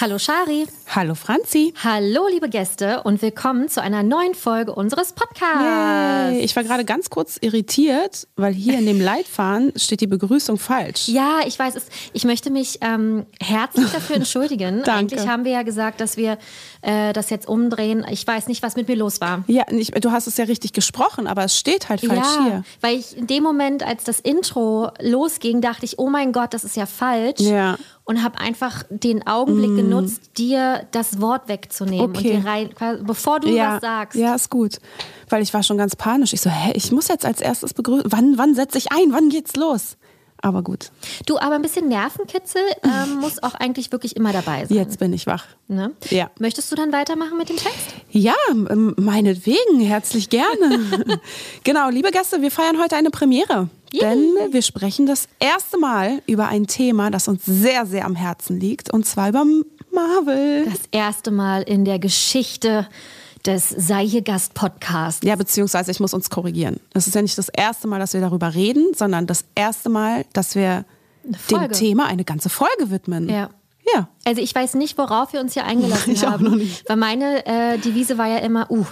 Hallo Shari. Hallo Franzi. Hallo liebe Gäste und willkommen zu einer neuen Folge unseres Podcasts. Yay. Ich war gerade ganz kurz irritiert, weil hier in dem Leitfaden steht die Begrüßung falsch. Ja, ich weiß es. Ich möchte mich ähm, herzlich dafür entschuldigen. Danke. Eigentlich haben wir ja gesagt, dass wir äh, das jetzt umdrehen. Ich weiß nicht, was mit mir los war. Ja, nicht, du hast es ja richtig gesprochen, aber es steht halt falsch ja, hier. weil ich in dem Moment, als das Intro losging, dachte ich, oh mein Gott, das ist ja falsch. Ja. Und habe einfach den Augenblick genutzt, dir das Wort wegzunehmen und Okay. dir rein, bevor du ja, was sagst. ja, ist gut. Weil ich war schon ganz panisch. Ich so, hä, ich muss jetzt als erstes begrüßen. Wann, wann setze ich ein? Wann geht's los? Aber gut, Du, aber ein bisschen Nervenkitzel ähm, muss auch eigentlich wirklich immer dabei sein. jetzt bin ich wach. Ne? Ja. Möchtest du dann weitermachen mit dem Text? Ja, meinetwegen, herzlich gerne. genau, liebe Gäste, wir feiern heute eine Premiere. Yay. Denn wir sprechen das erste Mal über ein Thema, das uns sehr, sehr am Herzen liegt. Und zwar über Marvel. Das erste Mal in der Geschichte des Sei hier Gast Podcasts. Ja, beziehungsweise ich muss uns korrigieren. Es ist ja nicht das erste Mal, dass wir darüber reden, sondern das erste Mal, dass wir dem. Thema eine ganze Folge widmen. Ja. Ja. Also ich weiß nicht, worauf wir uns hier eingelassen Ich auch haben. noch nicht. Weil meine äh, Devise war ja immer, uh,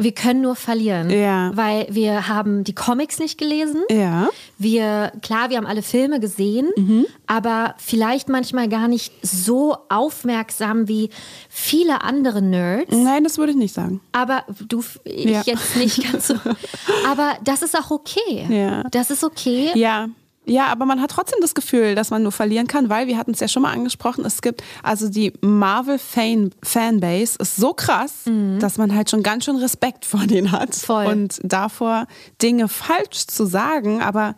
wir können nur verlieren. Ja. Weil wir haben die Comics nicht gelesen. Ja. Wir, klar, wir haben alle Filme gesehen, Mhm. aber vielleicht manchmal gar nicht so aufmerksam wie viele andere Nerds. Nein, das würde ich nicht sagen. Aber du, ich Ja. jetzt nicht ganz so. Aber das ist auch okay. Ja. Das ist okay. Ja. Ja, aber man hat trotzdem das Gefühl, dass man nur verlieren kann, weil wir hatten es ja schon mal angesprochen, es gibt also die Marvel Fan Fanbase ist so krass, dass man halt schon ganz schön Respekt vor denen hat Voll. und davor Dinge falsch zu sagen, aber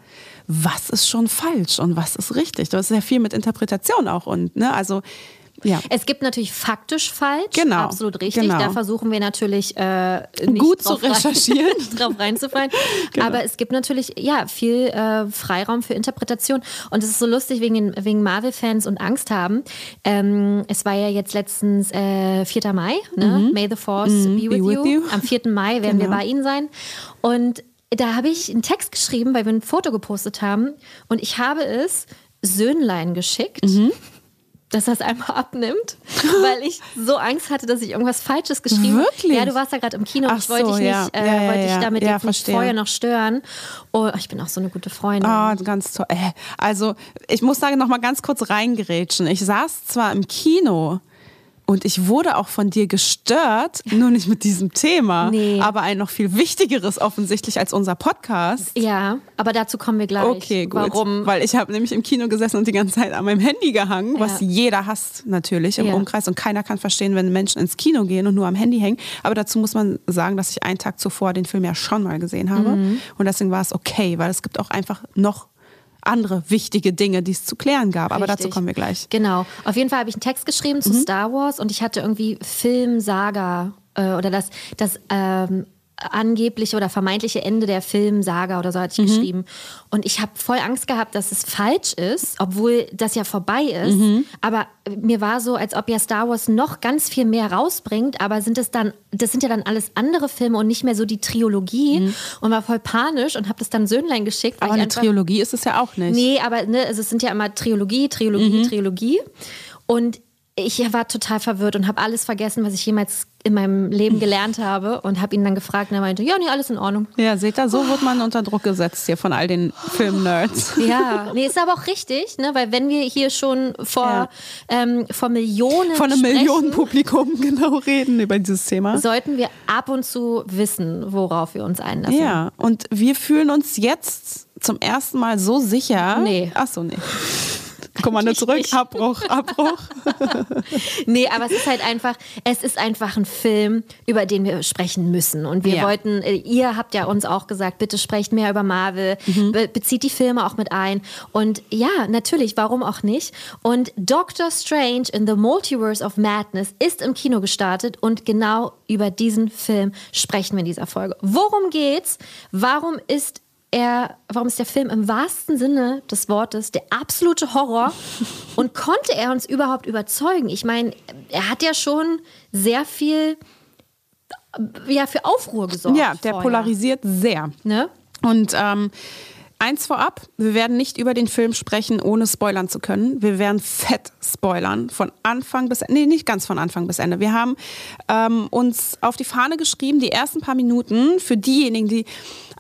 was ist schon falsch und was ist richtig? Das ist ja viel mit Interpretation auch und ne, also ja. Es gibt natürlich faktisch falsch, Genau, absolut richtig. genau. Da versuchen wir natürlich äh, nicht Gut zu drauf rein- recherchieren. drauf reinzufallen. Genau. Aber es gibt natürlich ja viel äh, Freiraum für Interpretation. Und es ist so lustig wegen, den- wegen Marvel-Fans und Angst haben. Ähm, es war ja jetzt letztens äh, 4. Mai. Ne? May the Force be, with, Mhm. be with you. you. Am 4. Mai werden wir Genau. bei Ihnen sein. Und da habe ich einen Text geschrieben, weil wir ein Foto gepostet haben. Und ich habe es Söhnlein geschickt Mhm. Dass er es einmal abnimmt, weil ich so Angst hatte, dass ich irgendwas Falsches geschrieben habe. Wirklich? Ja, du warst ja gerade im Kino. Ach ich wollte so, dich nicht, ja. äh, Ja, ja, wollte ich damit Ja, nicht vorher noch stören. Oh, ich bin auch so eine gute Freundin. Ah, ganz toll. Äh, Also, ich muss da noch mal ganz kurz reingerätschen. Ich saß zwar im Kino und ich wurde auch von dir gestört, nur nicht mit diesem Thema, Nee. aber ein noch viel wichtigeres offensichtlich als unser Podcast. Ja, aber dazu kommen wir gleich. Okay, gut. Warum? Weil ich habe nämlich im Kino gesessen und die ganze Zeit an meinem Handy gehangen, was Ja. jeder hasst natürlich im Ja. Umkreis und keiner kann verstehen, wenn Menschen ins Kino gehen und nur am Handy hängen. Aber dazu muss man sagen, dass ich einen Tag zuvor den Film ja schon mal gesehen habe Mhm. und deswegen war es okay, weil es gibt auch einfach noch andere wichtige Dinge, die es zu klären gab. Aber dazu Richtig. kommen wir gleich. Genau. Auf jeden Fall habe ich einen Text geschrieben Mhm. zu Star Wars und ich hatte irgendwie Filmsaga äh, oder das, das ähm, angebliche oder vermeintliche Ende der Filmsaga oder so hatte Mhm. ich geschrieben. Und ich habe voll Angst gehabt, dass es falsch ist, obwohl das ja vorbei ist. Mhm. Aber mir war so, als ob ja Star Wars noch ganz viel mehr rausbringt, aber sind es dann, das sind ja dann alles andere Filme und nicht mehr so die Trilogie und war voll panisch und habe das dann Söhnlein geschickt. Mhm. Aber eine einfach- Trilogie ist es ja auch nicht. Nee, aber ne, also es sind ja immer Trilogie, Trilogie, Trilogie. Und ich war total verwirrt und habe alles vergessen, was ich jemals in meinem Leben gelernt habe und habe ihn dann gefragt und er meinte, ja, nee, alles in Ordnung. Ja, seht ihr, so wird man unter Druck gesetzt hier von all den Filmnerds. Ja, nee, ist aber auch richtig, ne, weil wenn wir hier schon vor, Ja. ähm, vor Millionen Von einem Millionenpublikum genau reden über dieses Thema. sollten wir ab und zu wissen, worauf wir uns einlassen. Ja, und wir fühlen uns jetzt zum ersten Mal so sicher. Nee. Ach so, nee. Kommando zurück. Abbruch, Abbruch. Nee, aber es ist halt einfach, es ist einfach ein Film, über den wir sprechen müssen. Und wir Ja. wollten, äh, ihr habt ja uns auch gesagt, bitte sprecht mehr über Marvel, Mhm. be bezieht die Filme auch mit ein. Und ja, natürlich, warum auch nicht? Und Doctor Strange in the Multiverse of Madness ist im Kino gestartet und genau über diesen Film sprechen wir in dieser Folge. Worum geht's? Warum ist er, warum ist der Film im wahrsten Sinne des Wortes der absolute Horror und konnte er uns überhaupt überzeugen? Ich meine, er hat ja schon sehr viel ja, für Aufruhr gesorgt. Ja, der vorher. polarisiert sehr. Ne? Und ähm, eins vorab, wir werden nicht über den Film sprechen, ohne spoilern zu können. Wir werden fett spoilern, von Anfang bis Ende. Nee, nicht ganz von Anfang bis Ende. Wir haben ähm, uns auf die Fahne geschrieben, die ersten paar Minuten für diejenigen, die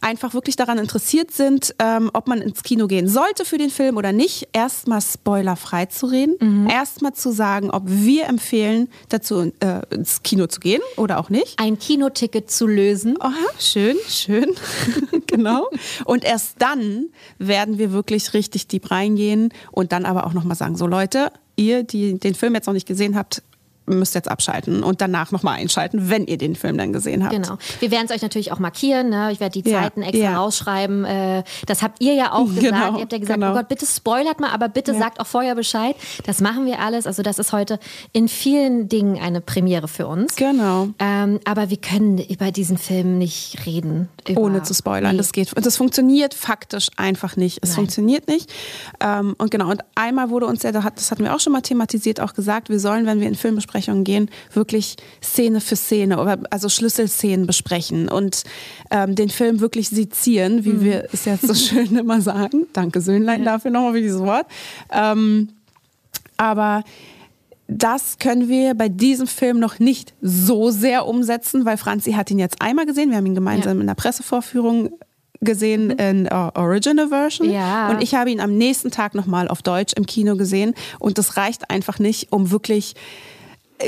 einfach wirklich daran interessiert sind, ähm, ob man ins Kino gehen sollte für den Film oder nicht, erstmal spoilerfrei zu reden, Mhm. erstmal zu sagen, ob wir empfehlen, dazu äh, ins Kino zu gehen oder auch nicht. Ein Kinoticket zu lösen. Aha, schön, schön. genau. Und erst dann werden wir wirklich richtig deep reingehen und dann aber auch nochmal sagen, so Leute, ihr, die den Film jetzt noch nicht gesehen habt, müsst jetzt abschalten und danach nochmal einschalten, wenn ihr den Film dann gesehen habt. Genau. Wir werden es euch natürlich auch markieren. Ne? Ich werde die Ja, Zeiten extra ja. rausschreiben. Äh, das habt ihr ja auch gesagt. Genau, ihr habt ja gesagt, genau. oh Gott, bitte spoilert mal, aber bitte sagt auch vorher Bescheid. Das machen wir alles. Also das ist heute in vielen Dingen eine Premiere für uns. Genau. Ähm, aber wir können über diesen Film nicht reden. Ohne zu spoilern. Nee. Das geht. Das funktioniert faktisch einfach nicht. Es Nein. funktioniert nicht. Ähm, und genau, und einmal wurde uns ja, das hatten wir auch schon mal thematisiert, auch gesagt, wir sollen, wenn wir in Filmbesprechungen gehen, wirklich Szene für Szene oder also Schlüsselszenen besprechen und ähm, den Film wirklich sezieren, wie wir es jetzt so schön immer sagen. Danke Söhnlein dafür nochmal für dieses Wort. Ähm, aber das können wir bei diesem Film noch nicht so sehr umsetzen, weil Franzi hat ihn jetzt einmal gesehen. Wir haben ihn gemeinsam Ja. in der Pressevorführung gesehen in äh, Original Version Ja. und ich habe ihn am nächsten Tag nochmal auf Deutsch im Kino gesehen und das reicht einfach nicht, um wirklich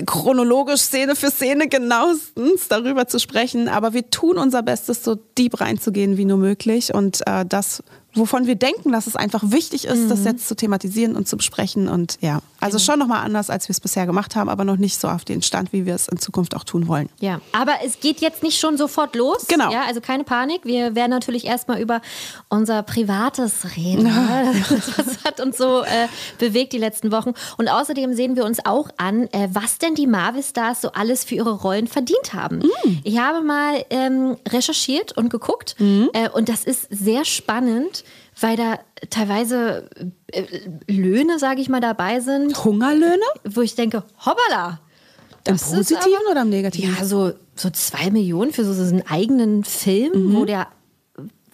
chronologisch Szene für Szene genauestens darüber zu sprechen, aber wir tun unser Bestes, so deep reinzugehen wie nur möglich. Und äh, das, wovon wir denken, dass es einfach wichtig ist, das jetzt zu thematisieren und zu besprechen und ja, also schon nochmal anders, als wir es bisher gemacht haben, aber noch nicht so auf den Stand, wie wir es in Zukunft auch tun wollen. Ja, aber es geht jetzt nicht schon sofort los. Genau. Ja, also keine Panik. Wir werden natürlich erstmal über unser Privates reden. ne? Das hat uns so äh, bewegt die letzten Wochen. Und außerdem sehen wir uns auch an, äh, was denn die Marvel-Stars so alles für ihre Rollen verdient haben. Mm. Ich habe mal ähm, recherchiert und geguckt äh, und das ist sehr spannend, weil da teilweise äh, Löhne, sage ich mal, dabei sind, Hungerlöhne? wo ich denke, hoppala. Im Positiven aber- oder im Negativen? ja, so, so zwei Millionen für so, so einen eigenen Film, Mhm. wo der,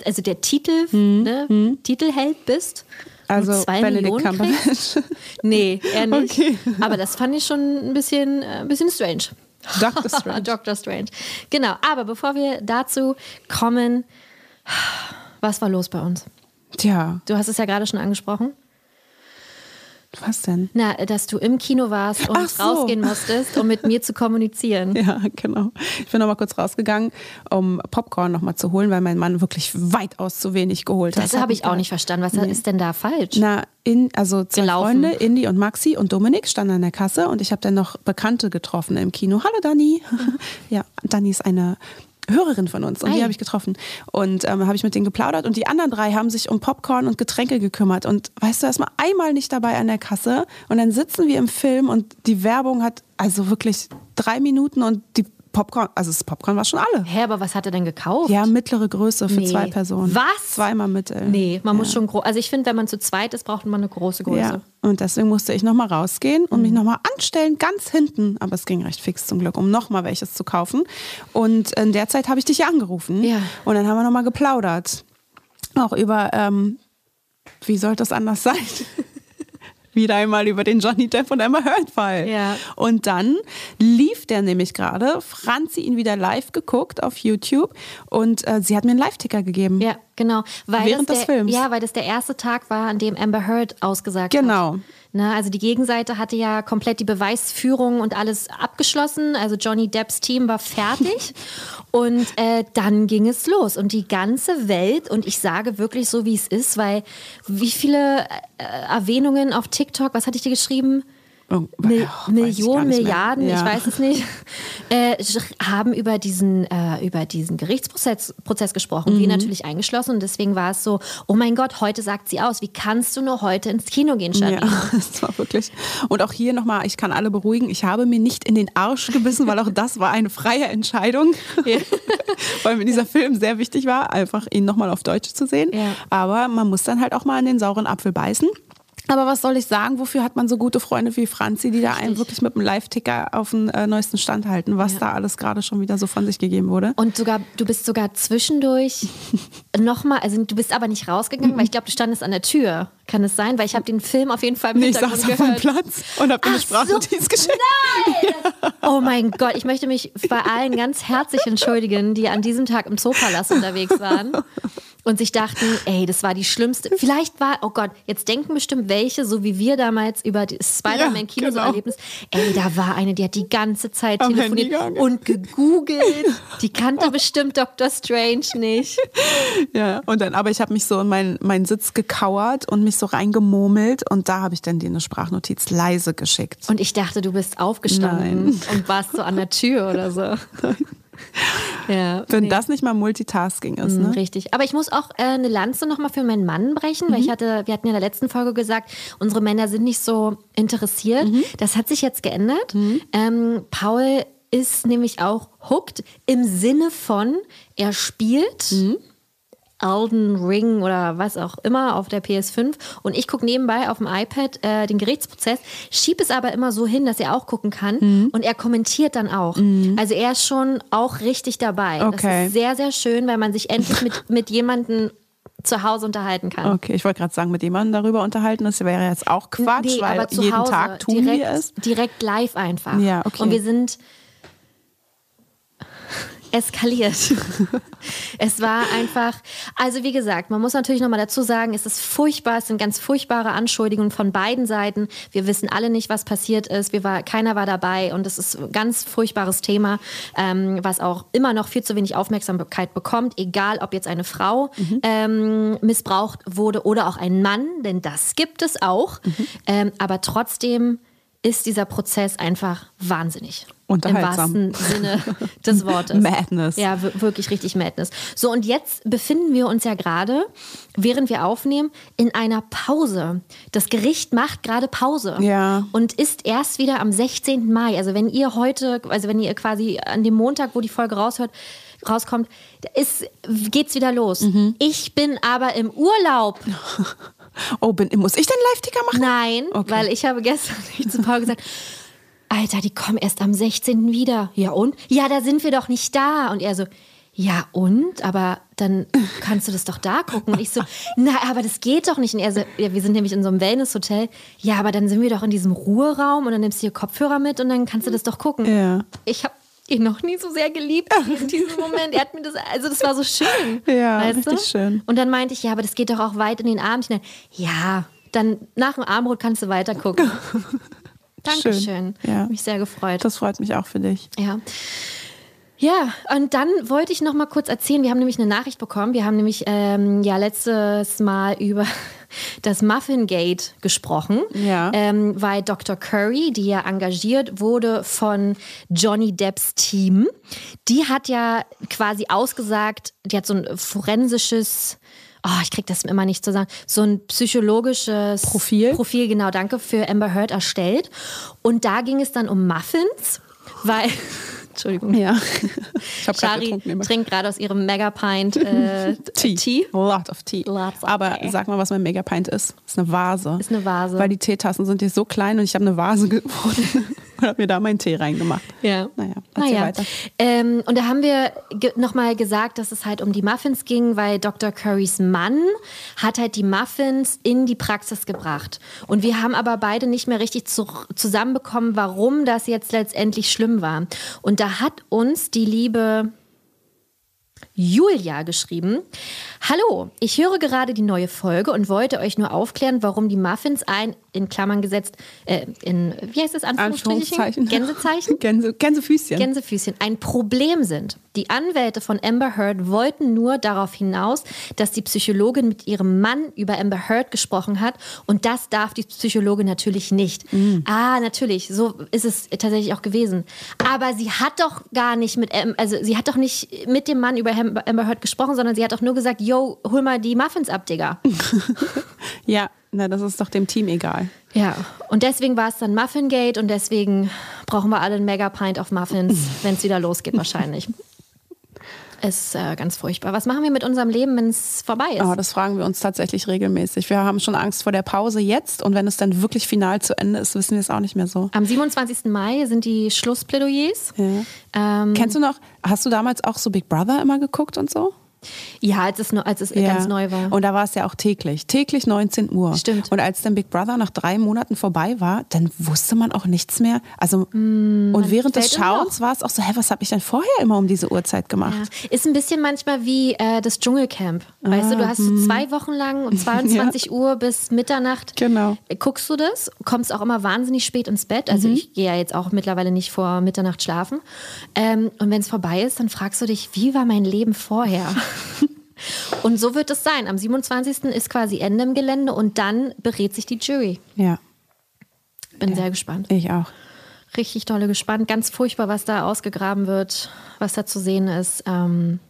also der Titel, ne, Titelheld bist. also zwei Benedict Millionen? Cumberbatch. Nee, eher nicht. Okay. Aber das fand ich schon ein bisschen, äh, ein bisschen strange. Doctor Strange. Doctor Strange. Genau, aber bevor wir dazu kommen, was war los bei uns? Tja, Du hast es ja gerade schon angesprochen. was denn? Na, dass du im Kino warst und so. rausgehen musstest, um mit mir zu kommunizieren. Ja, genau. Ich bin noch mal kurz rausgegangen, um Popcorn noch mal zu holen, weil mein Mann wirklich weitaus zu wenig geholt hat. Das habe ich auch nicht verstanden. Was ist denn da falsch? Na, in, also zwei Gelaufen. Freunde, Indy und Maxi und Dominik standen an der Kasse und ich habe dann noch Bekannte getroffen im Kino. Hallo Dani. Ja, Dani ist eine Hörerin von uns und Ei. die habe ich getroffen und ähm, habe ich mit denen geplaudert und die anderen drei haben sich um Popcorn und Getränke gekümmert und weißt du, erst mal einmal nicht dabei an der Kasse und dann sitzen wir im Film und die Werbung hat also wirklich drei Minuten und die Popcorn, also das Popcorn war schon alle. Hä, aber was hat er denn gekauft? Ja, mittlere Größe für Nee. zwei Personen. Was? Zweimal mittel. Nee, man muss schon groß. Also ich finde, wenn man zu zweit ist, braucht man eine große Größe. Ja, und deswegen musste ich nochmal rausgehen und Mhm. mich nochmal anstellen, ganz hinten. Aber es ging recht fix zum Glück, um nochmal welches zu kaufen. Und in der Zeit habe ich dich ja angerufen. Ja. Und dann haben wir nochmal geplaudert. Auch über, ähm, wie sollte das anders sein? Wieder einmal über den Johnny Depp und Emma Heard Fall. Ja. Und dann lief der nämlich gerade. Franzi ihn wieder live geguckt auf YouTube und äh, sie hat mir einen Live-Ticker gegeben. Ja, genau. Weil Während das des der, Films. Ja, weil das der erste Tag war, an dem Amber Heard ausgesagt Genau. hat. Ne, also die Gegenseite hatte ja komplett die Beweisführung und alles abgeschlossen. Also Johnny Depps Team war fertig. und äh, dann ging es los. Und die ganze Welt, und ich sage wirklich so, wie es ist, weil wie viele äh, Erwähnungen auf TikTok, was hatte ich dir geschrieben? Mil ich Millionen, mehr. Milliarden, Ja. ich weiß es nicht, äh, haben über diesen, äh, über diesen Gerichtsprozess Prozess gesprochen, Mhm. wir natürlich eingeschlossen. Und deswegen war es so, oh mein Gott, heute sagt sie aus. Wie kannst du nur heute ins Kino gehen, Charlene? Ja, das war wirklich. Und auch hier nochmal, ich kann alle beruhigen, ich habe mir nicht in den Arsch gebissen, weil auch das war eine freie Entscheidung. weil mir dieser Film sehr wichtig war, einfach ihn nochmal auf Deutsch zu sehen. Ja. Aber man muss dann halt auch mal in den sauren Apfel beißen. Aber was soll ich sagen, wofür hat man so gute Freunde wie Franzi, die da einen wirklich mit dem Live-Ticker auf den äh, neuesten Stand halten, was da alles gerade schon wieder so von sich gegeben wurde? Und sogar, du bist sogar zwischendurch nochmal, also du bist aber nicht rausgegangen, weil ich glaube, du standest an der Tür. Kann es sein? Weil ich habe den Film auf jeden Fall im Nee, ich saß auf dem gehört. Platz und habe dir eine Ach so, Sprachnotiz geschickt. Oh mein Gott, ich möchte mich bei allen ganz herzlich entschuldigen, die an diesem Tag im Zoopalast unterwegs waren und sich dachten, ey, das war die schlimmste. Vielleicht war, oh Gott, jetzt denken bestimmt welche, so wie wir damals über das Ja, Spider-Man-Kino-Erlebnis. Ey, da war eine, die hat die ganze Zeit Am telefoniert und gegoogelt. Die kannte bestimmt Dr. Strange nicht. Ja, und dann, aber ich habe mich so in meinen meinen Sitz gekauert und mich so reingemurmelt und da habe ich dann dir eine Sprachnotiz leise geschickt. Und ich dachte, du bist aufgestanden und warst so an der Tür oder so. Ja, Wenn nee. das nicht mal Multitasking ist, Mhm, ne? Richtig. Aber ich muss auch äh, eine Lanze nochmal für meinen Mann brechen, weil ich hatte, wir hatten ja in der letzten Folge gesagt, unsere Männer sind nicht so interessiert. Das hat sich jetzt geändert. Ähm, Paul ist nämlich auch hooked im Sinne von, er spielt. Elden Ring oder was auch immer auf der PS5 und ich gucke nebenbei auf dem iPad äh, den Gerichtsprozess, schieb es aber immer so hin, dass er auch gucken kann Mhm. und er kommentiert dann auch. Also er ist schon auch richtig dabei. Das Okay. ist sehr, sehr schön, weil man sich endlich mit, mit jemandem zu Hause unterhalten kann. Okay, ich wollte gerade sagen, mit jemandem darüber unterhalten, das wäre jetzt auch Quatsch, Nee, weil jeden Hause, Tag tun direkt, wir es. Direkt live einfach. Ja, okay. Und wir sind eskaliert. es war einfach, also wie gesagt, man muss natürlich nochmal dazu sagen, es ist furchtbar, es sind ganz furchtbare Anschuldigungen von beiden Seiten. Wir wissen alle nicht, was passiert ist. Wir war, keiner war dabei und es ist ein ganz furchtbares Thema, ähm, was auch immer noch viel zu wenig Aufmerksamkeit bekommt, egal ob jetzt eine Frau ähm, missbraucht wurde oder auch ein Mann, denn das gibt es auch. Ähm, aber trotzdem ist dieser Prozess einfach wahnsinnig. Unterhaltsam. Im wahrsten Sinne des Wortes. Madness. Ja, wir- wirklich richtig Madness. So, und jetzt befinden wir uns ja gerade, während wir aufnehmen, in einer Pause. Das Gericht macht gerade Pause. Ja. Und ist erst wieder am 16. Mai. Also wenn ihr heute, also wenn ihr quasi an dem Montag, wo die Folge raushört, rauskommt, ist, geht's wieder los. Mhm. Ich bin aber im Urlaub. Oh, bin, muss ich den Live-Ticker machen? Nein, Okay. weil ich habe gestern zu Paul gesagt, Alter, die kommen erst am 16. wieder. Ja und? Ja, da sind wir doch nicht da. Und er so, ja und? Aber dann kannst du das doch da gucken. Und ich so, na, aber das geht doch nicht. Und er so, ja, wir sind nämlich in so einem Wellness-Hotel. Ja, aber dann sind wir doch in diesem Ruheraum und dann nimmst du dir Kopfhörer mit und dann kannst du das doch gucken. Ja. Ich habe ihn noch nie so sehr geliebt in diesem Moment. Er hat mir das, also das war so schön. Ja, weißt du? richtig schön. Und dann meinte ich, ja, aber das geht doch auch weit in den Abend hinein. Ja, dann nach dem Armbrot kannst du weiter gucken. Dankeschön. Schön, ja. Mich sehr gefreut. Das freut mich auch für dich. Ja. Ja, und dann wollte ich noch mal kurz erzählen, wir haben nämlich eine Nachricht bekommen. Wir haben nämlich ähm, ja letztes Mal über das Muffin Gate gesprochen, Ja. ähm, weil Dr. Curry, die ja engagiert wurde von Johnny Depps Team, die hat ja quasi ausgesagt, die hat so ein forensisches Oh, ich krieg das immer nicht zusammen. So ein psychologisches Profil? Profil, genau, danke, für Amber Heard erstellt. Und da ging es dann um Muffins, weil, Entschuldigung, Ja. Ich habe gerade getrunken. trinkt gerade aus ihrem Megapint äh, Tea. Tea. Lot of tea. Lots of Aber tea. sag mal, was mein Megapint ist. Das ist eine Vase. Ist eine Vase. Weil die Teetassen sind hier so klein und ich habe eine Vase gefunden und habe mir da meinen Tee reingemacht. Ja. Naja, Naja. weiter. Ähm, und da haben wir ge nochmal gesagt, dass es halt um die Muffins ging, weil Dr. Currys Mann hat halt die Muffins in die Praxis gebracht. Und wir haben aber beide nicht mehr richtig zu zusammenbekommen, warum das jetzt letztendlich schlimm war. Und da hat uns die liebe Julia geschrieben. Hallo, ich höre gerade die neue Folge und wollte euch nur aufklären, warum die Muffins ein, in Klammern gesetzt, äh, in, wie heißt das, Anführungszeichen? Gänsezeichen? Gänse, Gänsefüßchen. Gänsefüßchen ein Problem sind. Die Anwälte von Amber Heard wollten nur darauf hinaus, dass die Psychologin mit ihrem Mann über Amber Heard gesprochen hat und das darf die Psychologin natürlich nicht. Mhm. Ah, natürlich, so ist es tatsächlich auch gewesen. Aber sie hat doch gar nicht mit, also sie hat doch nicht mit dem Mann über Am- Amber Heard gesprochen, sondern sie hat doch nur gesagt, yo, hol mal die Muffins ab, Digga. Ja, na, das ist doch dem Team egal. Ja, und deswegen war es dann Muffingate und deswegen brauchen wir alle einen Mega Pint auf Muffins, wenn es wieder losgeht wahrscheinlich. Ist äh, ganz furchtbar. Was machen wir mit unserem Leben, wenn es vorbei ist? Oh, das fragen wir uns tatsächlich regelmäßig. Wir haben schon Angst vor der Pause jetzt und wenn es dann wirklich final zu Ende ist, wissen wir es auch nicht mehr so. Am 27. Mai sind die Schlussplädoyers. Ähm, Kennst du noch, hast du damals auch so Big Brother immer geguckt und so? Ja, als es, als es ganz neu war. Und da war es ja auch täglich. Täglich 19 Uhr. Stimmt. Und als dann Big Brother nach drei Monaten vorbei war, dann wusste man auch nichts mehr. Also, und während des Mm, Schauens war es auch so, hä, was habe ich denn vorher immer um diese Uhrzeit gemacht? Ja. Ist ein bisschen manchmal wie äh, das Dschungelcamp. Weißt du, du hast so zwei Wochen lang um 22 Uhr bis Mitternacht. Genau. Guckst du das, kommst auch immer wahnsinnig spät ins Bett. Also ich gehe ja jetzt auch mittlerweile nicht vor Mitternacht schlafen. Ähm, und wenn es vorbei ist, dann fragst du dich, wie war mein Leben vorher? und so wird es sein. Am 27. ist quasi Ende im Gelände und dann berät sich die Jury. Ja, Bin sehr gespannt. ich auch. Richtig dolle gespannt. Ganz furchtbar, was da ausgegraben wird, was da zu sehen ist. Ähm,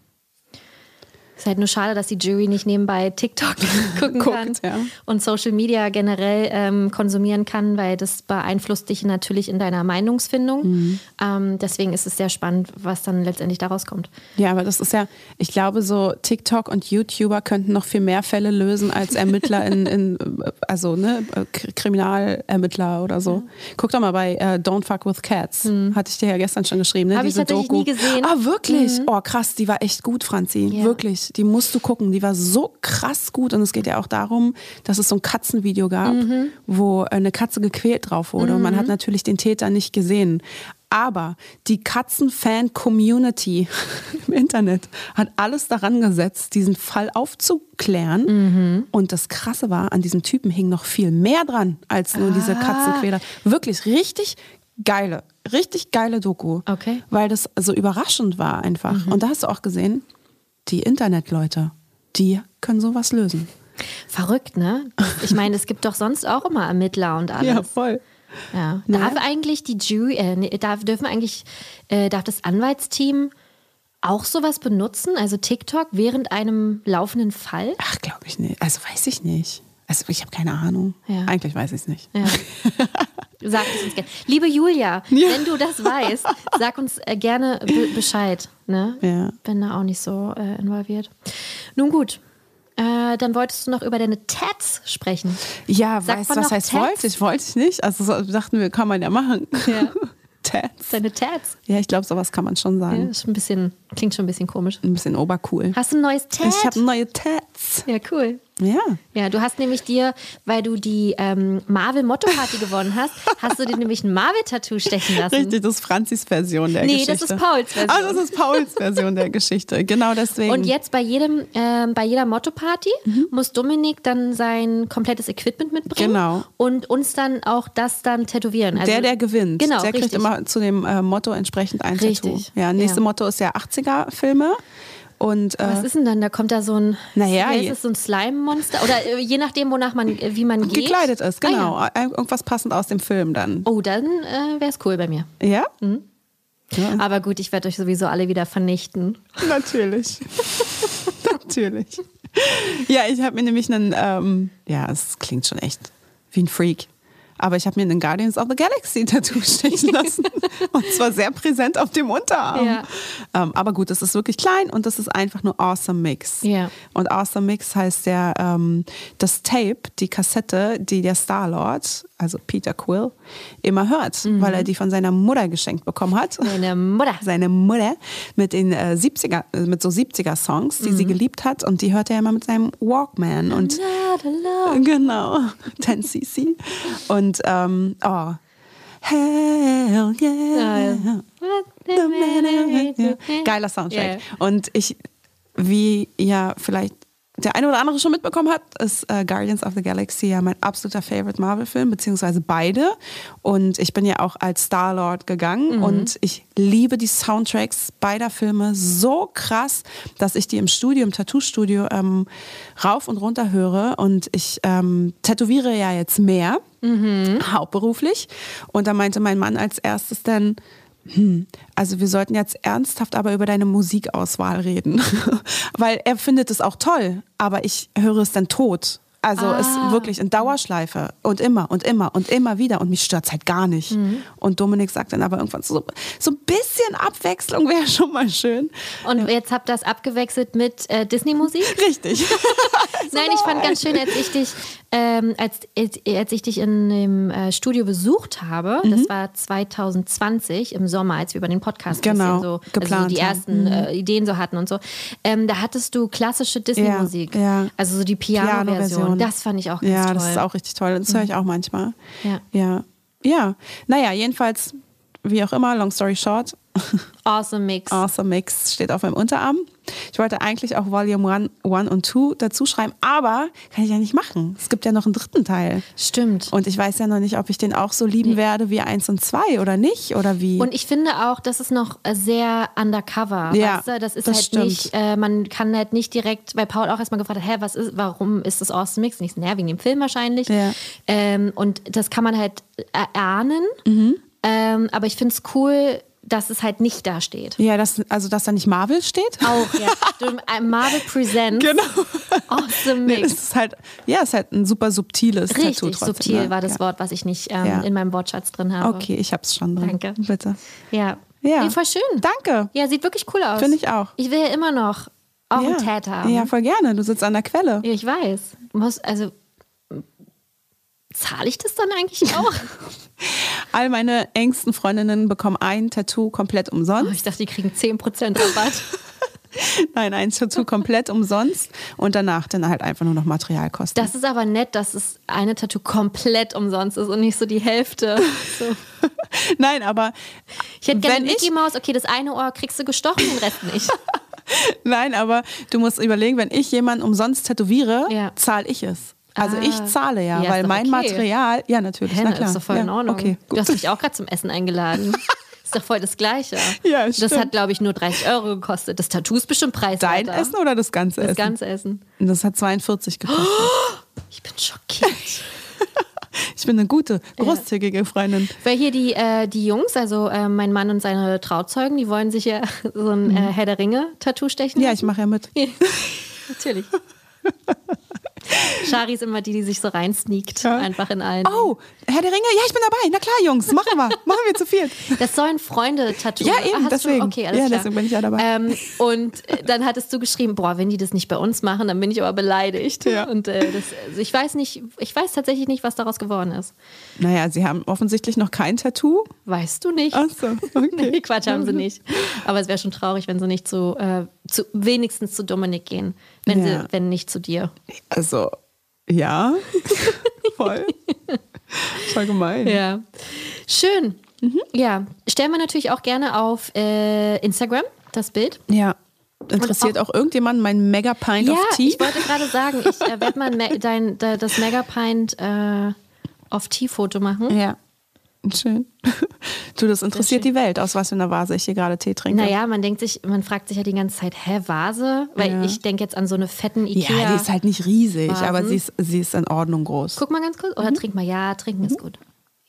ist halt nur schade, dass die Jury nicht nebenbei TikTok gucken Guckt, kann ja. und Social Media generell ähm, konsumieren kann, weil das beeinflusst dich natürlich in deiner Meinungsfindung. Mhm. Ähm, deswegen ist es sehr spannend, was dann letztendlich daraus kommt. Ja, aber das ist ja, ich glaube, so TikTok und YouTuber könnten noch viel mehr Fälle lösen als Ermittler in, in also ne, K- Kriminalermittler oder so. Guck doch mal bei äh, Don't Fuck with Cats. Hatte ich dir ja gestern schon geschrieben, ne? Hab ich tatsächlich Doku. nie gesehen. Ah, wirklich? Oh, krass, die war echt gut, Franzi. Ja. Wirklich. Die musst du gucken. Die war so krass gut. Und es geht ja auch darum, dass es so ein Katzenvideo gab, wo eine Katze gequält drauf wurde. Und man hat natürlich den Täter nicht gesehen. Aber die Katzenfan-Community im Internet hat alles daran gesetzt, diesen Fall aufzuklären. Und das Krasse war, an diesem Typen hing noch viel mehr dran als nur diese Katzenquäler. Wirklich richtig geile, richtig geile Doku. Okay. Weil das so überraschend war einfach. Und da hast du auch gesehen, die Internetleute, die können sowas lösen. Verrückt, ne? Ich meine, es gibt doch sonst auch immer Ermittler und alles. voll. Ja. Ne? Darf eigentlich die Jury, äh, nee, darf, dürfen eigentlich, äh, darf das Anwaltsteam auch sowas benutzen, also TikTok, während einem laufenden Fall? Ach, glaube ich nicht. Also weiß ich nicht. Also ich habe keine Ahnung. Ja. Eigentlich weiß ich es nicht. Ja. Sag es uns gerne. Liebe Julia, Ja. wenn du das weißt, sag uns äh, gerne be Bescheid. Ne? Ja. Bin da auch nicht so äh, involviert. Nun gut, äh, dann wolltest du noch über deine Tats sprechen. Ja, Sagt weißt was heißt Tats? wollte ich? Wollte ich nicht. Also so dachten wir, kann man ja machen. Ja. Tats. Deine Tats. Ja, ich glaube, sowas kann man schon Ja, sagen. ist schon ein bisschen, klingt schon ein bisschen komisch. Ein bisschen obercool. Hast du ein neues Tat? Ich habe neue Tats. Ja, cool. Ja. Ja, du hast nämlich dir, weil du die ähm, Marvel Motto Party gewonnen hast, hast du dir nämlich ein Marvel-Tattoo stechen lassen. Richtig, das ist Franzis Version der Nee, Geschichte. das ist Pauls Version. Ah, das ist Pauls Version der Geschichte. Genau deswegen. Und jetzt bei jedem, ähm, bei jeder Motto-Party muss Dominik dann sein komplettes Equipment mitbringen Genau. und uns dann auch das dann tätuieren. Also, der, der gewinnt, Genau, der kriegt richtig. immer zu dem äh, Motto entsprechend ein Richtig, Tattoo. Ja, nächste ja. Motto ist ja 80er-Filme. Und äh, Was ist denn dann? Da kommt da so ein, Naja, heißt es, so ein Slime-Monster? Oder äh, je nachdem, wonach man, äh, wie man geht. gekleidet ist, Ah, genau. ja. Äh, Irgendwas passend aus dem Film dann. Oh, dann äh, wäre es cool bei mir. Ja? Mhm. ja. Aber gut, ich werde euch sowieso alle wieder vernichten. Natürlich. Natürlich. Ja, ich habe mir nämlich einen, ähm, ja, es klingt schon echt wie ein Freak. Aber ich habe mir einen Guardians of the Galaxy Tattoo stechen lassen. und zwar sehr präsent auf dem Unterarm. Ja. Ähm, aber gut, es ist wirklich klein und das ist einfach nur Awesome Mix. Ja. Und Awesome Mix heißt ja ähm, das Tape, die Kassette, die der Star-Lord, also Peter Quill, immer hört, Mhm. weil er die von seiner Mutter geschenkt bekommen hat Meine Mutter. seine Mutter mit den äh, 70er, äh, mit so 70er Songs, die sie Mhm. geliebt hat und die hörte er immer mit seinem Walkman und genau 10cc und ähm, oh Hell yeah. Ja, ja. Geiler Soundtrack. Ja. Und ich wie ihr vielleicht der eine oder andere schon mitbekommen hat, ist äh, Guardians of the Galaxy ja mein absoluter Favorite Marvel-Film, beziehungsweise beide. Und ich bin ja auch als Star-Lord gegangen und ich liebe die Soundtracks beider Filme so krass, dass ich die im Studio, im Tattoo-Studio ähm, rauf und runter höre. Und ich ähm, tätowiere ja jetzt mehr, hauptberuflich. Und da meinte mein Mann als erstes dann, hm, also wir sollten jetzt ernsthaft aber über deine Musikauswahl reden. Weil er findet es auch toll, aber ich höre es dann tot. Also es ist wirklich in Dauerschleife und immer und immer und immer wieder und mich stört es halt gar nicht. Und Dominik sagt dann aber irgendwann so, so ein bisschen Abwechslung wäre schon mal schön. Und jetzt habt ihr das abgewechselt mit äh, Disney-Musik? Richtig. Nein, ich fand ganz schön, als ich dich, ähm, als, als, ich dich in dem äh, Studio besucht habe, Mhm. das war 2020 im Sommer, als wir über den Podcast Genau, so, also geplant so die ersten äh, Ideen so hatten und so, ähm, da hattest du klassische Disney-Musik, Ja, ja. also so die Piano-Version. Piano-Version. das fand ich auch ganz Ja, toll. das ist auch richtig toll. Das höre ich auch manchmal. Ja. Ja. Ja. Naja, jedenfalls, wie auch immer, long story short, awesome Mix. Awesome Mix steht auf meinem Unterarm. Ich wollte eigentlich auch Volume 1 One und 2 dazu schreiben, aber kann ich ja nicht machen. Es gibt ja noch einen dritten Teil. Stimmt. Und ich weiß ja noch nicht, ob ich den auch so lieben werde wie 1 und 2 oder nicht oder wie. Und ich finde auch, das ist noch sehr undercover. Ja, weißt du? Das ist das halt stimmt. nicht, äh, man kann halt nicht direkt, weil Paul auch erstmal gefragt hat, hä, was ist, warum ist das Awesome Mix? Nicht, naja, wegen dem Film wahrscheinlich. Ja. Ähm, und das kann man halt erahnen. Mhm. Ähm, aber ich finde es cool, dass es halt nicht da steht. ja, das, also dass da nicht Marvel steht. Auch, ja. Äh, Marvel Presents Genau. Awesome Nee, Mix. das ist halt, ja, es ist halt ein super subtiles Tattoo Richtig trotzdem. subtil ne? war das ja. Wort, was ich nicht ähm, Ja. in meinem Wortschatz drin habe. Okay, ich hab's schon drin. Danke. Bitte. Ja. Ja. Nee, voll schön. Danke. Ja, sieht wirklich cool aus. Finde ich auch. Ich will ja immer noch auch ja. einen haben. Ja, voll gerne. Du sitzt an der Quelle. Ja, ich weiß. Muss, also zahle ich das dann eigentlich auch? All meine engsten Freundinnen bekommen ein Tattoo komplett Oh, umsonst. ich dachte, die kriegen 10% Rabatt. Nein, ein Tattoo komplett umsonst und danach dann halt einfach nur noch Materialkosten. Das ist aber nett, dass es eine Tattoo komplett umsonst ist und nicht so die Hälfte. So. Nein, aber Ich hätte gerne Wenn Mickey ich- Maus, okay, das eine Ohr kriegst du gestochen, den Rest nicht. nein, aber du musst überlegen, wenn ich jemanden umsonst tätowiere, Ja. zahle ich es. Also Ah. ich zahle ja, Ja, weil mein okay. Material, ja natürlich, Henne, na klar. ist doch voll ja, in Ordnung. Okay, du hast mich auch gerade zum Essen eingeladen. Ist doch voll das Gleiche. Ja, das stimmt. hat, glaube ich, nur 30 Euro gekostet. Das Tattoo ist bestimmt preiswerter. Dein Essen oder das ganze Das Essen? ganze Essen. Das hat 42 gekostet. Ich bin schockiert. Ich bin eine gute, großzügige Freundin. Weil hier die, äh, die Jungs, also äh, mein Mann und seine Trauzeugen, die wollen sich ja so ein äh, Herr der Ringe-Tattoo stechen. Mhm. Ja, ich mache ja mit. Natürlich. Shari ist immer die, die sich so reinsneakt, Ja. einfach in allen. Oh, Herr der Ringe, ja, ich bin dabei. Na klar, Jungs, machen wir. machen wir zu viel. Das soll ein Freunde-Tattoo Ja, eben, hast deswegen. Du? Okay, alles Ja, klar. deswegen bin ich ja dabei. Ähm, und äh, dann hattest du geschrieben, boah, wenn die das nicht bei uns machen, dann bin ich aber beleidigt. Ja. Und äh, das, also ich weiß nicht, ich weiß tatsächlich nicht, was daraus geworden ist. Naja, sie haben offensichtlich noch kein Tattoo. Weißt du nicht? Ach so, okay. Nee, Quatsch haben sie nicht. Aber es wäre schon traurig, wenn sie nicht zu, äh, zu wenigstens zu Dominik gehen. Wenn Ja. sie, wenn nicht zu dir. Also, ja, voll. Voll gemein. Ja. Schön. Mhm. Ja. Stellen wir natürlich auch gerne auf äh, Instagram das Bild. Ja. Interessiert auch, irgendjemand mein Mega Pint ja, of Tea? ich wollte gerade sagen, ich äh, werde mal dein, de, das Megapint äh, of Tea Foto machen. ja. Schön. Du, das interessiert die Welt, aus was für einer Vase ich hier gerade Tee trinke. Naja, man denkt sich, man fragt sich ja die ganze Zeit, hä, Vase? Weil Ja. ich denke jetzt an so eine fetten Ikea. Ja, die ist halt nicht riesig, Vasen. aber sie ist, sie ist in Ordnung groß. Guck mal ganz kurz. Mhm. Oder trink mal. Ja, trinken ist gut.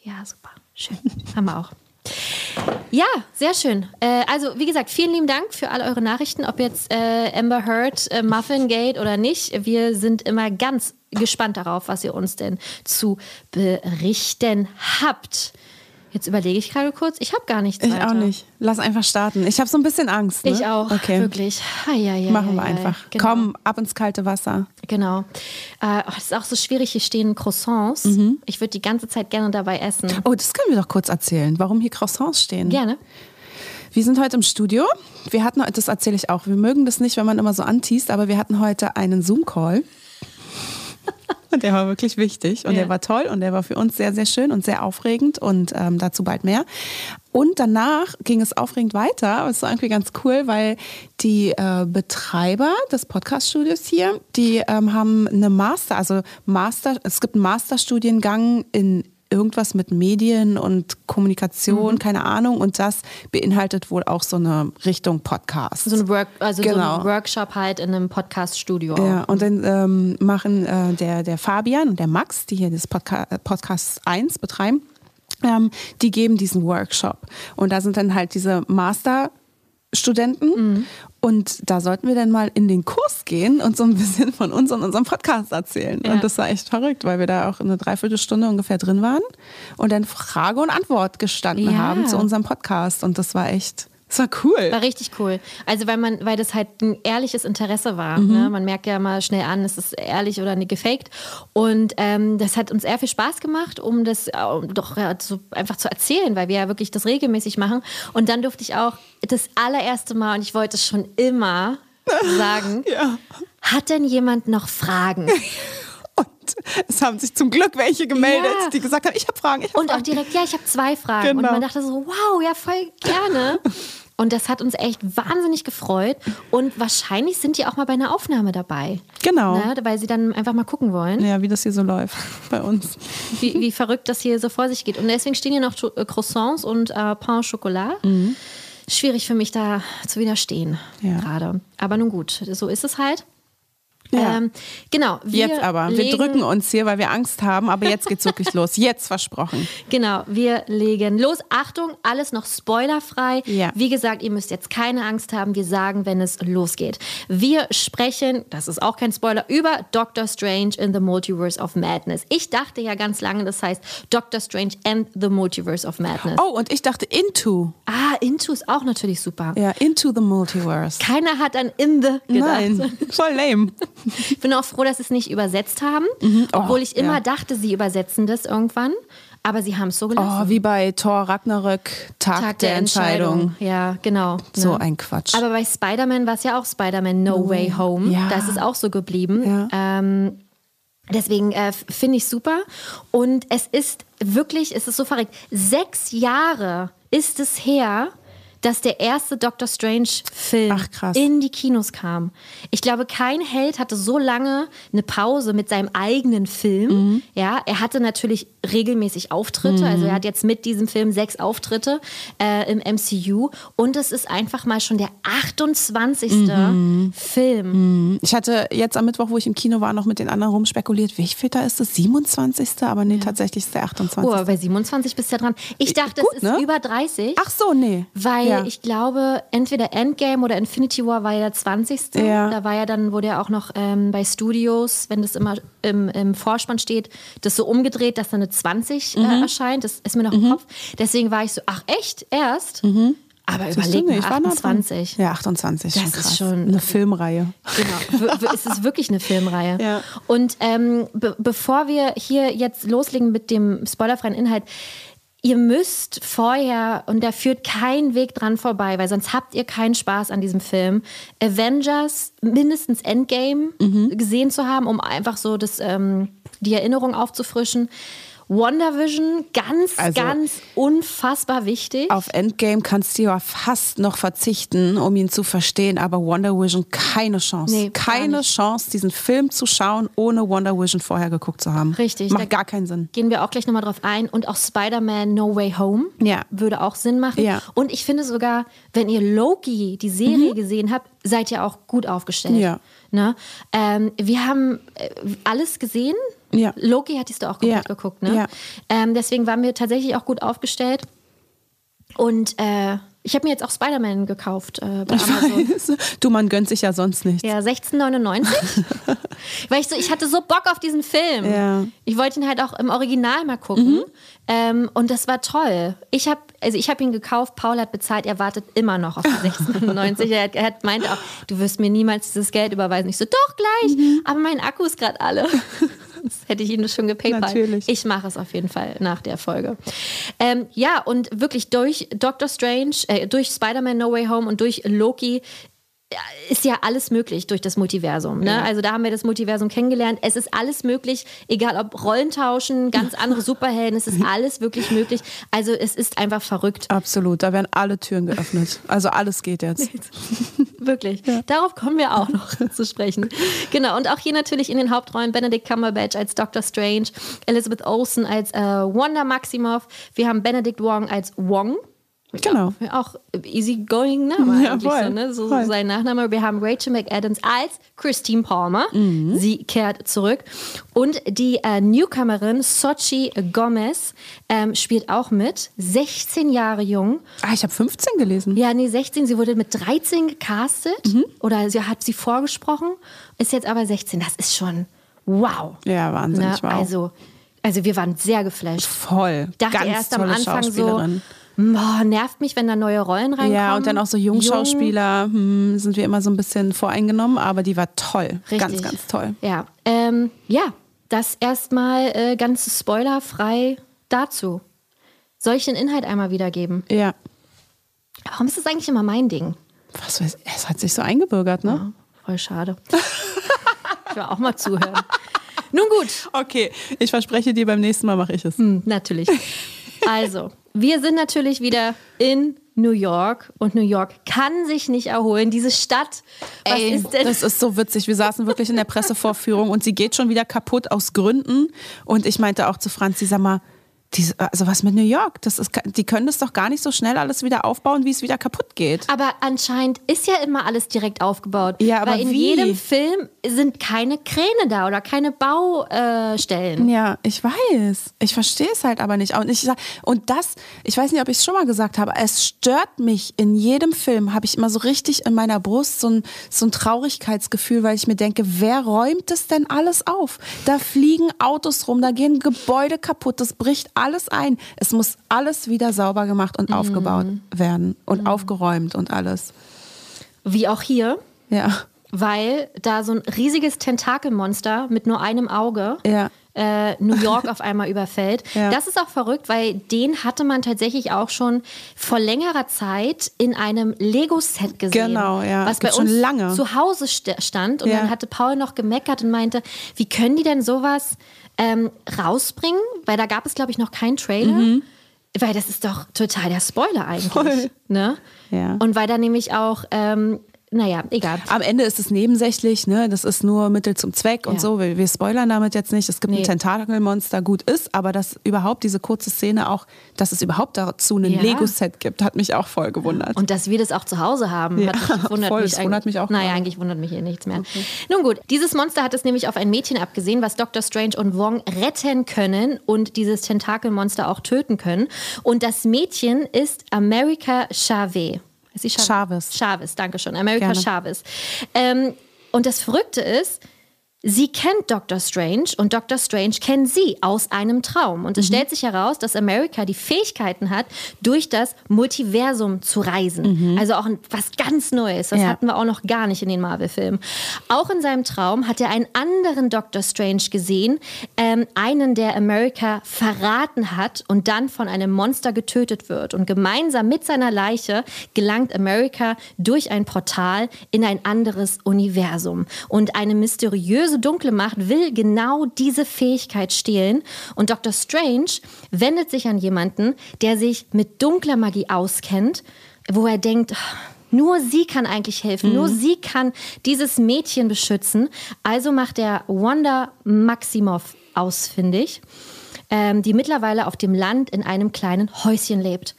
Ja, super. Schön. Haben wir auch. Ja, sehr schön. Äh, also, wie gesagt, vielen lieben Dank für all eure Nachrichten, ob jetzt äh, Amber Heard, äh, Muffin Gate oder nicht. Wir sind immer ganz gespannt darauf, was ihr uns denn zu berichten habt. Jetzt überlege ich gerade kurz. Ich habe gar nichts Ich weiter. auch nicht. Lass einfach starten. Ich habe so ein bisschen Angst. Ne? Ich auch. Okay. Wirklich. Ai, ai, ai, Machen wir ai, ai. einfach. Genau. Komm, ab ins kalte Wasser. Genau. Äh, oh, das ist auch so schwierig. Hier stehen Croissants. Mhm. Ich würde die ganze Zeit gerne dabei essen. Oh, das können wir doch kurz erzählen, warum hier Croissants stehen. Gerne. Wir sind heute im Studio. Wir hatten, das erzähle ich auch, wir mögen das nicht, wenn man immer so anteast, aber wir hatten heute einen Zoom-Call. Und der war wirklich wichtig und Ja. der war toll und der war für uns sehr, sehr schön und sehr aufregend und ähm, dazu bald mehr. Und danach ging es aufregend weiter. Es war irgendwie ganz cool, weil die äh, Betreiber des Podcast-Studios hier, die ähm, haben eine Master, also Master, es gibt einen Masterstudiengang in irgendwas mit Medien und Kommunikation, mhm. keine Ahnung. Und das beinhaltet wohl auch so eine Richtung Podcast. So ein, Work, also genau. so ein Workshop halt in einem Podcast-Studio. Ja, und dann ähm, machen äh, der, der Fabian und der Max, die hier das Podca Podcast 1 betreiben, ähm, die geben diesen Workshop. Und da sind dann halt diese Master- Studenten. Mhm. Und da sollten wir dann mal in den Kurs gehen und so ein bisschen von uns und unserem Podcast erzählen. Ja. Und das war echt verrückt, weil wir da auch eine Dreiviertelstunde ungefähr drin waren und dann Frage und Antwort gestanden ja. haben zu unserem Podcast. Und das war echt das war cool. War richtig cool. Also weil man, weil das halt ein ehrliches Interesse war. Mhm. Ne? Man merkt ja mal schnell an, ist es ehrlich oder nicht gefaked. Und ähm, das hat uns sehr viel Spaß gemacht, um das äh, doch ja, so einfach zu erzählen, weil wir ja wirklich das regelmäßig machen. Und dann durfte ich auch das allererste Mal, und ich wollte es schon immer sagen, ja. hat denn jemand noch Fragen? Und es haben sich zum Glück welche gemeldet, ja. die gesagt haben, ich habe Fragen. Ich hab und Fragen. auch direkt, ja, ich habe zwei Fragen. Genau. Und man dachte so, wow, ja, voll gerne. Und das hat uns echt wahnsinnig gefreut. Und wahrscheinlich sind die auch mal bei einer Aufnahme dabei. Genau. Ne? Weil sie dann einfach mal gucken wollen. Ja, wie das hier so läuft bei uns. Wie, wie verrückt das hier so vor sich geht. Und deswegen stehen hier noch äh, Croissants und äh, Pain au Chocolat. Mhm. Schwierig für mich da zu widerstehen ja. gerade. Aber nun gut, so ist es halt. Ja. Ähm, genau. jetzt aber. Wir drücken uns hier, weil wir Angst haben, aber jetzt geht's wirklich los. Jetzt versprochen. Genau, wir legen los. Achtung, alles noch spoilerfrei. Ja. Wie gesagt, ihr müsst jetzt keine Angst haben. Wir sagen, wenn es losgeht. Wir sprechen, das ist auch kein Spoiler, über Doctor Strange in the Multiverse of Madness. Ich dachte ja ganz lange, das heißt Doctor Strange and the Multiverse of Madness. Oh, und ich dachte Into. Ah, Into ist auch natürlich super. Ja, Into the Multiverse. Keiner hat an In the gedacht. Nein, voll lame. Ich bin auch froh, dass sie es nicht übersetzt haben, mhm. oh, obwohl ich immer ja. dachte, sie übersetzen das irgendwann. Aber sie haben es so gelassen. Oh, wie bei Thor Ragnarök, Tag, Tag der, der Entscheidung. Entscheidung. Ja, genau. So ne? ein Quatsch. Aber bei Spider-Man war es ja auch Spider-Man No oh. Way Home. Ja. Da ist es auch so geblieben. Ja. Ähm, deswegen äh, finde ich super. Und es ist wirklich, es ist so verrückt. Sechs Jahre ist es her, dass der erste Doctor Strange-Film in die Kinos kam. Ich glaube, kein Held hatte so lange eine Pause mit seinem eigenen Film. Mhm. Ja, er hatte natürlich regelmäßig Auftritte. Mhm. Also er hat jetzt mit diesem Film sechs Auftritte äh, im MCU. Und es ist einfach mal schon der 28. Mhm. Film. Mhm. Ich hatte jetzt am Mittwoch, wo ich im Kino war, noch mit den anderen rumspekuliert, wie viel da ist das? 27. Aber nee, ja. tatsächlich ist der 28. Oh, bei 27 bist du ja dran. Ich dachte, Gut, es ist ne? über 30. Ach so, nee. Weil ja. ich glaube, entweder Endgame oder Infinity War war ja der 20. Ja. Da war ja dann, wurde ja auch noch ähm, bei Studios, wenn das immer im, im, Vorspann steht, das so umgedreht, dass dann eine 20 äh, mhm. äh, erscheint. Das ist mir noch mhm. im Kopf. Deswegen war ich so, ach echt, erst? Mhm. Aber Siehst überleg mal, 28. Ja, 28. Das schon ist schon eine Filmreihe. Genau, es ist wirklich eine Filmreihe. Ja. Und ähm, be bevor wir hier jetzt loslegen mit dem spoilerfreien Inhalt, ihr müsst vorher, und da führt kein Weg dran vorbei, weil sonst habt ihr keinen Spaß an diesem Film, Avengers, mindestens Endgame mhm. gesehen zu haben, um einfach so das, ähm, die Erinnerung aufzufrischen. WandaVision, ganz, also, ganz unfassbar wichtig. Auf Endgame kannst du ja fast noch verzichten, um ihn zu verstehen, aber WandaVision keine Chance. Nee, keine Chance, diesen Film zu schauen, ohne WandaVision vorher geguckt zu haben. Richtig. Macht gar keinen Sinn. Gehen wir auch gleich nochmal drauf ein. Und auch Spider-Man No Way Home ja. würde auch Sinn machen. Ja. Und ich finde sogar, wenn ihr Loki, die Serie, mhm. gesehen habt, seid ihr auch gut aufgestellt. Ja. Ne? Ähm, wir haben äh, alles gesehen, ja. Loki hattest du auch ja. geguckt, ne? Ja. Ähm, deswegen waren wir tatsächlich auch gut aufgestellt. Und äh, ich habe mir jetzt auch Spider-Man gekauft äh, bei Amazon. Weiß. Du, man gönnt sich ja sonst nicht. Ja, 16,99. Weil ich so, ich hatte so Bock auf diesen Film. Ja. Ich wollte ihn halt auch im Original mal gucken. Mhm. Ähm, und das war toll. Ich habe also ich ihn gekauft, Paul hat bezahlt, er wartet immer noch auf die 16,99. er, er hat meint auch, du wirst mir niemals dieses Geld überweisen. Ich so, doch gleich, mhm. aber mein Akku ist gerade alle. Sonst hätte ich ihn schon gepaypalt. Natürlich. Ich mache es auf jeden Fall nach der Folge. Ähm, ja, und wirklich durch Doctor Strange, äh, durch Spider-Man No Way Home und durch Loki ist ja alles möglich durch das Multiversum. Ne? Also da haben wir das Multiversum kennengelernt. Es ist alles möglich, egal ob Rollentauschen, ganz andere Superhelden, es ist alles wirklich möglich. Also es ist einfach verrückt. Absolut, da werden alle Türen geöffnet. Also alles geht jetzt. Wirklich. Darauf kommen wir auch noch zu sprechen. Genau, und auch hier natürlich in den Hauptrollen Benedict Cumberbatch als Doctor Strange, Elizabeth Olsen als äh, Wanda Maximoff, wir haben Benedict Wong als Wong. Genau. Ja, auch easygoing Name Ja, eigentlich voll, so, ne? so voll. sein Nachname. Wir haben Rachel McAdams als Christine Palmer. Mhm. Sie kehrt zurück. Und die äh, Newcomerin Sochi Gomez ähm, spielt auch mit. 16 Jahre jung. Ah, ich habe 15 gelesen. Ja, nee, 16. Sie wurde mit 13 gecastet. Mhm. Oder sie hat sie vorgesprochen. Ist jetzt aber 16. Das ist schon wow. Ja, Ne? wahnsinnig. wow. Also, also wir waren sehr geflasht. Voll. dachte Ganz erst am Anfang so. Boah, nervt mich, wenn da neue Rollen reinkommen. Ja, und dann auch so Jungschauspieler hm, sind wir immer so ein bisschen voreingenommen, aber die war toll. Richtig. Ganz, ganz toll. Ja, ähm, ja das erstmal äh, ganz spoilerfrei dazu. Soll ich den Inhalt einmal wiedergeben? Ja. Warum ist das eigentlich immer mein Ding? Was weiß es hat sich so eingebürgert, ne? Voll schade. ich will auch mal zuhören. Nun gut, Okay, ich verspreche dir, beim nächsten Mal mache ich es. Hm, natürlich. Also, wir sind natürlich wieder in New York und New York kann sich nicht erholen. Diese Stadt, was Ey, ist denn? das ist so witzig. Wir saßen wirklich in der Pressevorführung und sie geht schon wieder kaputt aus Gründen. Und ich meinte auch zu Franzi, sag mal, diese, also was mit New York? Das ist, die können das doch gar nicht so schnell alles wieder aufbauen, wie es wieder kaputt geht. aber anscheinend ist ja immer alles direkt aufgebaut. Ja, aber Weil in wie? jedem Film sind keine Kräne da oder keine Baustellen. Ja, ich weiß. Ich verstehe es halt aber nicht. Und, ich und das, ich weiß nicht, ob ich es schon mal gesagt habe, es stört mich in jedem Film, habe ich immer so richtig in meiner Brust so ein, so ein Traurigkeitsgefühl, weil ich mir denke, wer räumt das denn alles auf? Da fliegen Autos rum, da gehen Gebäude kaputt, das bricht alles ein. Es muss alles wieder sauber gemacht und aufgebaut werden und aufgeräumt und alles. Wie auch hier, Ja. weil da so ein riesiges Tentakelmonster mit nur einem Auge Ja. äh, New York auf einmal überfällt. Ja. Das ist auch verrückt, weil den hatte man tatsächlich auch schon vor längerer Zeit in einem Lego-Set gesehen. Genau, ja. Was bei Gibt's schon uns lange. zu Hause st stand. Und Ja. dann hatte Paul noch gemeckert und meinte, wie können die denn sowas ähm, rausbringen? Weil da gab es, glaube ich, noch keinen Trailer. Weil das ist doch total der Spoiler eigentlich. Mhm. Voll. Ne? Ja. Und weil da nämlich auch, ähm, naja, egal. Am Ende ist es nebensächlich, ne? Das ist nur Mittel zum Zweck und Ja. so. Wir, wir spoilern damit jetzt nicht. Es gibt Nee. ein Tentakelmonster, gut ist, aber dass überhaupt diese kurze Szene auch, dass es überhaupt dazu ein Ja. Lego-Set gibt, hat mich auch voll gewundert. Und dass wir das auch zu Hause haben, Ja, hat mich, wundert, voll, mich das wundert mich auch Naja, eigentlich wundert mich hier nichts mehr. Nun gut, dieses Monster hat es nämlich auf ein Mädchen abgesehen, was Dr. Strange und Wong retten können und dieses Tentakelmonster auch töten können. Und das Mädchen ist America Chavez. Ist sie Chavez. Chavez, danke schön. America Gerne. Chavez. Ähm, und das Verrückte ist, Sie kennt Dr. Strange und Dr. Strange kennt sie aus einem Traum. Und es stellt sich heraus, dass America die Fähigkeiten hat, durch das Multiversum zu reisen. Also auch was ganz Neues. Das Ja. hatten wir auch noch gar nicht in den Marvel-Filmen. Auch in seinem Traum hat er einen anderen Dr. Strange gesehen, ähm, einen, der America verraten hat und dann von einem Monster getötet wird. Und gemeinsam mit seiner Leiche gelangt America durch ein Portal in ein anderes Universum. Und eine mysteriöse dunkle Macht will genau diese Fähigkeit stehlen. Und Dr. Strange wendet sich an jemanden, der sich mit dunkler Magie auskennt, wo er denkt, nur sie kann eigentlich helfen, nur sie kann dieses Mädchen beschützen. Also macht er Wanda Maximoff ausfindig, ähm, die mittlerweile auf dem Land in einem kleinen Häuschen lebt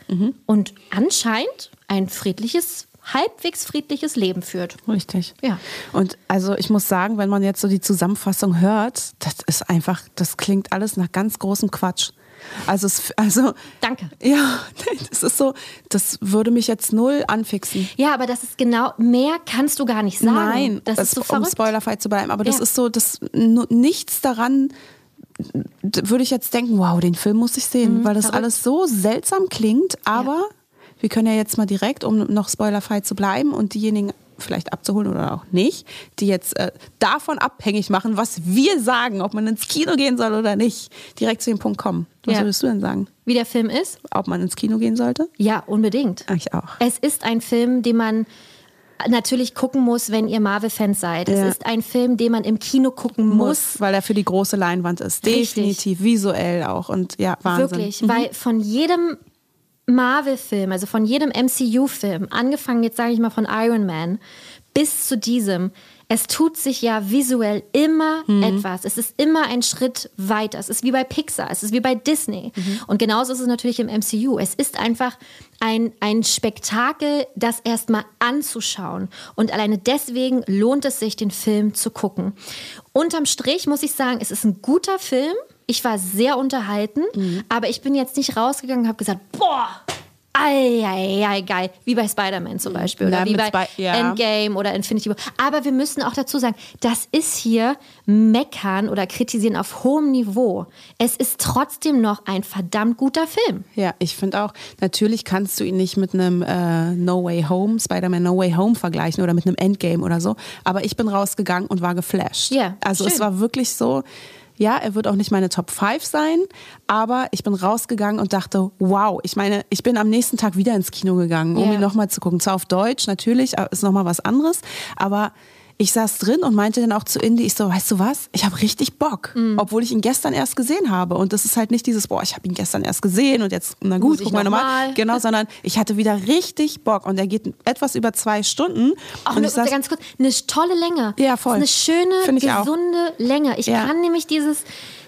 und anscheinend ein friedliches, halbwegs friedliches Leben führt. Richtig. Ja. Und also ich muss sagen, wenn man jetzt so die Zusammenfassung hört, das ist einfach, das klingt alles nach ganz großem Quatsch. Also, es, also Danke. ja, das ist so, das würde mich jetzt null anfixen. Ja, aber das ist genau, mehr kannst du gar nicht sagen. Nein, das ist so um verrückt. spoilerfrei zu bleiben. Aber das Ja. ist so, das nichts daran würde ich jetzt denken, wow, den Film muss ich sehen, weil das Mhm, verrückt. alles so seltsam klingt. Aber wir können ja jetzt mal direkt, um noch spoilerfrei zu bleiben und diejenigen vielleicht abzuholen oder auch nicht, die jetzt äh, davon abhängig machen, was wir sagen, ob man ins Kino gehen soll oder nicht, direkt zu dem Punkt kommen. Was Ja. würdest du denn sagen? Wie der Film ist? Ob man ins Kino gehen sollte? Ja, unbedingt. Ich auch. Es ist ein Film, den man natürlich gucken muss, wenn ihr Marvel-Fans seid. Ja. Es ist ein Film, den man im Kino gucken muss. muss. Weil er für die große Leinwand ist. Definitiv, Richtig. visuell auch. Und ja, Wahnsinn. Wirklich, mhm. weil von jedem Marvel-Film, also von jedem MCU-Film, angefangen jetzt sage ich mal von Iron Man, bis zu diesem, es tut sich ja visuell immer mhm. etwas. Es ist immer ein Schritt weiter. Es ist wie bei Pixar, es ist wie bei Disney. Mhm. Und genauso ist es natürlich im MCU. Es ist einfach ein, ein Spektakel, das erstmal anzuschauen. Und alleine deswegen lohnt es sich, den Film zu gucken. Unterm Strich muss ich sagen, es ist ein guter Film. Ich war sehr unterhalten, mhm. aber ich bin jetzt nicht rausgegangen und habe gesagt, boah, Eieiei, geil. Wie bei Spider-Man zum Beispiel. Oder ja, wie bei Sp ja. Endgame oder Infinity War. Aber wir müssen auch dazu sagen, das ist hier meckern oder kritisieren auf hohem Niveau. Es ist trotzdem noch ein verdammt guter Film. Ja, ich finde auch, natürlich kannst du ihn nicht mit einem äh, No Way Home, Spider-Man No Way Home vergleichen oder mit einem Endgame oder so. Aber ich bin rausgegangen und war geflasht. Ja, also schön. es war wirklich so ja, er wird auch nicht meine Top 5 sein, aber ich bin rausgegangen und dachte, wow, ich meine, ich bin am nächsten Tag wieder ins Kino gegangen, um yeah. ihn nochmal zu gucken. Zwar auf Deutsch, natürlich, ist nochmal was anderes, aber ich saß drin und meinte dann auch zu Indy, ich so, weißt du was, ich habe richtig Bock, mhm. obwohl ich ihn gestern erst gesehen habe. Und das ist halt nicht dieses, boah, ich habe ihn gestern erst gesehen und jetzt, na gut, guck mal nochmal. Genau, sondern ich hatte wieder richtig Bock und er geht etwas über zwei Stunden. Auch und eine, ganz kurz, eine tolle Länge. Ja, voll. eine schöne, gesunde Länge. Ich ja. kann nämlich dieses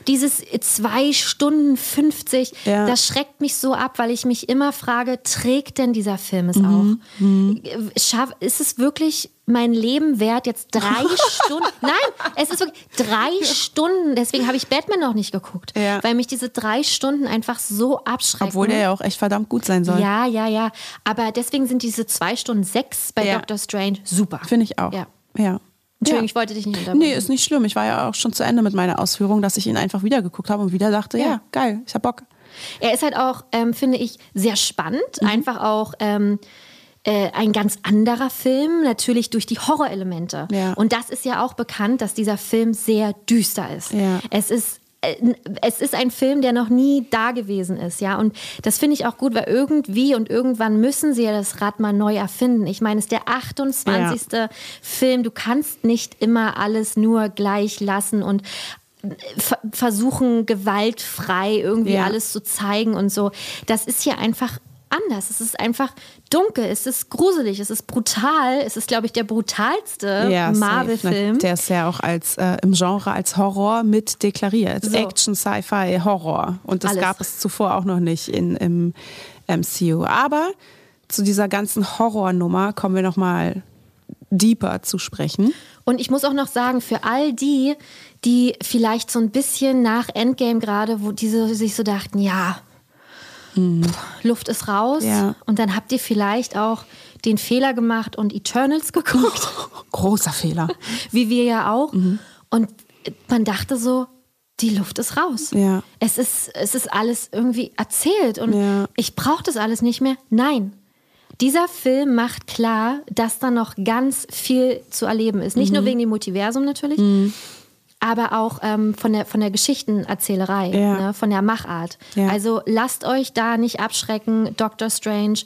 dieses zwei Stunden 50, ja. das schreckt mich so ab, weil ich mich immer frage, trägt denn dieser Film es mhm. auch? Mhm. Schaff, ist es wirklich mein Leben wert, jetzt drei Stunden? Nein, es ist wirklich drei Stunden. Deswegen habe ich Batman noch nicht geguckt, ja. weil mich diese drei Stunden einfach so abschrecken. Obwohl der ja auch echt verdammt gut sein soll. Ja, ja, ja. Aber deswegen sind diese zwei Stunden sechs bei ja. Doctor Strange super. Finde ich auch. Ja. ja. Entschuldigung, ja. ich wollte dich nicht unterbrechen. Nee, ist nicht schlimm. Ich war ja auch schon zu Ende mit meiner Ausführung, dass ich ihn einfach wieder geguckt habe und wieder dachte, ja, ja geil, ich hab Bock. Er ist halt auch, ähm, finde ich, sehr spannend. Mhm. Einfach auch ähm, äh, ein ganz anderer Film, natürlich durch die Horrorelemente. Ja. Und das ist ja auch bekannt, dass dieser Film sehr düster ist. Ja. Es ist äh, es ist ein Film, der noch nie da gewesen ist, ja. Und das finde ich auch gut, weil irgendwie und irgendwann müssen sie ja das Rad mal neu erfinden. Ich meine, es ist der 28. Ja. Film. Du kannst nicht immer alles nur gleich lassen und äh, versuchen, gewaltfrei irgendwie ja. alles zu zeigen und so. Das ist hier einfach anders. Es ist einfach dunkel, es ist gruselig, es ist brutal. Es ist, glaube ich, der brutalste ja, Marvel-Film. Der ist ja auch als, äh, im Genre als Horror mit deklariert. So. Action, Sci-Fi, Horror. Und das Alles. gab es zuvor auch noch nicht in, im MCU. Aber zu dieser ganzen Horrornummer kommen wir nochmal deeper zu sprechen. Und ich muss auch noch sagen, für all die, die vielleicht so ein bisschen nach Endgame gerade, wo diese sich so dachten, ja, Mhm. Luft ist raus. Ja. Und dann habt ihr vielleicht auch den Fehler gemacht und Eternals geguckt. Großer Fehler. Wie wir ja auch. Mhm. Und man dachte so, die Luft ist raus. Ja. Es, ist, es ist alles irgendwie erzählt und ja. ich brauche das alles nicht mehr. Nein. Dieser Film macht klar, dass da noch ganz viel zu erleben ist. Nicht mhm. nur wegen dem Multiversum natürlich, mhm aber auch ähm, von, der, von der Geschichtenerzählerei, ja. ne, von der Machart. Ja. Also lasst euch da nicht abschrecken. Doctor Strange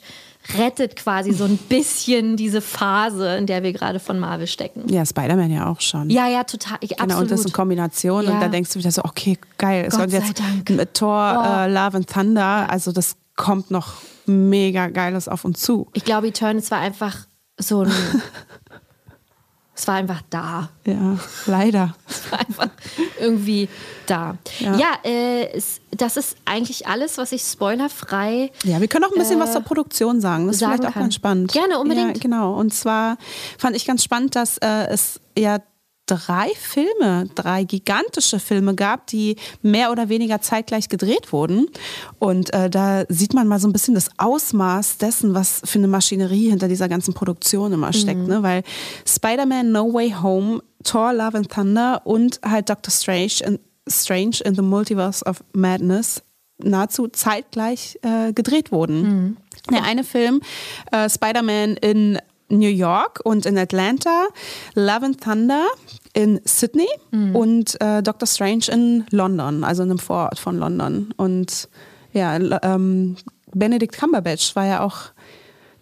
rettet quasi so ein bisschen diese Phase, in der wir gerade von Marvel stecken. Ja, Spider-Man ja auch schon. Ja, ja, total. Ich, genau, und das in Kombination. Ja. Und da denkst du wieder so, okay, geil. Es kommt jetzt Dank. mit Thor, oh. äh, Love and Thunder. Also das kommt noch mega Geiles auf uns zu. Ich glaube, Eternals war einfach so ein Es war einfach da. Ja, leider. es war einfach irgendwie da. Ja, ja äh, es, das ist eigentlich alles, was ich spoilerfrei. Ja, wir können auch ein bisschen äh, was zur Produktion sagen. Das ist vielleicht auch kann. ganz spannend. Gerne, unbedingt. Ja, genau. Und zwar fand ich ganz spannend, dass äh, es ja drei Filme, drei gigantische Filme gab, die mehr oder weniger zeitgleich gedreht wurden. Und äh, da sieht man mal so ein bisschen das Ausmaß dessen, was für eine Maschinerie hinter dieser ganzen Produktion immer steckt. Mhm. Ne? Weil Spider-Man No Way Home, Thor Love and Thunder und halt Doctor Strange in, Strange in the Multiverse of Madness nahezu zeitgleich äh, gedreht wurden. Mhm. Der eine Film, äh, Spider-Man in New York und in Atlanta, Love and Thunder in Sydney mhm. und äh, Doctor Strange in London, also in einem Vorort von London. Und ja, ähm, Benedict Cumberbatch war ja auch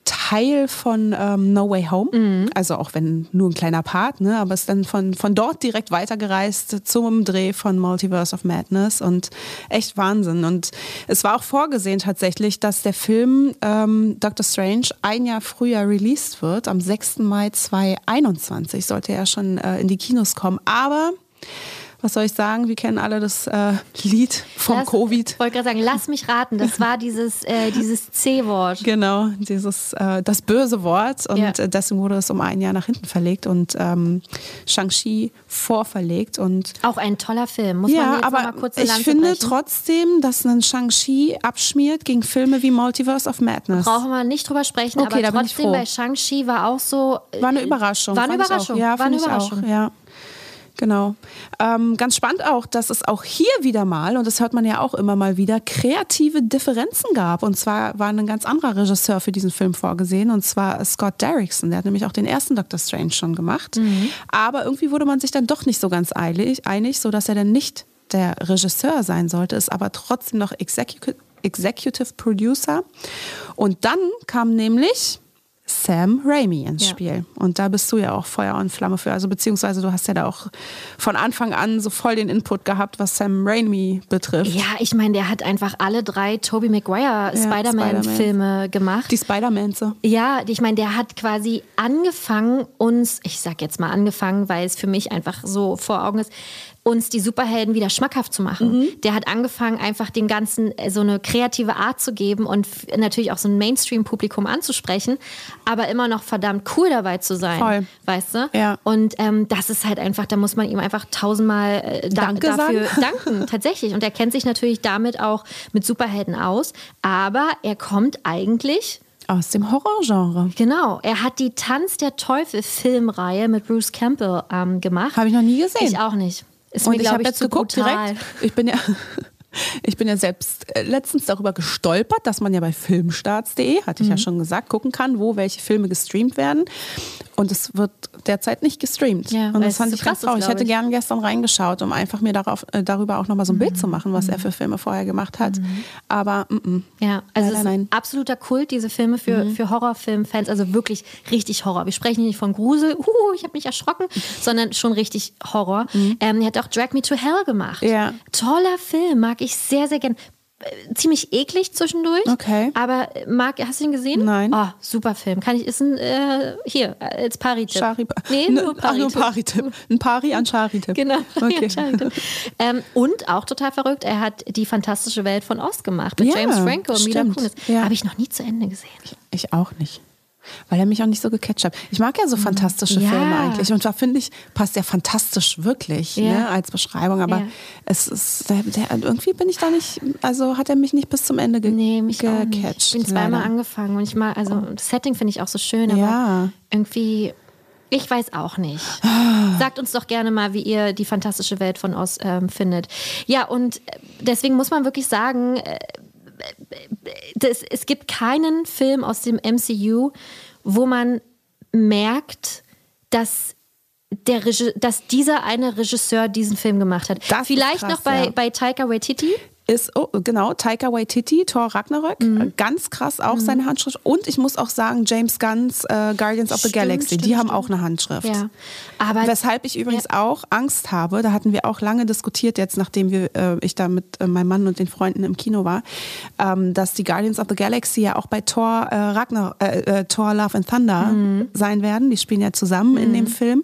Teil von ähm, No Way Home. Also auch wenn nur ein kleiner Part, ne? aber ist dann von, von dort direkt weitergereist zum Dreh von Multiverse of Madness und echt Wahnsinn. Und es war auch vorgesehen tatsächlich, dass der Film ähm, Doctor Strange ein Jahr früher released wird. Am 6. Mai 2021 sollte er schon äh, in die Kinos kommen. Aber was soll ich sagen? Wir kennen alle das äh, Lied vom Lass- Covid. Ich wollte gerade sagen, lass mich raten, das war dieses, äh, dieses C-Wort. Genau, dieses äh, das böse Wort und Ja. deswegen wurde es um ein Jahr nach hinten verlegt und ähm, Shang-Chi vorverlegt und Auch ein toller Film, muss man ja, jetzt noch aber mal kurz ich finde brechen. trotzdem, dass ein Shang-Chi abschmiert gegen Filme wie Multiverse of Madness. Brauchen wir nicht drüber sprechen, Okay, da aber bin ich trotzdem bei Shang-Chi war auch so. äh, War eine Überraschung. War eine Überraschung. Auch. Ja, war eine Überraschung. Auch, ja. Genau. Ähm, ganz spannend auch, dass es auch hier wieder mal, und das hört man ja auch immer mal wieder, kreative Differenzen gab. Und zwar war ein ganz anderer Regisseur für diesen Film vorgesehen, und zwar Scott Derrickson. Der hat nämlich auch den ersten Doctor Strange schon gemacht. Aber irgendwie wurde man sich dann doch nicht so ganz eilig, einig, sodass er dann nicht der Regisseur sein sollte, ist aber trotzdem noch Executive, Executive Producer. Und dann kam nämlich Sam Raimi ins Ja. Spiel. Und da bist du ja auch Feuer und Flamme für. Also beziehungsweise du hast ja da auch von Anfang an so voll den Input gehabt, was Sam Raimi betrifft. Ja, ich meine, der hat einfach alle drei Tobey Maguire Spider-Man-Filme gemacht. Die Spider-Mans. so. Ja, ich meine, der hat quasi angefangen, uns, ich sag jetzt mal angefangen, weil es für mich einfach so vor Augen ist, uns die Superhelden wieder schmackhaft zu machen. Mhm. Der hat angefangen, einfach dem Ganzen äh, so eine kreative Art zu geben und natürlich auch so ein Mainstream-Publikum anzusprechen, aber immer noch verdammt cool dabei zu sein. Voll. Weißt du? Ja. Und ähm, das ist halt einfach, da muss man ihm einfach tausendmal äh, da, Danke dafür sagen. danken, tatsächlich. Und er kennt sich natürlich damit auch mit Superhelden aus, aber er kommt eigentlich Aus dem Horrorgenre. Genau, er hat die Tanz der Teufel Filmreihe mit Bruce Campbell ähm, gemacht. Habe ich noch nie gesehen. Ich auch nicht. Ist Und mir, ich habe jetzt geguckt brutal. direkt. Ich bin ja. Ich bin ja selbst äh, letztens darüber gestolpert, dass man ja bei filmstarts.de, hatte Mhm. ich ja schon gesagt, gucken kann, wo welche Filme gestreamt werden. Und es wird derzeit nicht gestreamt. Ja, und das fand ich krass traurig. Ich hätte gern gestern reingeschaut, um einfach mir darauf, äh, darüber auch nochmal so ein Bild zu machen, was er für Filme vorher gemacht hat. Aber mm, mm. Ja, also Leider es ist nein. Mhm. ein absoluter Kult, diese Filme für, für Horrorfilmfans, also wirklich richtig Horror. Wir sprechen hier nicht von Grusel, uh, ich habe mich erschrocken, sondern schon richtig Horror. Ähm, er hat auch Drag Me to Hell gemacht. Mhm. Ja. Toller Film, mag ich sehr, sehr gern. Äh, Ziemlich eklig zwischendurch. Okay. Aber mag, hast du ihn gesehen? Nein. Oh, super Film. Kann ich, ist ein, äh, hier, als Pari-Tipp. Schari Nee, Ne, nur ach, nur Pari-Tipp. Pari-Tipp. Ein Pari an Schari-Tipp. Genau. Okay. Ja, Charlie. ähm, und auch total verrückt, er hat die fantastische Welt von Oz gemacht mit Ja, James Franco und Mila. Kunis. Ja. Habe ich noch nie zu Ende gesehen. Ich auch nicht. Weil er mich auch nicht so gecatcht hat. Ich mag ja so fantastische Ja. Filme eigentlich. Und da finde ich, passt ja fantastisch wirklich Ja. ne, als Beschreibung. Aber Ja. es ist, der, der, irgendwie bin ich da nicht, also hat er mich nicht bis zum Ende ge Nee, mich gecatcht. Ich bin zweimal leider. angefangen und ich mal, also das Setting finde ich auch so schön, aber Ja. irgendwie, ich weiß auch nicht. Sagt uns doch gerne mal, wie ihr die fantastische Welt von Oz ähm, findet. Ja, und deswegen muss man wirklich sagen, äh, das, es gibt keinen Film aus dem MCU, wo man merkt, dass der Regi dass dieser eine Regisseur diesen Film gemacht hat. Das Vielleicht krass, noch bei, ja. bei Taika Waititi. Ist, oh, genau, Taika Waititi, Thor Ragnarök. Mhm. Ganz krass auch seine Handschrift. Und ich muss auch sagen, James Gunn's äh, Guardians of the Stimmt, Galaxy, stimmt, die haben stimmt. auch eine Handschrift. Ja, aber Weshalb ich übrigens auch Angst habe, da hatten wir auch lange diskutiert, jetzt nachdem wir, äh, ich da mit äh, meinem Mann und den Freunden im Kino war, ähm, dass die Guardians of the Galaxy ja auch bei Thor, äh, Ragnar, äh, äh, Thor Love and Thunder Mhm. sein werden. Die spielen ja zusammen in dem Film.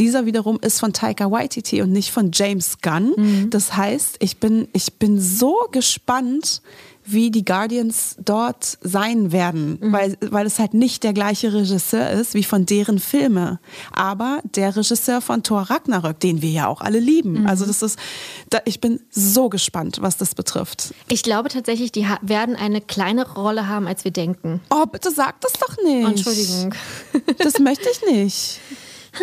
Dieser wiederum ist von Taika Waititi und nicht von James Gunn. Mhm. Das heißt, ich bin, ich bin so gespannt, wie die Guardians dort sein werden, Mhm. weil, weil es halt nicht der gleiche Regisseur ist wie von deren Filme. Aber der Regisseur von Thor Ragnarök, den wir ja auch alle lieben. Mhm. Also das ist, da, ich bin so gespannt, was das betrifft. ich glaube tatsächlich, die werden eine kleinere Rolle haben, als wir denken. Oh, bitte sag das doch nicht. Entschuldigung. Das möchte ich nicht.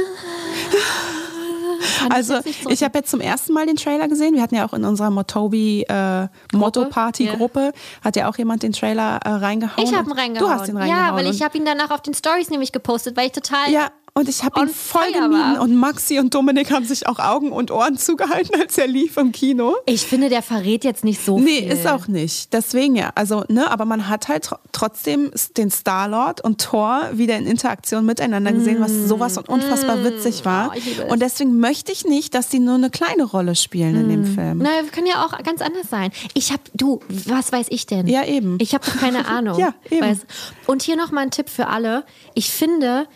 Also ich habe jetzt zum ersten Mal den Trailer gesehen. Wir hatten ja auch in unserer Motobi äh, Motto Party Ja. Gruppe hat ja auch jemand den Trailer äh, reingehauen. ich habe ihn reingehauen. Du hast ihn reingehauen. Ja, weil ich habe ihn danach auf den Stories nämlich gepostet, weil ich total Ja, Und ich habe ihn voll gemieden. Und Maxi und Dominik haben sich auch Augen und Ohren zugehalten, als er lief im Kino. Ich finde, der verrät jetzt nicht so Nee, viel. ist auch nicht. Deswegen ja. Also, ne, aber man hat halt tr trotzdem den Star-Lord und Thor wieder in Interaktion miteinander gesehen, was sowas von unfassbar witzig war. Oh, liebe es. und deswegen möchte ich nicht, dass die nur eine kleine Rolle spielen in dem Film. Naja, wir können ja auch ganz anders sein. Ich hab, du, was weiß ich denn? Ja, eben. Ich habe doch keine Ahnung. Ja, eben. Weiß- Und hier nochmal ein Tipp für alle. Ich finde,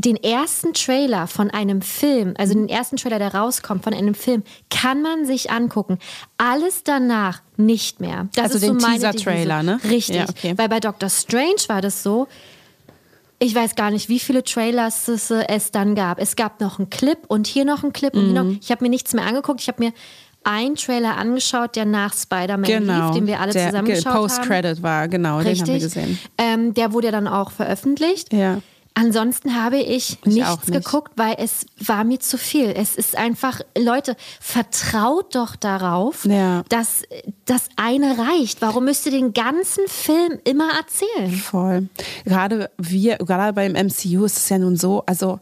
den ersten Trailer von einem Film, also den ersten Trailer, der rauskommt von einem Film, kann man sich angucken. Alles danach nicht mehr. Das Also ist so den meine Teaser-Trailer, ne? Richtig. Ja, okay. Weil bei Doctor Strange war das so, ich weiß gar nicht, wie viele Trailers es, äh, es dann gab. Es gab noch einen Clip und hier noch einen Clip und hier Mhm. noch. Ich habe mir nichts mehr angeguckt. Ich habe mir einen Trailer angeschaut, der nach Spider-Man Genau. lief, den wir alle der zusammen ge- geschaut haben. Post-Credit war, genau, den haben wir Richtig. gesehen. Ähm, der wurde ja dann auch veröffentlicht. Ja. Ansonsten habe ich, Ich nichts nicht. geguckt, weil es war mir zu viel. Es ist einfach, Leute, vertraut doch darauf, Ja. dass das eine reicht. Warum müsst ihr den ganzen Film immer erzählen? Voll. Gerade wir, gerade beim MCU ist es ja nun so, also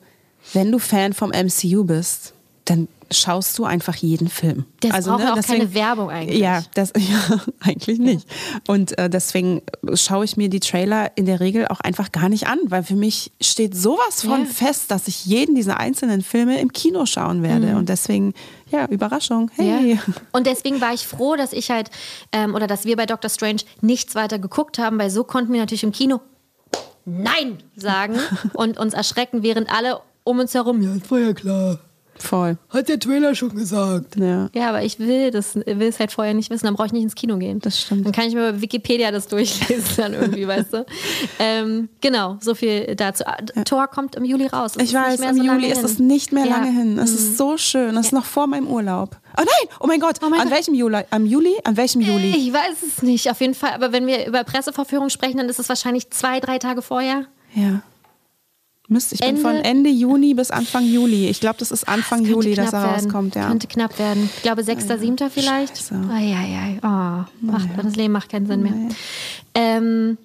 wenn du Fan vom MCU bist, dann schaust du einfach jeden Film. Das also, braucht ja auch keine Werbung eigentlich. Ja, das, ja eigentlich nicht. Und äh, deswegen schaue ich mir die Trailer in der Regel auch einfach gar nicht an, weil für mich steht sowas von Ja. fest, dass ich jeden dieser einzelnen Filme im Kino schauen werde. Und deswegen, ja, Überraschung. Hey. Mhm. Ja. Und deswegen war ich froh, dass ich halt, ähm, oder dass wir bei Doctor Strange nichts weiter geguckt haben, weil so konnten wir natürlich im Kino Nein sagen und uns erschrecken, während alle um uns herum, ja, Das war ja klar. Voll. Hat der Trailer schon gesagt. Ja. Ja, aber ich will das will es halt vorher nicht wissen, dann brauche ich nicht ins Kino gehen. Das stimmt. Dann kann ich mir bei Wikipedia das durchlesen dann irgendwie, weißt du. Ähm, genau, so viel dazu. Ah, Tor kommt im Juli raus. Es Ich ist weiß, nicht mehr im so lange Juli ist hin. es nicht mehr Ja. Mhm. lange hin. Es ist so schön. Es ist noch vor meinem Urlaub. Oh nein! Oh mein Gott! mein An Gott. welchem Juli? Am Juli? An welchem Juli? Ich weiß es nicht, auf jeden Fall. Aber wenn wir über Presseverführung sprechen, dann ist es wahrscheinlich zwei, drei Tage vorher. Ja. Müsste ich bin Ende- von Ende Juni bis Anfang Juli. Ich glaube, das ist Anfang Könnte Juli, dass er werden. rauskommt. Ja. Könnte knapp werden. Ich glaube, 6., 7. vielleicht. Scheiße. Eieiei. Oh, macht, Das Leben macht keinen Sinn mehr. Ähm,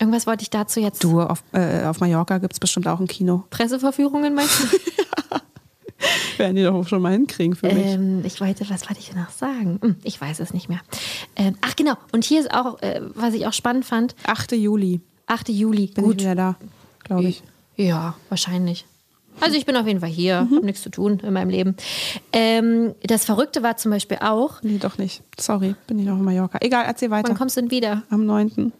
irgendwas wollte ich dazu jetzt. Du, auf, äh, auf Mallorca gibt es bestimmt auch ein Kino. Presseverführungen meinst du? Werden die doch schon mal hinkriegen für mich. ähm, ich wollte, was wollte ich denn noch sagen? Hm, ich weiß es nicht mehr. Ähm, ach genau. Und hier ist auch, äh, was ich auch spannend fand, 8. Juli 8. Juli. bin ich wieder da, glaube ich. Ja, wahrscheinlich. Also ich bin auf jeden Fall hier, Mhm. habe nichts zu tun in meinem Leben. Ähm, das Verrückte war zum Beispiel auch, Nee, doch nicht. Sorry, bin ich noch in Mallorca. Egal, erzähl weiter. wann kommst du denn wieder? Am 9.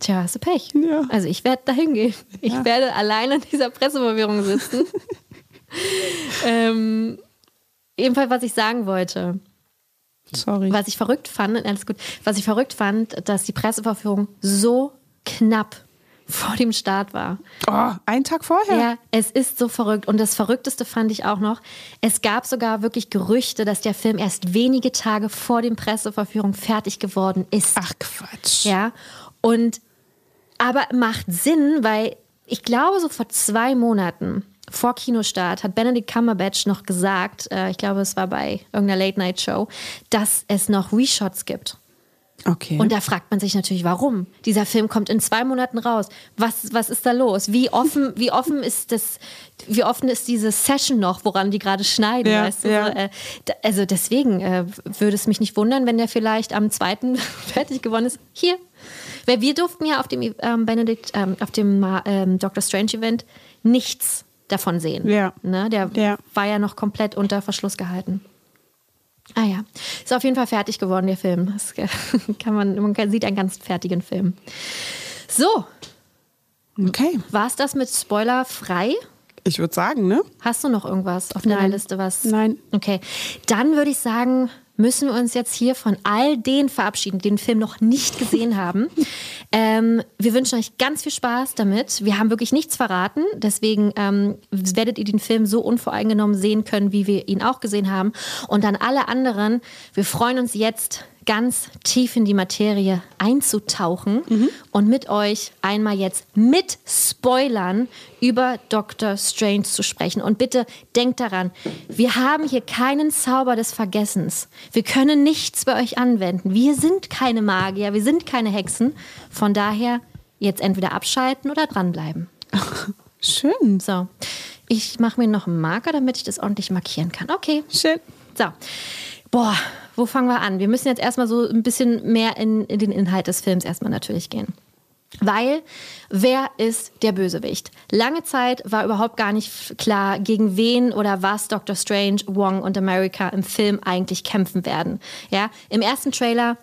Tja, hast du Pech. Ja. Also ich werde dahin gehen. Ich Ja. werde allein an dieser Presseverwirrung sitzen. ähm, ebenfalls, was ich sagen wollte, Sorry. was ich verrückt fand, alles gut, was ich verrückt fand, dass die Presseverführung so knapp vor dem Start war. Oh, einen Tag vorher? Ja, es ist so verrückt. Und das Verrückteste fand ich auch noch, es gab sogar wirklich Gerüchte, dass der Film erst wenige Tage vor dem Presseverführung fertig geworden ist. Ach Quatsch. Ja, und aber macht Sinn, weil ich glaube, so vor zwei Monaten vor Kinostart hat Benedict Cumberbatch noch gesagt, äh, ich glaube, es war bei irgendeiner Late-Night-Show, dass es noch Reshots gibt. Okay. Und da fragt man sich natürlich, warum? Dieser Film kommt in zwei Monaten raus. Was, was ist da los? Wie offen, wie offen ist das, wie offen ist diese Session noch, woran die gerade schneiden, Ja, weißt du? ja. Äh, also deswegen äh, würde es mich nicht wundern, wenn der vielleicht am zweiten fertig geworden ist. Hier. Weil wir durften ja auf dem ähm, Benedict, ähm, auf dem ähm, Doctor Strange Event nichts davon sehen. Ja. Ne? Der Ja. war ja noch komplett unter Verschluss gehalten. Ah ja, ist auf jeden Fall fertig geworden, der Film. Das kann man, man kann- sieht einen ganz fertigen Film. So, okay. war es das mit Spoiler frei? Ich würde sagen, ne? Hast du noch irgendwas auf deiner. Liste, was? Nein. Okay, dann würde ich sagen, müssen wir uns jetzt hier von all denen verabschieden, die den Film noch nicht gesehen haben. ähm, wir wünschen euch ganz viel Spaß damit. Wir haben wirklich nichts verraten, deswegen ähm, werdet ihr den Film so unvoreingenommen sehen können, wie wir ihn auch gesehen haben. Und an alle anderen, wir freuen uns jetzt ganz tief in die Materie einzutauchen und mit euch einmal jetzt mit Spoilern über Doctor Strange zu sprechen. Und bitte denkt daran, wir haben hier keinen Zauber des Vergessens. Wir können nichts bei euch anwenden. Wir sind keine Magier, wir sind keine Hexen. Von daher jetzt entweder abschalten oder dranbleiben. Schön. So, ich mache mir noch einen Marker, damit ich das ordentlich markieren kann. Okay. Schön. So. Boah, wo fangen wir an? Wir müssen jetzt erstmal so ein bisschen mehr in, in den Inhalt des Films erstmal natürlich gehen. Weil, wer ist der Bösewicht? Lange Zeit war überhaupt gar nicht klar, gegen wen oder was Doctor Strange, Wong und America im Film eigentlich kämpfen werden. Ja, im ersten Trailer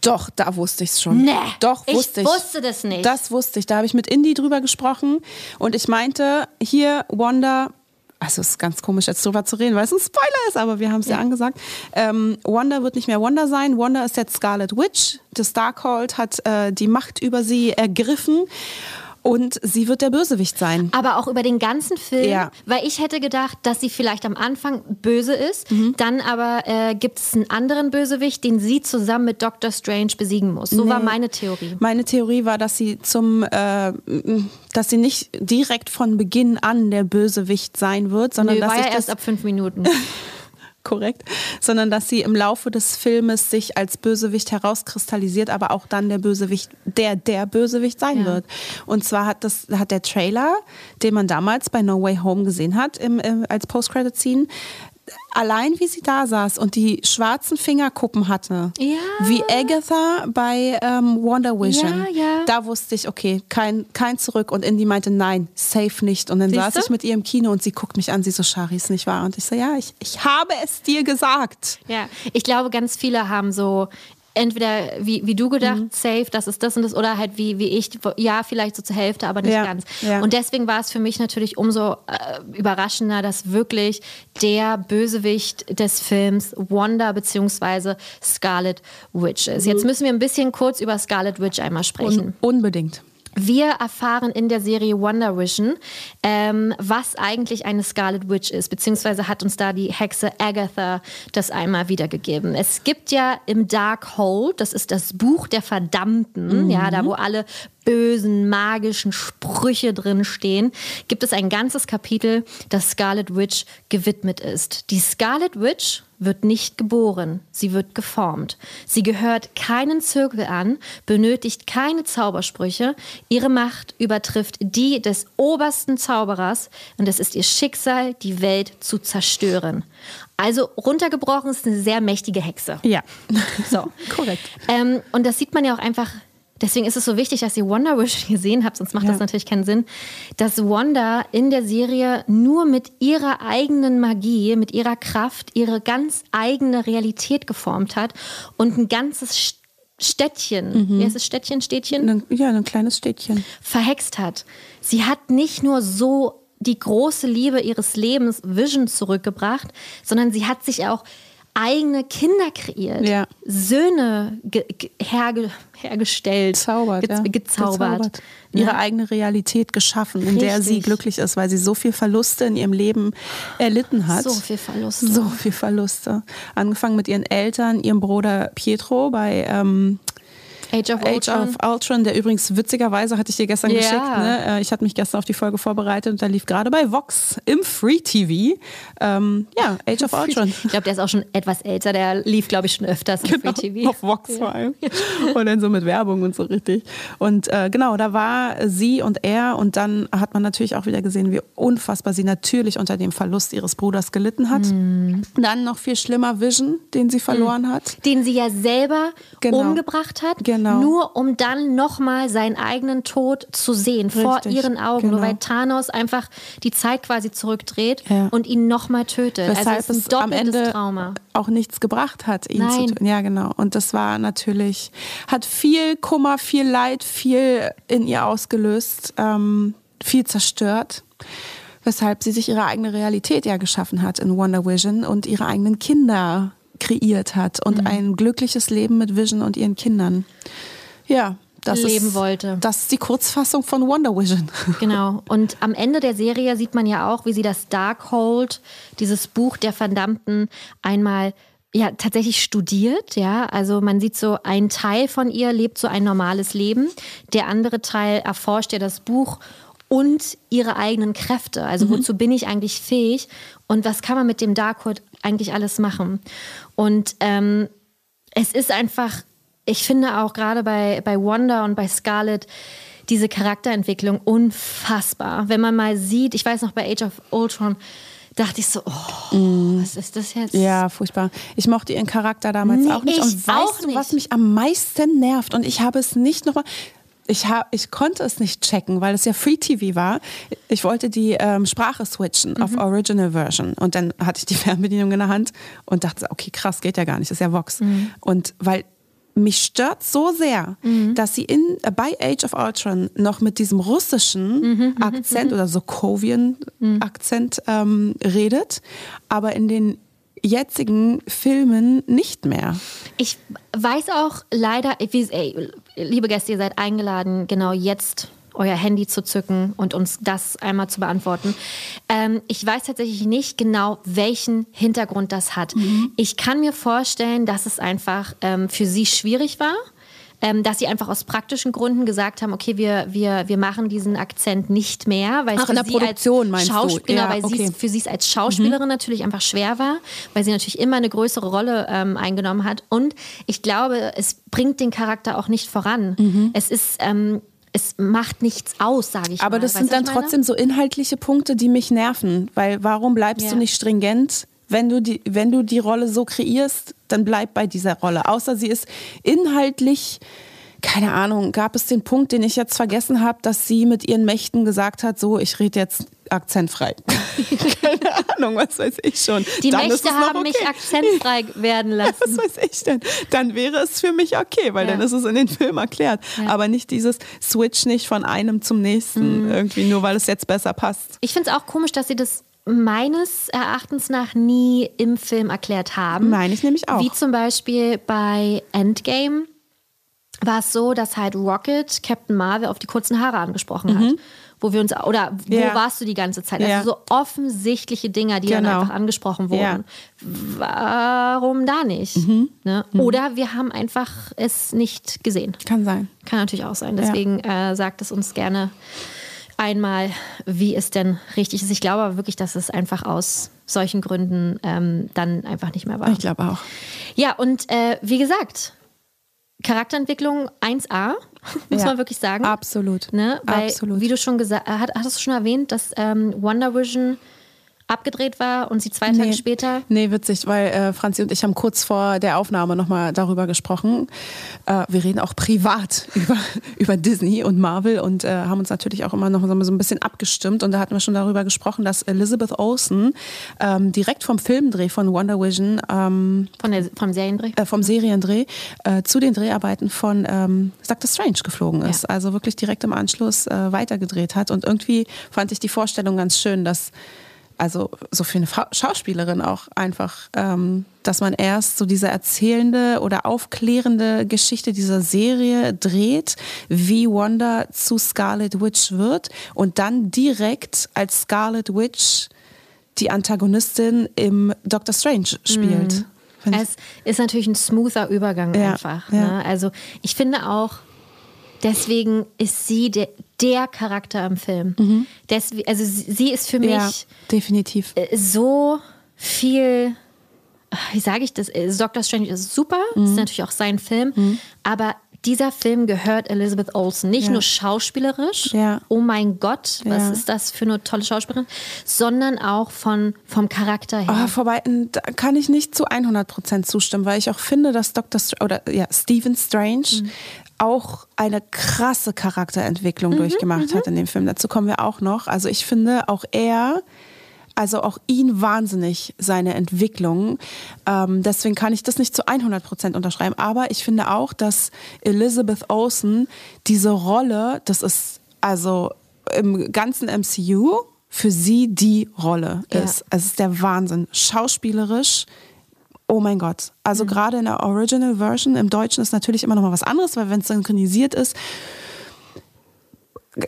Doch, da wusste ich es schon. Nee, Doch, ich wusste ich. wusste das nicht. Das wusste ich. Da habe ich mit Indy drüber gesprochen und ich meinte, hier, Wanda, also es ist ganz komisch jetzt drüber zu reden, weil es ein Spoiler ist, aber wir haben es ja. angesagt. Ähm, Wanda wird nicht mehr Wanda sein. Wanda ist jetzt Scarlet Witch. Das Darkhold hat äh, die Macht über sie ergriffen. Und sie wird der Bösewicht sein. Aber auch über den ganzen Film, Ja. weil ich hätte gedacht, dass sie vielleicht am Anfang böse ist, Mhm. dann aber äh, gibt es einen anderen Bösewicht, den sie zusammen mit Doctor Strange besiegen muss. So war Nee. meine Theorie. Meine Theorie war, dass sie zum, äh, dass sie nicht direkt von Beginn an der Bösewicht sein wird, sondern Nö, dass war ja erst ab fünf Minuten. korrekt, sondern dass sie im Laufe des Filmes sich als Bösewicht herauskristallisiert, aber auch dann der Bösewicht, der der Bösewicht sein Ja. wird. Und zwar hat das hat der Trailer, den man damals bei No Way Home gesehen hat, im, im, als Post-Credit-Scene, allein wie sie da saß und die schwarzen Fingerkuppen hatte, Ja. wie Agatha bei ähm, Wonder Vision, Ja, ja. da wusste ich, okay, kein, kein Zurück. Und Indy meinte, nein, safe nicht. Und dann Siehste? saß ich mit ihr im Kino und sie guckt mich an, sie so, Shari, ist nicht wahr. Und ich so, ja, ich, ich habe es dir gesagt. Ja, ich glaube, ganz viele haben so entweder wie, wie du gedacht, Mhm. safe, das ist das und das, oder halt wie, wie ich, ja, vielleicht so zur Hälfte, aber nicht Ja, ganz. ja. Und deswegen war es für mich natürlich umso äh, überraschender, dass wirklich der Bösewicht des Films Wanda bzw. Scarlet Witch ist. Mhm. Jetzt müssen wir ein bisschen kurz über Scarlet Witch einmal sprechen. Un unbedingt. Wir erfahren in der Serie Wonder Vision, ähm, was eigentlich eine Scarlet Witch ist, beziehungsweise hat uns da die Hexe Agatha das einmal wiedergegeben. Es gibt ja im Darkhold, das ist das Buch der Verdammten, ja, da wo alle bösen, magischen Sprüche drin stehen, gibt es ein ganzes Kapitel, das Scarlet Witch gewidmet ist. Die Scarlet Witch wird nicht geboren, sie wird geformt. Sie gehört keinen Zirkel an, benötigt keine Zaubersprüche. Ihre Macht übertrifft die des obersten Zauberers und es ist ihr Schicksal, die Welt zu zerstören. Also runtergebrochen ist eine sehr mächtige Hexe. Ja. So. Korrekt. Ähm, und das sieht man ja auch einfach. Deswegen ist es so wichtig, dass ihr Wonder Vision gesehen habt, sonst macht Ja. das natürlich keinen Sinn. Dass Wanda in der Serie nur mit ihrer eigenen Magie, mit ihrer Kraft, ihre ganz eigene Realität geformt hat und ein ganzes St- Städtchen, wie heißt es Städtchen, Städtchen? Ja, ein kleines Städtchen. verhext hat. Sie hat nicht nur so die große Liebe ihres Lebens, Vision, zurückgebracht, sondern sie hat sich auch eigene Kinder kreiert, Ja. Söhne ge ge herge hergestellt, Zaubert, ge ja. gezaubert. Ne? Ihre eigene Realität geschaffen, in der sie Richtig. glücklich ist, weil sie so viel Verluste in ihrem Leben erlitten hat. So viel Verluste. So viel Verluste. Angefangen mit ihren Eltern, ihrem Bruder Pietro bei ähm, Age of Age Ultron. of Ultron, der übrigens witzigerweise hatte ich dir gestern Ja. geschickt. Ne? Äh, Ich hatte mich gestern auf die Folge vorbereitet und da lief gerade bei Vox im Free TV. Ähm, ja, Age of Ultron. Ich glaube, der ist auch schon etwas älter. Der lief, glaube ich, schon öfters im Free TV. Auf Vox vor allem. Und dann so mit Werbung und so richtig. Und äh, genau, da war sie und er und dann hat man natürlich auch wieder gesehen, wie unfassbar sie natürlich unter dem Verlust ihres Bruders gelitten hat. Mhm. Dann noch viel schlimmer Vision, den sie verloren hat. den sie ja selber Genau. umgebracht hat, Genau. Nur um dann nochmal seinen eigenen Tod zu sehen vor Richtig, ihren Augen, nur genau. weil Thanos einfach die Zeit quasi zurückdreht Ja. und ihn nochmal tötet. Weshalb also es ist ein am Ende Trauma. auch nichts gebracht hat, ihn Nein. zu tun. Ja, genau. Und das war natürlich, hat viel Kummer, viel Leid, viel in ihr ausgelöst, ähm, viel zerstört. Weshalb sie sich ihre eigene Realität ja geschaffen hat in Wonder Vision und ihre eigenen Kinder kreiert hat und Mhm. ein glückliches Leben mit Vision und ihren Kindern. Ja, das Leben ist, wollte. Das ist die Kurzfassung von Wonder Vision. Genau. Und am Ende der Serie sieht man ja auch, wie sie das Darkhold, dieses Buch der Verdammten, einmal ja tatsächlich studiert, ja. Also man sieht so, ein Teil von ihr lebt so ein normales Leben, der andere Teil erforscht ja das Buch und ihre eigenen Kräfte. Also wozu bin ich eigentlich fähig und was kann man mit dem Darkhold eigentlich alles machen? Und ähm, es ist einfach, ich finde auch gerade bei, bei Wanda und bei Scarlett, diese Charakterentwicklung unfassbar. Wenn man mal sieht, ich weiß noch bei Age of Ultron, dachte ich so, oh, mm. was ist das jetzt? Ja, furchtbar. Ich mochte ihren Charakter damals nee, auch nicht. Und weißt du, was mich am meisten nervt? Und ich habe es nicht nochmal. Ich, hab, ich konnte es nicht checken, weil es ja Free TV war. Ich wollte die ähm, Sprache switchen mhm. auf Original Version. Und dann hatte ich die Fernbedienung in der Hand und dachte, okay, krass, geht ja gar nicht, das ist ja Vox. Mhm. Und weil mich stört so sehr, mhm. dass sie in, äh, bei Age of Ultron noch mit diesem russischen mhm, mhm Akzent mhm. oder Sokovian-Akzent ähm, redet, aber in den jetzigen Filmen nicht mehr. Ich weiß auch leider, liebe Gäste, ihr seid eingeladen, genau jetzt euer Handy zu zücken und uns das einmal zu beantworten. Ähm, ich weiß tatsächlich nicht genau, welchen Hintergrund das hat. Mhm. Ich kann mir vorstellen, dass es einfach ähm, für sie schwierig war. Ähm, dass sie einfach aus praktischen Gründen gesagt haben, okay, wir, wir, wir machen diesen Akzent nicht mehr, weil Ach, in der Produktion meinst du? Genau, ja, weil okay. für sie es als Schauspielerin mhm. natürlich einfach schwer war, weil sie natürlich immer eine größere Rolle ähm, eingenommen hat. Und ich glaube, es bringt den Charakter auch nicht voran. Mhm. Es ist ähm, es macht nichts aus, sage ich Aber mal. das weißt sind dann trotzdem so inhaltliche Punkte, die mich nerven. Weil warum bleibst ja. du nicht stringent? Wenn du, die, wenn du die Rolle so kreierst, dann bleib bei dieser Rolle. Außer sie ist inhaltlich keine Ahnung, gab es den Punkt, den ich jetzt vergessen habe, dass sie mit ihren Mächten gesagt hat, so, ich rede jetzt akzentfrei. keine Ahnung, was weiß ich schon. Die Dann Mächte haben okay. mich akzentfrei werden lassen. was weiß ich denn? Dann wäre es für mich okay, weil ja. dann ist es in den Film erklärt. Ja. Aber nicht dieses Switch nicht von einem zum nächsten mhm. irgendwie, nur weil es jetzt besser passt. Ich finde es auch komisch, dass sie das meines Erachtens nach nie im Film erklärt haben. Meine ich nämlich auch. Wie zum Beispiel bei Endgame war es so, dass halt Rocket Captain Marvel auf die kurzen Haare angesprochen mhm. hat. Wo wir uns, oder wo ja. warst du die ganze Zeit? Also ja. so offensichtliche Dinge, die genau. dann einfach angesprochen wurden. Ja. Warum da nicht? Mhm. Ne? Mhm. Oder wir haben einfach es nicht gesehen. Kann sein. Kann natürlich auch sein. Deswegen äh, sagt es uns gerne einmal, wie es denn richtig ist. Ich glaube aber wirklich, dass es einfach aus solchen Gründen ähm, dann einfach nicht mehr war. Ich glaube auch. Ja, und äh, wie gesagt, Charakterentwicklung 1A, muss ja, man wirklich sagen. Absolut. Ne? Weil, absolut. wie du schon gesagt hast, hattest du schon erwähnt, dass ähm, Wonder Vision abgedreht war und sie zwei Tage später. Nee, witzig, weil äh, Franzi und ich haben kurz vor der Aufnahme nochmal darüber gesprochen. Äh, wir reden auch privat über, über Disney und Marvel und äh, haben uns natürlich auch immer noch so ein bisschen abgestimmt. Und da hatten wir schon darüber gesprochen, dass Elizabeth Olsen ähm, direkt vom Filmdreh von Wonder Vision, ähm, von der, vom Seriendreh, äh, vom Seriendreh äh, zu den Dreharbeiten von ähm, Dr. Strange geflogen ist. Ja. Also wirklich direkt im Anschluss äh, weitergedreht hat. Und irgendwie fand ich die Vorstellung ganz schön, dass also so für eine Schauspielerin auch einfach, ähm, dass man erst so diese erzählende oder aufklärende Geschichte dieser Serie dreht, wie Wanda zu Scarlet Witch wird und dann direkt als Scarlet Witch die Antagonistin im Doctor Strange spielt. Mhm. Es ist natürlich ein smoother Übergang ja, einfach. Ja. Ne? Also ich finde auch, deswegen ist sie der, der Charakter im Film. Mhm. Deswegen, also sie ist für mich ja, definitiv äh, so viel. Wie sage ich das? Äh, Doctor Strange ist super, mhm. ist natürlich auch sein Film, mhm. aber dieser Film gehört Elizabeth Olsen. Nicht ja. nur schauspielerisch, ja. oh mein Gott, was ja. ist das für eine tolle Schauspielerin, sondern auch von, vom Charakter her. Oh, vorbei, da kann ich nicht zu 100% zustimmen, weil ich auch finde, dass Dr. Str oder ja, Stephen Strange mhm auch eine krasse Charakterentwicklung mhm, durchgemacht hat mhm. in dem Film. Dazu kommen wir auch noch. Also ich finde auch er, also auch ihn wahnsinnig, seine Entwicklung. Ähm, deswegen kann ich das nicht zu 100 Prozent unterschreiben. Aber ich finde auch, dass Elizabeth Olsen diese Rolle, das ist also im ganzen MCU für sie die Rolle ist. Ja. Es ist der Wahnsinn. Schauspielerisch, Oh mein Gott. Also mhm. gerade in der Original Version, im Deutschen ist natürlich immer noch mal was anderes, weil wenn es synchronisiert ist,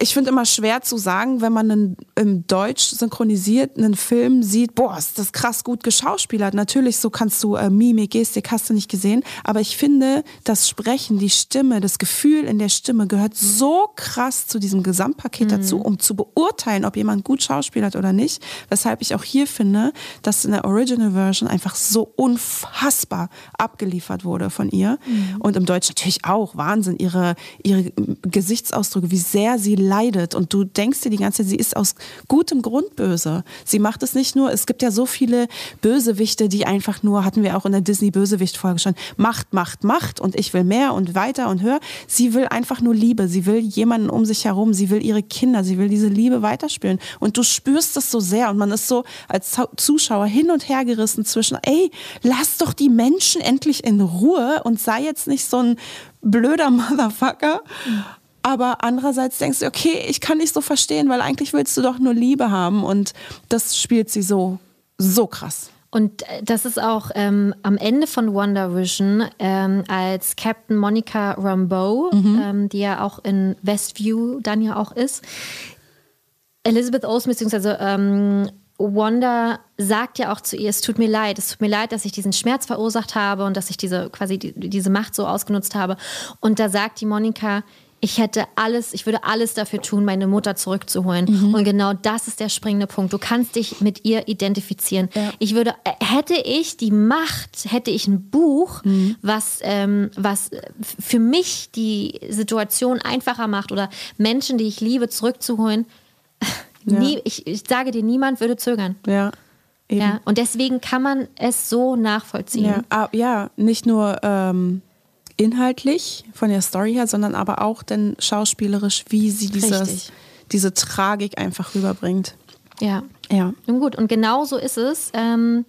ich finde immer schwer zu sagen, wenn man einen, im Deutsch synchronisierten Film sieht, boah, ist das krass gut geschauspielert. Natürlich, so kannst du äh, Mimik, Gestik, hast du nicht gesehen. Aber ich finde, das Sprechen, die Stimme, das Gefühl in der Stimme gehört so krass zu diesem Gesamtpaket mhm. dazu, um zu beurteilen, ob jemand gut schauspielert oder nicht. Weshalb ich auch hier finde, dass in der Original Version einfach so unfassbar abgeliefert wurde von ihr. Mhm. Und im Deutsch natürlich auch. Wahnsinn, ihre, ihre Gesichtsausdrücke, wie sehr sie leidet und du denkst dir die ganze Zeit, sie ist aus gutem Grund böse. Sie macht es nicht nur, es gibt ja so viele Bösewichte, die einfach nur, hatten wir auch in der Disney-Bösewicht-Folge schon, Macht, Macht, Macht und ich will mehr und weiter und höher. Sie will einfach nur Liebe, sie will jemanden um sich herum, sie will ihre Kinder, sie will diese Liebe weiterspielen und du spürst es so sehr und man ist so als Zuschauer hin und her gerissen zwischen, ey, lass doch die Menschen endlich in Ruhe und sei jetzt nicht so ein blöder Motherfucker. Mhm. Aber andererseits denkst du, okay, ich kann nicht so verstehen, weil eigentlich willst du doch nur Liebe haben. Und das spielt sie so, so krass. Und äh, das ist auch ähm, am Ende von Wonder Vision, ähm, als Captain Monica Rambeau, mhm. ähm, die ja auch in Westview dann ja auch ist, Elizabeth Olsen, beziehungsweise ähm, Wanda sagt ja auch zu ihr, es tut mir leid, es tut mir leid, dass ich diesen Schmerz verursacht habe und dass ich diese quasi die, diese Macht so ausgenutzt habe. Und da sagt die Monika, ich hätte alles, ich würde alles dafür tun, meine Mutter zurückzuholen. Mhm. Und genau das ist der springende Punkt. Du kannst dich mit ihr identifizieren. Ja. Ich würde, äh, hätte ich die Macht, hätte ich ein Buch, mhm. was, ähm, was für mich die Situation einfacher macht oder Menschen, die ich liebe, zurückzuholen. Ja. Nie, ich, ich sage dir, niemand würde zögern. Ja. Eben. Ja, und deswegen kann man es so nachvollziehen. Ja, ah, ja nicht nur ähm, inhaltlich von der Story her, sondern aber auch dann schauspielerisch, wie sie dieses, diese Tragik einfach rüberbringt. Ja. Ja. Und gut, und genau so ist es. Ähm,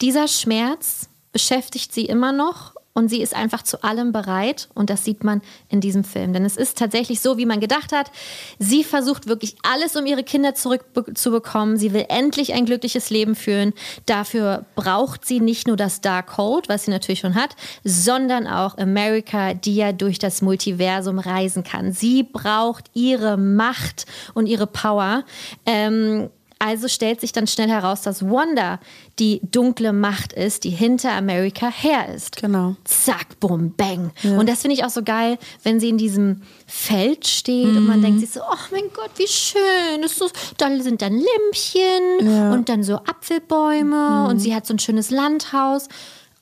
dieser Schmerz beschäftigt sie immer noch und sie ist einfach zu allem bereit und das sieht man in diesem Film. Denn es ist tatsächlich so, wie man gedacht hat. Sie versucht wirklich alles, um ihre Kinder zurückzubekommen. Sie will endlich ein glückliches Leben führen. Dafür braucht sie nicht nur das Dark Hold, was sie natürlich schon hat, sondern auch America, die ja durch das Multiversum reisen kann. Sie braucht ihre Macht und ihre Power. Ähm, also stellt sich dann schnell heraus, dass Wanda die dunkle Macht ist, die hinter America her ist. Genau. Zack, bum, bang. Ja. Und das finde ich auch so geil, wenn sie in diesem Feld steht mhm. und man mhm. denkt sich so, oh mein Gott, wie schön. Ist so, da sind dann Lämpchen ja. und dann so Apfelbäume mhm. und sie hat so ein schönes Landhaus.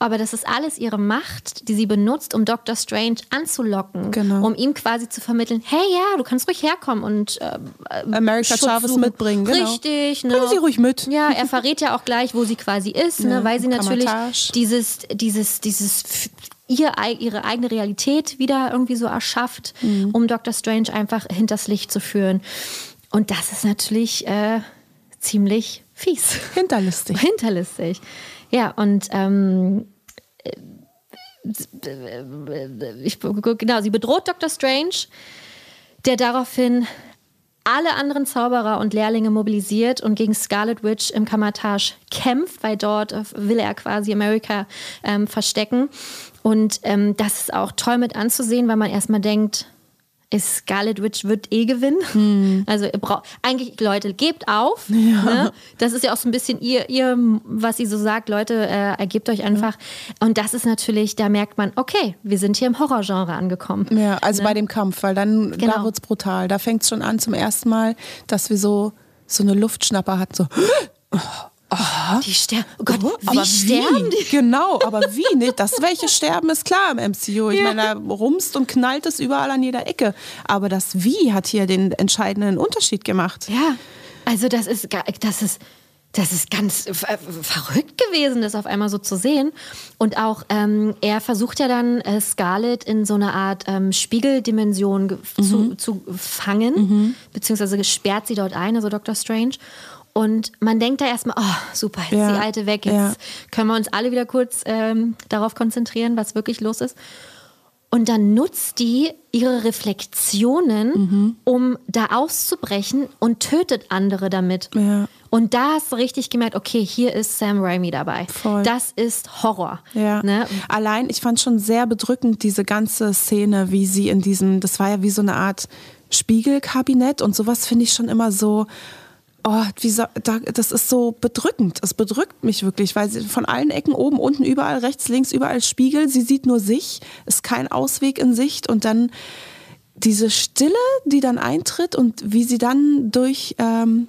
Aber das ist alles ihre Macht, die sie benutzt, um Dr. Strange anzulocken. Genau. Um ihm quasi zu vermitteln, hey ja, du kannst ruhig herkommen und äh, America Chavez mitbringen. Genau. Richtig. Ne? Bringen Sie ruhig mit. Ja, er verrät ja auch gleich, wo sie quasi ist, ne? ja, ne? weil sie natürlich dieses, dieses, dieses ihr, ihre eigene Realität wieder irgendwie so erschafft, mhm. um Dr. Strange einfach hinters Licht zu führen. Und das ist natürlich äh, ziemlich fies. Hinterlistig. Hinterlistig. Ja, und ähm, ich, genau, sie bedroht Dr. Strange, der daraufhin alle anderen Zauberer und Lehrlinge mobilisiert und gegen Scarlet Witch im Kammertage kämpft, weil dort will er quasi Amerika ähm, verstecken. Und ähm, das ist auch toll mit anzusehen, weil man erstmal denkt, ist Scarlet Witch wird eh gewinnen. Hm. Also ihr braucht eigentlich Leute gebt auf. Ja. Ne? Das ist ja auch so ein bisschen ihr, ihr, was sie so sagt, Leute äh, ergebt euch einfach. Ja. Und das ist natürlich, da merkt man, okay, wir sind hier im Horrorgenre angekommen. Ja, also ne? bei dem Kampf, weil dann genau. da wird's brutal. Da fängt es schon an zum ersten Mal, dass wir so so eine Luftschnapper hat so Aha. Die sterben. Oh Gott, oh, wie sterben die? Genau, aber wie? nicht? Das welche sterben ist klar im MCU. Ich ja. meine, da rumst und knallt es überall an jeder Ecke. Aber das Wie hat hier den entscheidenden Unterschied gemacht. Ja, also das ist, das ist, das ist ganz verrückt gewesen, das auf einmal so zu sehen. Und auch ähm, er versucht ja dann äh, Scarlett in so eine Art ähm, Spiegeldimension mhm. zu, zu fangen, mhm. beziehungsweise sperrt sie dort ein, also Dr. Strange. Und man denkt da erstmal, oh, super, jetzt ja. die alte weg, jetzt ja. können wir uns alle wieder kurz ähm, darauf konzentrieren, was wirklich los ist. Und dann nutzt die ihre Reflexionen, mhm. um da auszubrechen und tötet andere damit. Ja. Und da hast du richtig gemerkt, okay, hier ist Sam Raimi dabei. Voll. Das ist Horror. Ja. Ne? Allein, ich fand schon sehr bedrückend diese ganze Szene, wie sie in diesem, das war ja wie so eine Art Spiegelkabinett und sowas finde ich schon immer so, oh, wie so, da, das ist so bedrückend. Es bedrückt mich wirklich, weil sie von allen Ecken, oben, unten, überall, rechts, links, überall Spiegel. Sie sieht nur sich, ist kein Ausweg in Sicht und dann diese Stille, die dann eintritt und wie sie dann durch ähm,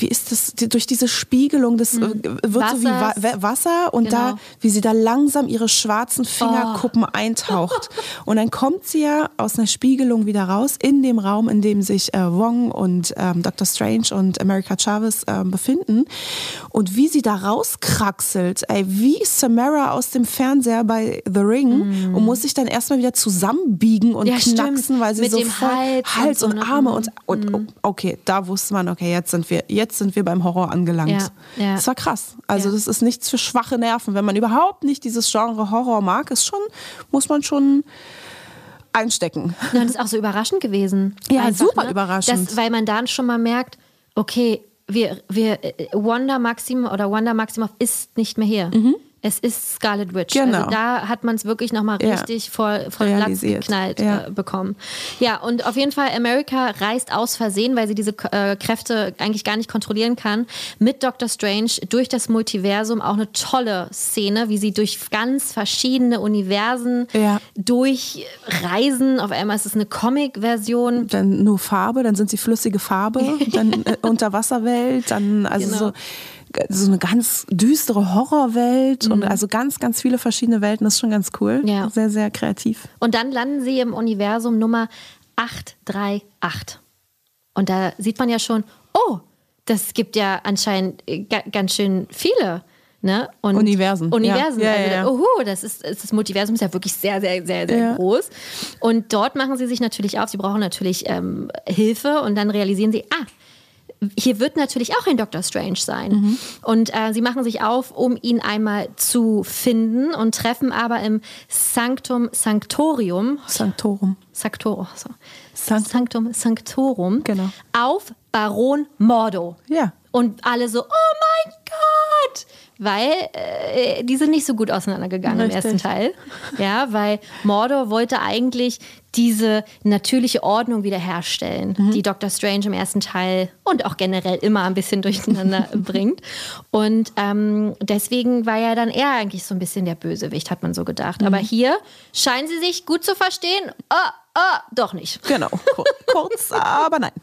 wie ist das, durch diese Spiegelung, das mhm. wird Wassers. so wie Wa Wasser und genau. da, wie sie da langsam ihre schwarzen Fingerkuppen oh. eintaucht. und dann kommt sie ja aus einer Spiegelung wieder raus in dem Raum, in dem sich äh, Wong und ähm, Dr. Strange und America Chavez äh, befinden. Und wie sie da rauskraxelt, ey, wie Samara aus dem Fernseher bei The Ring mm. und muss sich dann erstmal wieder zusammenbiegen und ja, knacksen, stimmt. weil sie Mit so voll Hals, Hals und, und, so Arme und, und, und, okay, da wusste man, okay, jetzt sind wir, jetzt jetzt sind wir beim Horror angelangt. Ja, ja. Das war krass. Also ja. das ist nichts für schwache Nerven. Wenn man überhaupt nicht dieses Genre Horror mag, ist schon, muss man schon einstecken. Ja, das ist auch so überraschend gewesen. Ja, Einfach, super ne? überraschend. Das, weil man dann schon mal merkt, okay, wir, wir, äh, Wanda Maxim oder Wanda Maximoff ist nicht mehr hier. Mhm. Es ist Scarlet Witch. Genau. Also da hat man es wirklich nochmal richtig ja. vor, vor Latz geknallt ja. äh, bekommen. Ja, und auf jeden Fall, America reist aus Versehen, weil sie diese äh, Kräfte eigentlich gar nicht kontrollieren kann, mit Doctor Strange durch das Multiversum. Auch eine tolle Szene, wie sie durch ganz verschiedene Universen ja. durchreisen. Auf einmal ist es eine Comic-Version. Dann nur Farbe, dann sind sie flüssige Farbe, dann äh, Unterwasserwelt, dann also genau. so so eine ganz düstere Horrorwelt mhm. und also ganz, ganz viele verschiedene Welten. Das ist schon ganz cool. Ja. Sehr, sehr kreativ. Und dann landen sie im Universum Nummer 838. Und da sieht man ja schon, oh, das gibt ja anscheinend ganz schön viele. Ne? Und Universen. Universen. Ja. Ja, also, ja, Oho, das, ist, das Multiversum ist ja wirklich sehr, sehr, sehr, sehr groß. Und dort machen sie sich natürlich auf. Sie brauchen natürlich ähm, Hilfe und dann realisieren sie, ah, hier wird natürlich auch ein Dr. Strange sein. Mhm. Und äh, sie machen sich auf, um ihn einmal zu finden und treffen aber im Sanctum Sanctorium. Sanctorum. Sanctorum. So. Sanct Sanctum Sanctorum. Genau. Auf Baron Mordo. Ja. Und alle so, oh mein Gott! Weil äh, die sind nicht so gut auseinandergegangen Richtig. im ersten Teil. Ja, weil Mordor wollte eigentlich diese natürliche Ordnung wiederherstellen, mhm. die Dr. Strange im ersten Teil und auch generell immer ein bisschen durcheinander bringt. Und ähm, deswegen war ja dann er eigentlich so ein bisschen der Bösewicht, hat man so gedacht. Mhm. Aber hier scheinen sie sich gut zu verstehen. Oh, oh, doch nicht. Genau, kurz, aber nein.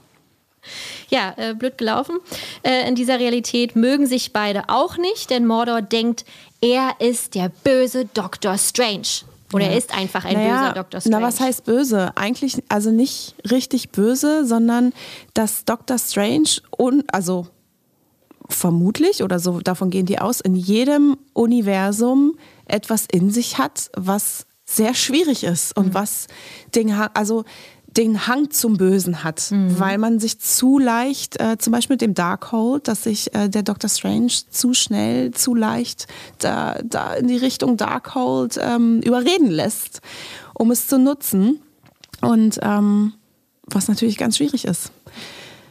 Ja, äh, blöd gelaufen. Äh, in dieser Realität mögen sich beide auch nicht, denn Mordor denkt, er ist der böse Dr. Strange. Oder er ist einfach ein naja, böser Dr. Strange. Na, was heißt böse? Eigentlich, also nicht richtig böse, sondern dass Dr. Strange und, also vermutlich, oder so davon gehen die aus, in jedem Universum etwas in sich hat, was sehr schwierig ist und mhm. was den, also den Hang zum Bösen hat, mhm. weil man sich zu leicht, äh, zum Beispiel mit dem Darkhold, dass sich äh, der Dr. Strange zu schnell, zu leicht da, da in die Richtung Darkhold ähm, überreden lässt, um es zu nutzen. Und ähm, was natürlich ganz schwierig ist.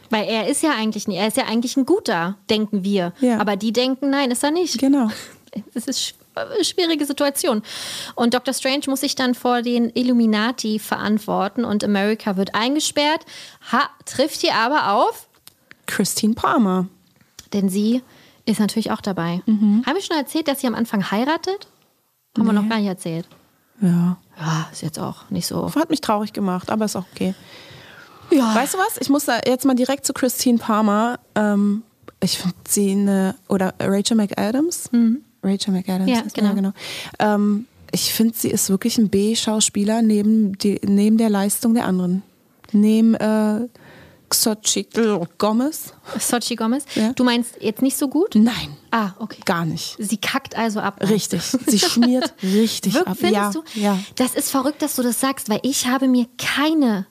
Weil er ist ja eigentlich, er ist ja eigentlich ein guter, denken wir. Ja. Aber die denken, nein, ist er nicht. Genau. Es ist schwierige Situation. Und Dr. Strange muss sich dann vor den Illuminati verantworten und America wird eingesperrt, ha, trifft hier aber auf Christine Palmer. Denn sie ist natürlich auch dabei. Mhm. Haben wir schon erzählt, dass sie am Anfang heiratet? Haben nee. wir noch gar nicht erzählt. Ja. Ja, ist jetzt auch nicht so. Hat mich traurig gemacht, aber ist auch okay. Ja. Weißt du was? Ich muss da jetzt mal direkt zu Christine Palmer. Ähm, ich finde sie eine, oder Rachel McAdams. Mhm. Rachel McAdams. Ja, genau. Genau. Ähm, ich finde, sie ist wirklich ein B-Schauspieler neben, neben der Leistung der anderen. Neben äh, Xochitl Gomez. Xochitl Gomez? Ja. Du meinst jetzt nicht so gut? Nein. Ah, okay. Gar nicht. Sie kackt also ab. Ne? Richtig. Sie schmiert richtig Wirk, ab. Findest ja, du? Ja. Das ist verrückt, dass du das sagst, weil ich habe mir keine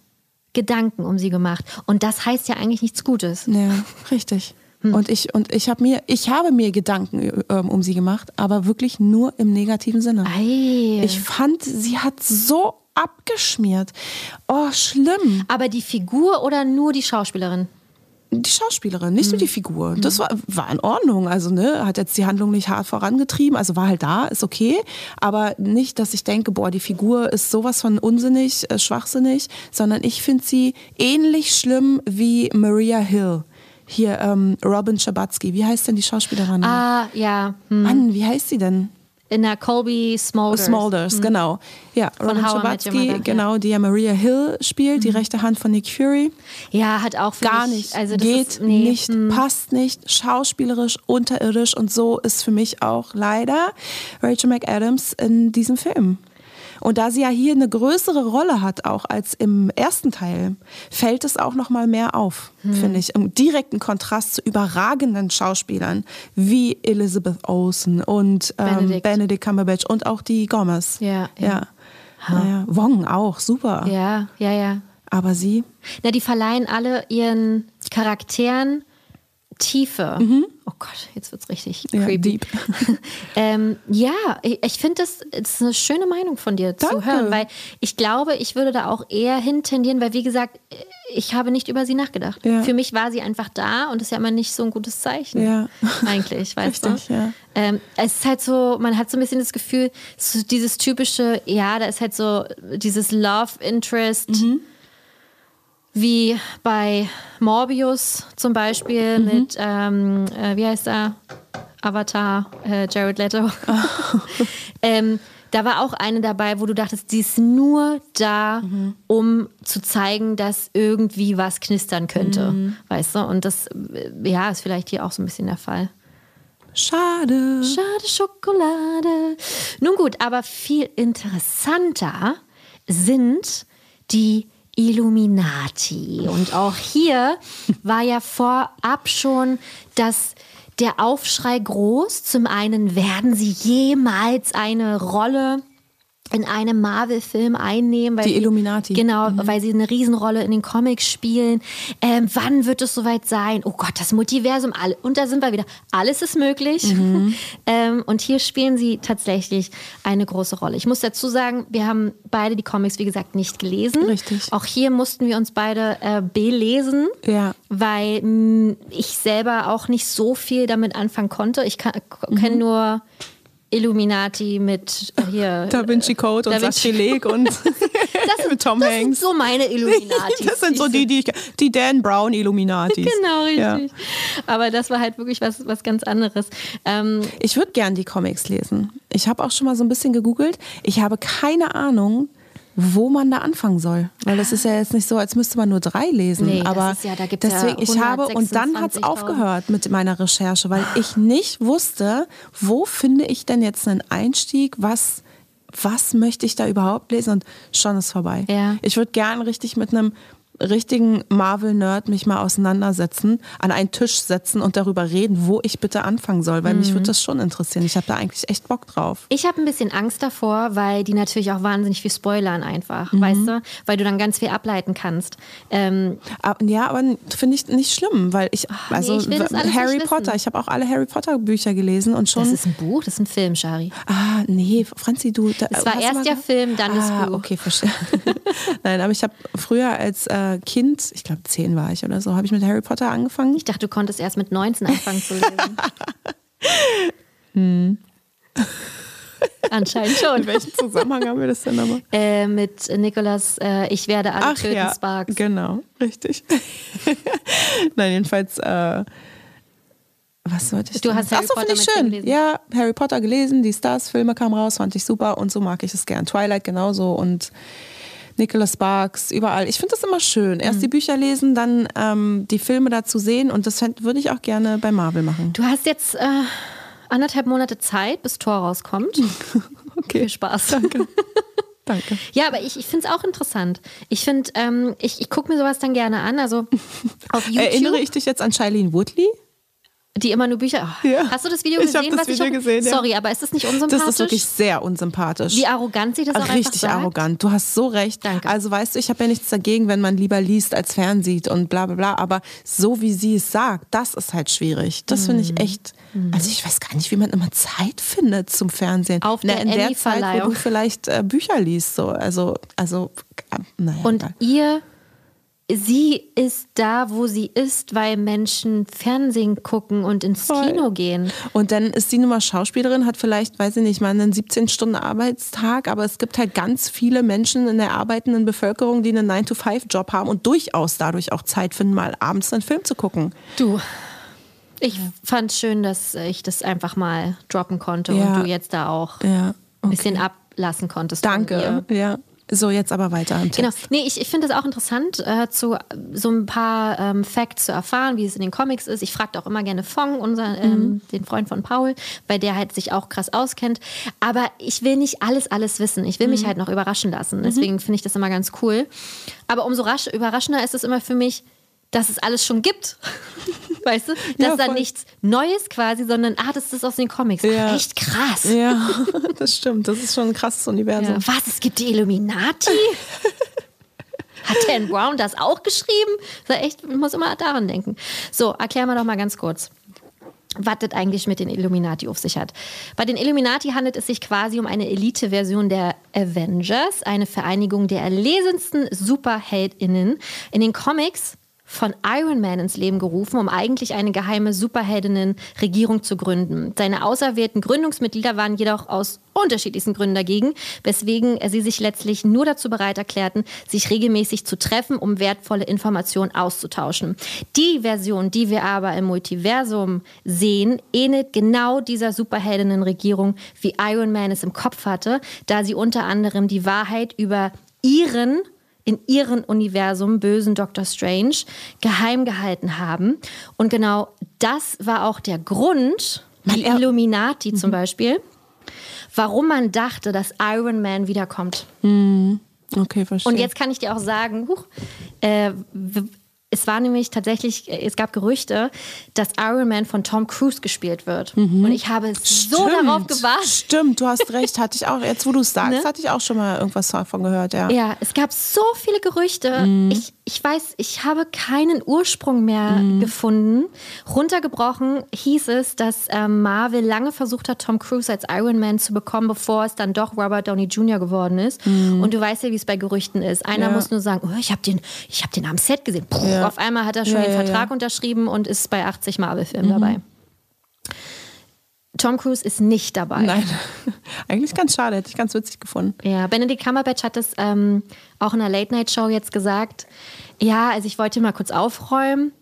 Gedanken um sie gemacht. Und das heißt ja eigentlich nichts Gutes. Ja, richtig. Hm. Und ich, und ich, hab mir, ich habe mir Gedanken ähm, um sie gemacht, aber wirklich nur im negativen Sinne. Ei. Ich fand, sie hat so abgeschmiert. Oh, schlimm. Aber die Figur oder nur die Schauspielerin? die Schauspielerin, nicht nur die Figur. Das war, war in Ordnung. Also, ne, hat jetzt die Handlung nicht hart vorangetrieben. Also war halt da, ist okay. Aber nicht, dass ich denke, boah, die Figur ist sowas von unsinnig, äh, schwachsinnig, sondern ich finde sie ähnlich schlimm wie Maria Hill. Hier, ähm, Robin Schabatsky. Wie heißt denn die Schauspielerin? Ah, ja. Hm. Mann, wie heißt sie denn? In der Colby Smulders. Smulders, genau. Ja, Robin Met Your Schabatsky, genau, die ja Maria Hill spielt, die rechte Hand von Nick Fury. Ja, hat auch für Gar mich, nicht. Also das Geht ist, nee, nicht, hm. passt nicht, schauspielerisch, unterirdisch und so ist für mich auch leider Rachel McAdams in diesem Film. Und da sie ja hier eine größere Rolle hat auch als im ersten Teil, fällt es auch noch mal mehr auf, Hm. finde ich, im direkten Kontrast zu überragenden Schauspielern wie Elizabeth Olsen und ähm, Benedict. Benedict. Cumberbatch und auch die Gomez. Ja, ja. ja. Naja, Wong auch, super. Ja, ja, ja. Aber sie, Na, die verleihen alle ihren Charakteren Tiefe. Oh Gott, jetzt wird's richtig Mhm. Ja, creepy. ähm, ja, ich, ich finde, das, das ist eine schöne Meinung von dir zu Danke. hören, weil ich glaube, ich würde da auch eher hintendieren, weil wie gesagt, ich habe nicht über sie nachgedacht. Ja. Für mich war sie einfach da und das ist ja immer nicht so ein gutes Zeichen. Ja. Eigentlich, weißt Richtig, du? ja. Ähm, es ist halt so, man hat so ein bisschen das Gefühl, so dieses typische, ja, da ist halt so dieses Love Interest Mhm. Wie bei Morbius zum Beispiel Mhm. mit, ähm, äh, wie heißt er? Avatar, äh, Jared Leto. ähm, da war auch eine dabei, wo du dachtest, die ist nur da, Mhm. um zu zeigen, dass irgendwie was knistern könnte. Mhm. Weißt du? Und das, äh, ja, ist vielleicht hier auch so ein bisschen der Fall. schade. Schade Schokolade. Nun gut, aber viel interessanter sind die Illuminati. Und auch hier war ja vorab schon das der Aufschrei groß. Zum einen werden sie jemals eine Rolle in einem Marvel-Film einnehmen. Weil Die sie- Illuminati. Genau, weil sie eine Riesenrolle in den Comics spielen. Ähm, wann wird es soweit sein? Oh Gott, das Multiversum, alle. Und da sind wir wieder. Alles ist möglich. ähm, und hier spielen sie tatsächlich eine große Rolle. Ich muss dazu sagen, wir haben beide die Comics, wie gesagt, nicht gelesen. Richtig. Auch hier mussten wir uns beide äh, belesen. Ja. Weil mh, ich selber auch nicht so viel damit anfangen konnte. Ich kenne nur Illuminati mit äh, hier. Da Vinci Code und Da Vinci Sakrileg und mit Tom das Hanks. sind so meine Illuminati. das sind so die, die ich, die Dan Brown Illuminatis. Genau, Ja. richtig. Aber das war halt wirklich was, was ganz anderes. Ähm, Ich würde gern die Comics lesen. Ich habe auch schon mal so ein bisschen gegoogelt. Ich habe keine Ahnung, wo man da anfangen soll. Weil das ist ja jetzt nicht so, als müsste man nur drei lesen. Nee, das Aber ist ja- da gibt's ja deswegen, ich habe, und dann hat es 126.000. aufgehört mit meiner Recherche, weil ich nicht wusste, wo finde ich denn jetzt einen Einstieg, was, was möchte ich da überhaupt lesen? Und schon ist vorbei. Ja. Ich würde gern richtig mit einem richtigen Marvel-Nerd mich mal auseinandersetzen, an einen Tisch setzen und darüber reden, wo ich bitte anfangen soll, weil mich Mhm. würde das schon interessieren. Ich habe da eigentlich echt Bock drauf. ich habe ein bisschen Angst davor, weil die natürlich auch wahnsinnig viel spoilern einfach, Mhm. weißt du? Weil du dann ganz viel ableiten kannst. Ähm, ja, aber finde ich nicht schlimm, weil ich, also ich das alles Harry Potter, ich habe auch alle Harry Potter Bücher gelesen und schon. das ist ein Buch, das ist ein Film, Shari. ah, nee, Franzi, du. Da, Es war erst der Film, dann das ah, Buch. okay, verstehe. Nein, aber ich habe früher als äh, Kind, ich glaube zehn war ich oder so, habe ich mit Harry Potter angefangen. Ich dachte, du konntest erst mit 19 anfangen zu lesen. Hm. Anscheinend schon. In welchem Zusammenhang haben wir das denn nochmal? Äh, mit Nicolas, äh, ich werde alle Ach töten, ja, Sparks. genau, richtig. Nein, jedenfalls, äh, was sollte ich Du denn- hast Harry Ach so, Potter ich schön. gelesen. Ja, Harry Potter gelesen, die Stars, Filme kamen raus, fand ich super und so mag ich es gern. Twilight genauso und Nicholas Sparks, überall. Ich finde das immer schön. Mhm. Erst die Bücher lesen, dann ähm, die Filme dazu sehen und das würde ich auch gerne bei Marvel machen. Du hast jetzt äh, anderthalb Monate Zeit, bis Tor rauskommt. Okay, Viel Spaß. danke. danke. Ja, aber ich, ich finde es auch interessant. Ich finde, ähm, ich, ich gucke mir sowas dann gerne an. Also auf YouTube, Erinnere ich dich jetzt an Shailene Woodley? Die immer nur Bücher. Oh, Ja. Hast du das Video Ich hab gesehen? das was Video ich gesehen, ja. Sorry, aber ist das nicht unsympathisch? Das ist wirklich sehr unsympathisch. Wie arrogant sie das auch einfach Richtig sagt? arrogant. Du hast so recht. Danke. Also weißt du, ich habe ja nichts dagegen, wenn man lieber liest als fernsieht und bla bla bla. Aber so wie sie es sagt, das ist halt schwierig. Das finde Mhm. ich echt. Also ich weiß gar nicht, wie man immer Zeit findet zum Fernsehen. Auf Na, der in der Zeit, wo du vielleicht äh, Bücher liest. So. Also, also, äh, naja. Und egal. ihr sie ist da, wo sie ist, weil Menschen Fernsehen gucken und ins Voll. Kino gehen. Und dann ist sie nun mal Schauspielerin, hat vielleicht, weiß ich nicht, mal einen 17-Stunden-Arbeitstag, aber es gibt halt ganz viele Menschen in der arbeitenden Bevölkerung, die einen 9-to-5-Job haben und durchaus dadurch auch Zeit finden, mal abends einen Film zu gucken. Du. Ich fand schön, dass ich das einfach mal droppen konnte Ja. und du jetzt da auch Ja. ein bisschen ablassen konntest. Danke. Ja. So, jetzt aber weiter am Genau. Nee, ich, ich finde es auch interessant, äh, zu, so ein paar ähm, Facts zu erfahren, wie es in den Comics ist. Ich frage auch immer gerne Fong, unser, ähm, den Freund von Paul, weil der halt sich auch krass auskennt. Aber ich will nicht alles, alles wissen. Ich will mich halt noch überraschen lassen. Deswegen finde ich das immer ganz cool. Aber umso rasch, überraschender ist es immer für mich, dass es alles schon gibt. Weißt du? Dass Ja, da nichts Neues quasi, sondern, ah, das ist aus den Comics. Ja. Ach, echt krass. Ja, das stimmt. Das ist schon ein krasses Universum. Ja. Was, es gibt die Illuminati? Hat Dan Brown das auch geschrieben? Das echt, ich muss immer daran denken. So, erklär mal doch mal ganz kurz. Was das eigentlich mit den Illuminati auf sich hat. Bei den Illuminati handelt es sich quasi um eine Elite-Version der Avengers, eine Vereinigung der erlesensten SuperheldInnen. In den Comics von Iron Man ins Leben gerufen, um eigentlich eine geheime Superheldinnen-Regierung zu gründen. Seine auserwählten Gründungsmitglieder waren jedoch aus unterschiedlichsten Gründen dagegen, weswegen sie sich letztlich nur dazu bereit erklärten, sich regelmäßig zu treffen, um wertvolle Informationen auszutauschen. Die Version, die wir aber im Multiversum sehen, ähnelt genau dieser Superheldinnen-Regierung, wie Iron Man es im Kopf hatte, da sie unter anderem die Wahrheit über ihren in ihrem Universum bösen Dr. Strange geheim gehalten haben. Und genau das war auch der Grund, die er- Illuminati zum Beispiel, warum man dachte, dass Iron Man wiederkommt. Okay, verstehe. Und jetzt kann ich dir auch sagen, huch, äh, es war nämlich tatsächlich, äh, es gab Gerüchte, dass Iron Man von Tom Cruise gespielt wird. Und ich habe so darauf gewartet. Stimmt, du hast recht. Hatte ich auch, jetzt wo du es sagst, Ne? hatte ich auch schon mal irgendwas davon gehört, ja. Ja, es gab so viele Gerüchte. Mhm. Ich, ich weiß, ich habe keinen Ursprung mehr gefunden. Runtergebrochen hieß es, dass ähm, Marvel lange versucht hat, Tom Cruise als Iron Man zu bekommen, bevor es dann doch Robert Downey Jr. geworden ist. Und du weißt ja, wie es bei Gerüchten ist. Einer Mhm. Ja. muss nur sagen, oh, ich habe den, ich hab den am Set gesehen. Puh, Ja. Auf einmal hat er schon Ja, den Mhm. Vertrag unterschrieben und ist bei 80 Marvel-Filmen dabei. Tom Cruise ist nicht dabei. Nein, eigentlich ganz schade, hätte ich ganz witzig gefunden. Ja, Benedict Cumberbatch hat es ähm, auch in einer Late-Night-Show jetzt gesagt. Ja, also ich wollte mal kurz aufräumen.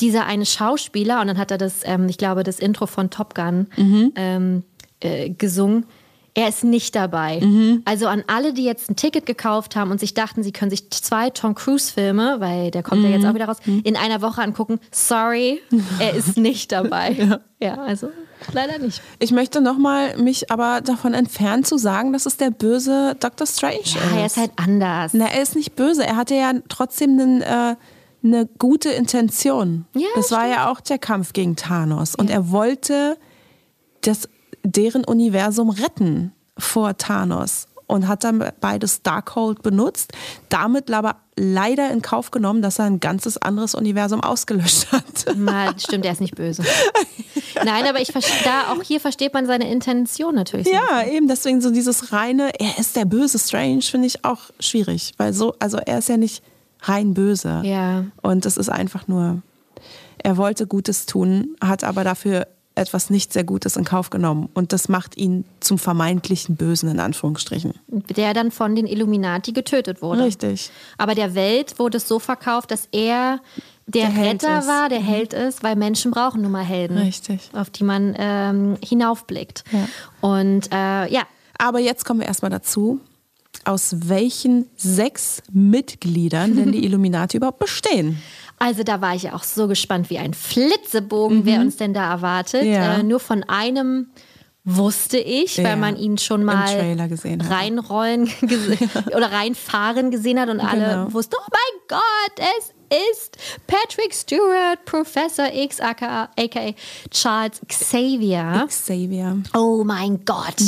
Dieser eine Schauspieler, und dann hat er das, ähm, ich glaube, das Intro von Top Gun ähm, äh, gesungen. Er ist nicht dabei. Also an alle, die jetzt ein Ticket gekauft haben und sich dachten, sie können sich zwei Tom Cruise-Filme, weil der kommt ja jetzt auch wieder raus, in einer Woche angucken. Sorry, er ist nicht dabei. ja. also leider nicht. Ich möchte nochmal mich aber davon entfernen zu sagen, dass es der böse Dr. Strange ist. Ja, er ist halt anders. Na, er ist nicht böse. Er hatte ja trotzdem einen, äh, eine gute Intention. Ja, das war ja auch der Kampf gegen Thanos. Und er wollte das, deren Universum retten vor Thanos. Und hat dann beides Darkhold benutzt, damit aber leider in Kauf genommen, dass er ein ganzes anderes Universum ausgelöscht hat. Mal, stimmt, er ist nicht böse. Nein, aber ich verstehe, da auch hier versteht man seine Intention natürlich. so. Ja, eben deswegen so dieses reine, er ist der böse Strange, finde ich auch schwierig, weil so, also er ist ja nicht rein böse. Ja. Und es ist einfach nur, er wollte Gutes tun, hat aber dafür etwas nicht sehr Gutes in Kauf genommen. Und das macht ihn zum vermeintlichen Bösen, in Anführungsstrichen. Der dann von den Illuminati getötet wurde. Richtig. Aber der Welt wurde es so verkauft, dass er der, Der Held Retter war, der Held ist, weil Menschen brauchen nun mal Helden. Richtig. Auf die man ähm, hinaufblickt. Ja. Und äh, ja, Aber jetzt kommen wir erstmal dazu, aus welchen sechs Mitgliedern denn die Illuminati überhaupt bestehen. Also da war ich ja auch so gespannt wie ein Flitzebogen, wer uns denn da erwartet. Mhm. Ja. Äh, nur von einem wusste ich, Ja, weil man ihn schon mal Trailer gesehen hat. reinrollen oder reinfahren gesehen hat und alle Genau. wussten, oh mein Gott, es ist Patrick Stewart, Professor X, aka, aka Charles Xavier. Xavier. Oh mein Gott.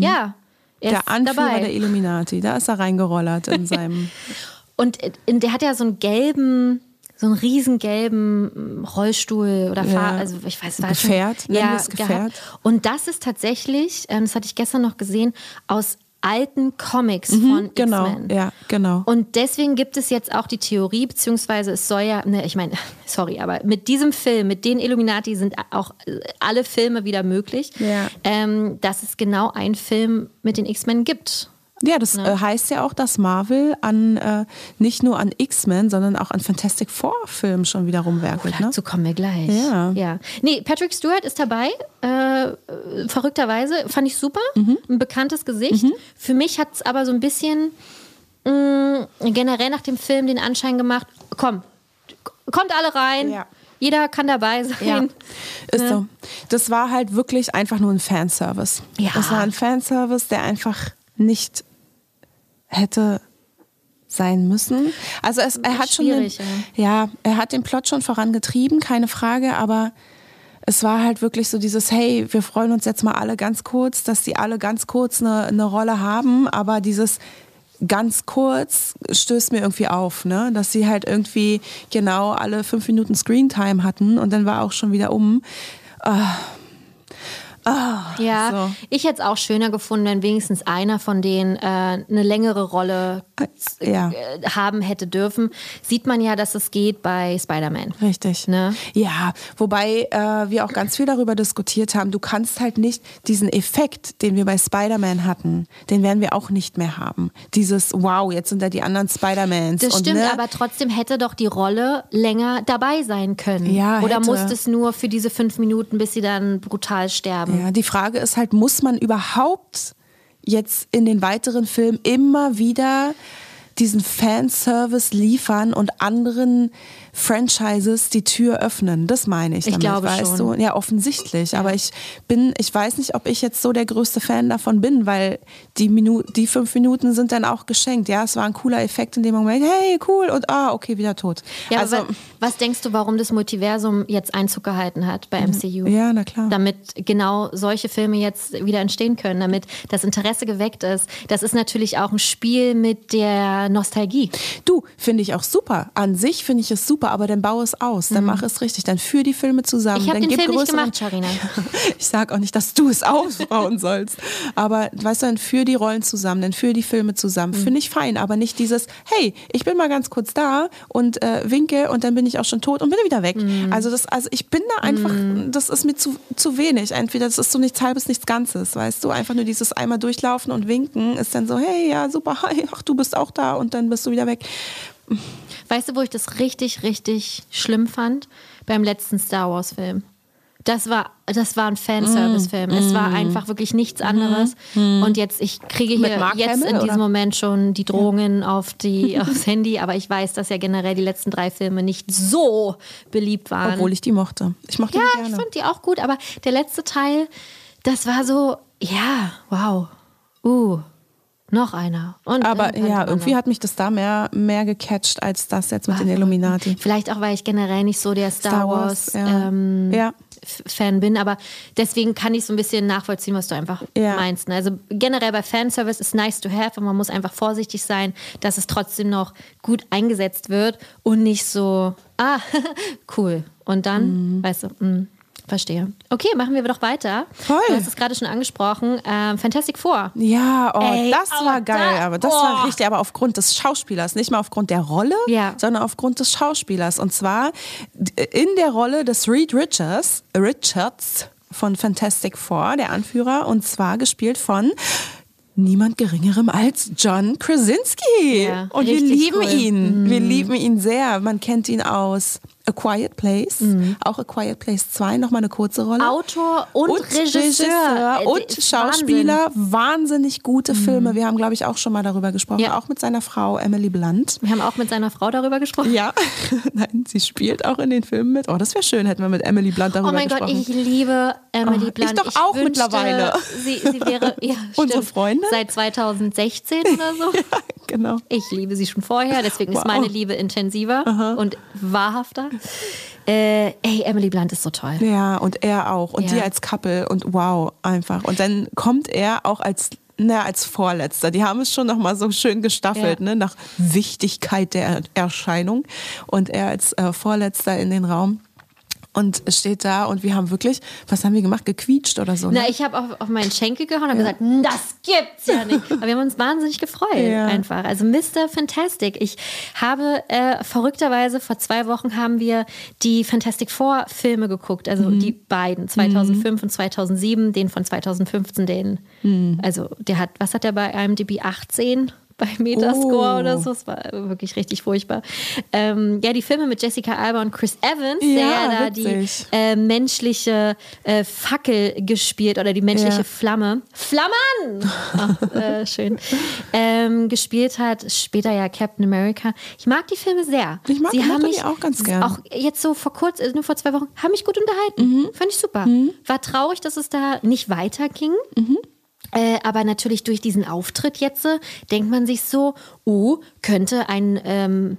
Ja, er Der Anführer dabei. der Illuminati. Da ist er reingerollert in seinem. Und äh, der hat ja so einen gelben, so einen riesen gelben Rollstuhl oder Fahr Ja. also ich weiß war Gefährt, schon, ja, Gefährt. gehabt. Und das ist tatsächlich, ähm, das hatte ich gestern noch gesehen, aus alten Comics von Genau, X-Men. ja, genau. Und deswegen gibt es jetzt auch die Theorie, beziehungsweise es soll ja, ne, ich meine, sorry, aber mit diesem Film, mit den Illuminati sind auch äh, alle Filme wieder möglich, Ja. ähm, dass es genau einen Film mit den X-Men gibt. Ja, das äh, heißt ja auch, dass Marvel an äh, nicht nur an X-Men, sondern auch an Fantastic Four-Filmen schon wieder rumwerkelt. Ne? Dazu kommen wir gleich. Ja. ja. Nee, Patrick Stewart ist dabei. Äh, verrückterweise fand ich super. Mhm. Ein bekanntes Gesicht. Für mich hat es aber so ein bisschen mh, generell nach dem Film den Anschein gemacht, komm, kommt alle rein. Ja. Jeder kann dabei sein. Ja, ist so. Das war halt wirklich einfach nur ein Fanservice. Ja. Das war ein Fanservice, der einfach nicht hätte sein müssen. Also es, er hat schon den, ja, er hat den Plot schon vorangetrieben, keine Frage, aber es war halt wirklich so dieses, hey, wir freuen uns jetzt mal alle ganz kurz, dass die alle ganz kurz eine, eine Rolle haben, aber dieses ganz kurz stößt mir irgendwie auf, ne? dass sie halt irgendwie genau alle fünf Minuten Screentime hatten und dann war auch schon wieder um. Ja, So. ich hätte es auch schöner gefunden, wenn wenigstens einer von denen äh, eine längere Rolle Ja. äh, haben hätte dürfen. Sieht man ja, dass es geht bei Spider-Man. Richtig. Ne? Ja, wobei äh, wir auch ganz viel darüber diskutiert haben, du kannst halt nicht diesen Effekt, den wir bei Spider-Man hatten, den werden wir auch nicht mehr haben. Dieses, wow, jetzt sind da die anderen Spider-Mans. Das und, stimmt, ne, aber trotzdem hätte doch die Rolle länger dabei sein können. Ja, Oder hätte. muss es nur für diese fünf Minuten, bis sie dann brutal sterben? Ja, die Frage ist halt, muss man überhaupt jetzt in den weiteren Filmen immer wieder diesen Fanservice liefern und anderen Franchises die Tür öffnen. Das meine ich Ich damit, glaube weißt schon. du? Ja, offensichtlich. Aber ich bin, ich weiß nicht, ob ich jetzt so der größte Fan davon bin, weil die Minu die fünf Minuten sind dann auch geschenkt. Ja, es war ein cooler Effekt in dem Moment. Hey, cool. Und ah, okay, wieder tot. Ja, also, aber was denkst du, warum das Multiversum jetzt Einzug gehalten hat bei MCU? ja, na klar. Damit genau solche Filme jetzt wieder entstehen können, damit das Interesse geweckt ist. Das ist natürlich auch ein Spiel mit der Nostalgie. Du, finde ich auch super. An sich finde ich es super, aber dann baue es aus, dann mach es richtig, dann führ die Filme zusammen. Mhm. Ich habe den gib Film nicht größeren- gemacht, Sharina. Ich sage auch nicht, dass du es ausbauen sollst. Aber weißt du, dann führ die Rollen zusammen, dann führ die Filme zusammen. Mhm. Finde ich fein, aber nicht dieses, hey, ich bin mal ganz kurz da und äh, winke und dann bin ich auch schon tot und bin wieder weg. Mhm. Also das, also ich bin da einfach, das ist mir zu, zu wenig. Entweder das ist so nichts halbes, nichts Ganzes, weißt du? Einfach nur dieses einmal durchlaufen und winken ist dann so, hey, ja, super, hi, ach, du bist auch da und dann bist du wieder weg. Weißt du, wo ich das richtig, richtig schlimm fand? Beim letzten Star Wars-Film. Das war, das war ein Fanservice-Film. Es war einfach wirklich nichts anderes. Und jetzt, ich kriege hier Mark jetzt Hamill, in diesem oder? Moment schon die Drohungen auf die, aufs Handy, aber ich weiß, dass ja generell die letzten drei Filme nicht so beliebt waren. Obwohl ich die mochte. Ich mochte ja, die ich gerne. fand die auch gut, aber der letzte Teil, das war so, ja, wow. Uh, noch einer. Und Aber ja, irgendwie hat mich das da mehr, mehr gecatcht als das jetzt mit den Illuminati. Vielleicht auch, weil ich generell nicht so der Star, Star Wars, Wars, ja. ähm, Ja. Fan bin, aber deswegen kann ich so ein bisschen nachvollziehen, was du einfach Ja. meinst. ne? Also generell bei Fanservice ist nice to have und man muss einfach vorsichtig sein, dass es trotzdem noch gut eingesetzt wird und nicht so, ah, cool. Und dann, Mhm. weißt du, mh, verstehe. Okay, machen wir doch weiter. Voll. Du hast es gerade schon angesprochen. Ähm, Fantastic Four. Ja, oh, Ey, das oh, war geil, da- aber das oh. war richtig, aber aufgrund des Schauspielers, nicht mal aufgrund der Rolle, Ja. sondern aufgrund des Schauspielers. Und zwar in der Rolle des Reed Richards, Richards von Fantastic Four, der Anführer, und zwar gespielt von niemand geringerem als John Krasinski. Ja, und wir lieben cool. Mhm. ihn. Wir lieben ihn sehr. Man kennt ihn aus A Quiet Place, Mhm. auch A Quiet Place 2, nochmal eine kurze Rolle. Autor und, Regisseur. Äh, und Wahnsinn. Schauspieler. Wahnsinnig gute Filme. Wir haben, glaube ich, auch schon mal darüber gesprochen. Ja. Auch mit seiner Frau Emily Blunt. Wir haben auch mit seiner Frau darüber gesprochen. Ja, nein, sie spielt auch in den Filmen mit. Oh, das wäre schön, hätten wir mit Emily Blunt darüber Oh mein Gott, gesprochen. ich liebe Emily Oh, Blunt. ich doch auch wünschte, mittlerweile. Sie, sie wäre ja, Unsere Freundin? Seit 2016 oder so. ja, genau. Ich liebe sie schon vorher, deswegen ist Wow. meine Liebe intensiver und wahrhafter. Äh, ey, Emily Blunt ist so toll. Ja, und er auch. Und Ja. die als Couple. Und wow, einfach. Und dann kommt er auch als, na, als Vorletzter. Die haben es schon nochmal so schön gestaffelt, Ja. ne? nach Wichtigkeit der Erscheinung. Und er als äh, Vorletzter in den Raum. Und steht da und wir haben wirklich, was haben wir gemacht? Gequietscht oder so? Ne? Na, ich habe auf, auf meinen Schenkel gehauen und gesagt, das gibt's ja nicht. Aber wir haben uns wahnsinnig gefreut Ja. einfach. Also Mr. Fantastic. Ich habe äh, verrückterweise vor zwei Wochen haben wir die Fantastic Four Filme geguckt, also Mhm. die beiden, 2005 und 2007, den von 2015, den, Mhm. also der hat, was hat der bei IMDb 18? Bei Metascore Oh. oder so, es war wirklich richtig furchtbar. Ähm, ja, die Filme mit Jessica Alba und Chris Evans, der Ja, ja da die witzig. äh, menschliche äh, Fackel gespielt oder die menschliche Ja. Flamme. Flammen! Ach, äh, schön. Ähm, gespielt hat, später ja Captain America. Ich mag die Filme sehr. Ich mag- Sie haben die mich auch ganz gern. Auch jetzt so vor kurz, äh, nur vor zwei Wochen, haben mich gut unterhalten. Mhm. Fand ich super. War traurig, dass es da nicht weiterging. Mhm. Äh, aber natürlich durch diesen Auftritt jetzt äh, denkt man sich so, oh, könnte ein ähm,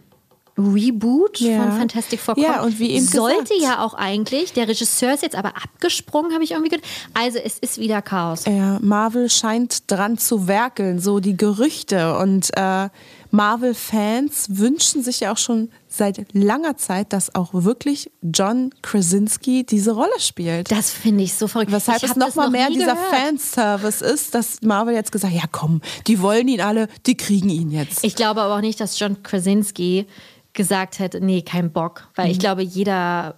Reboot Ja. von Fantastic Four kommen. Ja, und wie eben Sollte gesagt. ja auch eigentlich. Der Regisseur ist jetzt aber abgesprungen, habe ich irgendwie gehört. Also es ist wieder Chaos. Ja, Marvel scheint dran zu werkeln, so die Gerüchte. Und äh, Marvel-Fans wünschen sich ja auch schon seit langer Zeit, dass auch wirklich John Krasinski diese Rolle spielt. Das finde ich so verrückt. Weshalb es hab noch mehr dieser gehört. Fanservice ist, dass Marvel jetzt gesagt ja komm, die wollen ihn alle, die kriegen ihn jetzt. Ich glaube aber auch nicht, dass John Krasinski gesagt hätte, nee, kein Bock. Weil ich glaube, jeder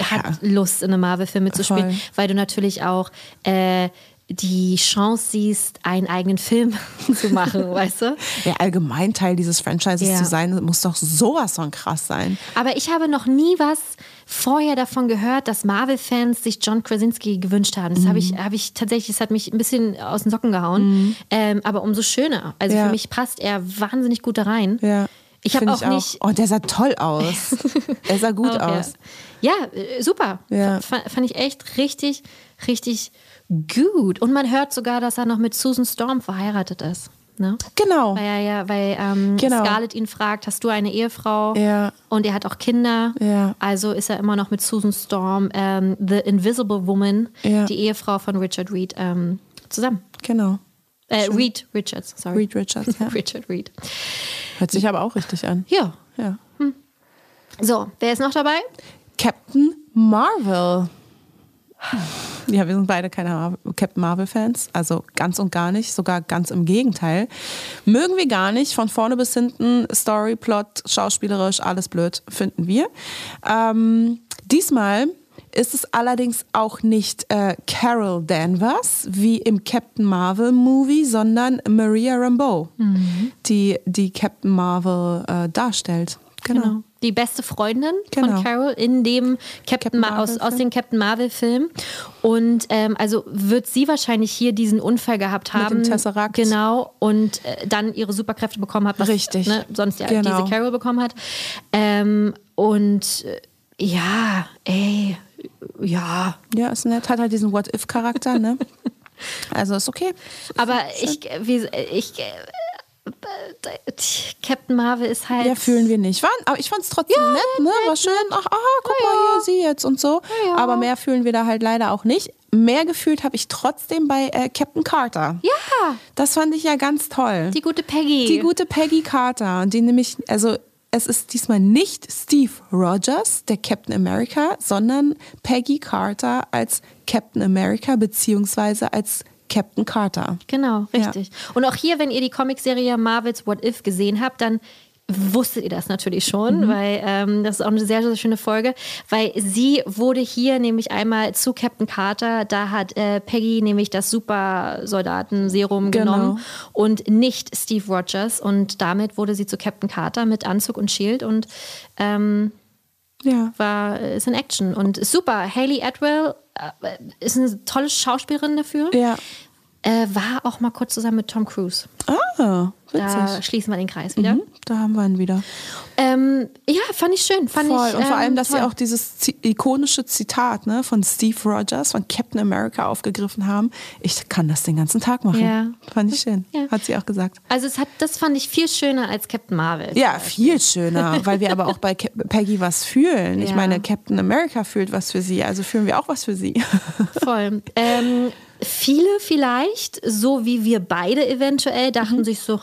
hat Lust, in einem Marvel-Film mitzuspielen, Voll. weil du natürlich auch äh, die Chance siehst, einen eigenen Film zu machen, weißt du? ja, allgemein Teil dieses Franchises Ja. zu sein, muss doch sowas von krass sein. Aber ich habe noch nie was vorher davon gehört, dass Marvel-Fans sich John Krasinski gewünscht haben. Das habe Mhm. ich, habe ich tatsächlich, das hat mich ein bisschen aus den Socken gehauen. Ähm, aber umso schöner. Also Ja. für mich passt er wahnsinnig gut da rein. Ja. Ich habe Find auch nicht. Oh, der sah toll aus. er sah gut Auch, aus. Ja, äh, super. Ja. F fand ich echt richtig, richtig gut. Und man hört sogar, dass er noch mit Susan Storm verheiratet ist. Ne? Genau. Weil, er ja, weil ähm, Genau. Scarlett ihn fragt, hast du eine Ehefrau? Ja. Und er hat auch Kinder. Ja. Also ist er immer noch mit Susan Storm, ähm, The Invisible Woman, Ja. die Ehefrau von Richard Reed, ähm, zusammen. Genau. Äh, Reed Richards, sorry. Reed Richards, ja. Richard Reed. Hört sich aber auch richtig an. Ja. Ja. So, wer ist noch dabei? Captain Marvel. Ja, wir sind beide keine Mar Captain Marvel-Fans, also ganz und gar nicht, sogar ganz im Gegenteil. Mögen wir gar nicht, von vorne bis hinten, Story, Plot, schauspielerisch, alles blöd, finden wir. Ähm, diesmal ist es allerdings auch nicht äh, Carol Danvers wie im Captain Marvel Movie, sondern Maria Rambeau, die die Captain Marvel äh, darstellt. Genau. Die beste Freundin Genau. von Carol in dem Captain, Captain Ma aus, aus dem Captain Marvel-Film. Und ähm, also wird sie wahrscheinlich hier diesen Unfall gehabt Mit dem haben. Tesseract. Genau. Und äh, dann ihre Superkräfte bekommen hat, was Richtig. Ne, sonst ja Genau. diese Carol bekommen hat. Ähm, und äh, ja, ey, ja. Ja, ist nett. Hat halt diesen What-If-Charakter, ne? Also ist okay. Aber ich, wie, ich, äh, Captain Marvel ist halt. Ja, fühlen wir nicht. War, aber ich fand es trotzdem nett, ne? War schön. Ach, aha, guck mal hier, sie jetzt und so. ja. Aber mehr fühlen wir da halt leider auch nicht. Mehr gefühlt habe ich trotzdem bei äh, Captain Carter. Ja, Das fand ich ja ganz toll. die gute Peggy. Die gute Peggy Carter. Und die nämlich, also es ist diesmal nicht Steve Rogers, der Captain America, sondern Peggy Carter als Captain America beziehungsweise als Captain Carter. Genau, Ja. richtig. Und auch hier, wenn ihr die Comicserie Marvels What If gesehen habt, dann wusstet ihr das natürlich schon, Mhm. weil ähm, das ist auch eine sehr, sehr schöne Folge, weil sie wurde hier nämlich einmal zu Captain Carter, da hat äh, Peggy nämlich das Supersoldaten-Serum Genau. genommen und nicht Steve Rogers und damit wurde sie zu Captain Carter mit Anzug und Schild und ähm, Ja. war ist in Action und ist super. Haley Atwell äh, ist eine tolle Schauspielerin dafür. Ja. Äh, war auch mal kurz zusammen mit Tom Cruise. Ah, witzig. Da schließen wir den Kreis wieder. Mhm, da haben wir ihn wieder. Ähm, ja, fand ich schön. Fand Voll. ich, Und vor ähm, allem, dass toll. sie auch dieses zi- ikonische Zitat ne, von Steve Rogers, von Captain America aufgegriffen haben. Ich kann das den ganzen Tag machen. Ja. Fand ich schön. Ja. Hat sie auch gesagt. Also es hat, das fand ich viel schöner als Captain Marvel. Ja, viel schöner, weil wir aber auch bei Cap- Peggy was fühlen. Ich Ja. meine, Captain America fühlt was für sie, also fühlen wir auch was für sie. Voll. Ähm, viele vielleicht, so wie wir beide eventuell, dachten Mhm. sich so,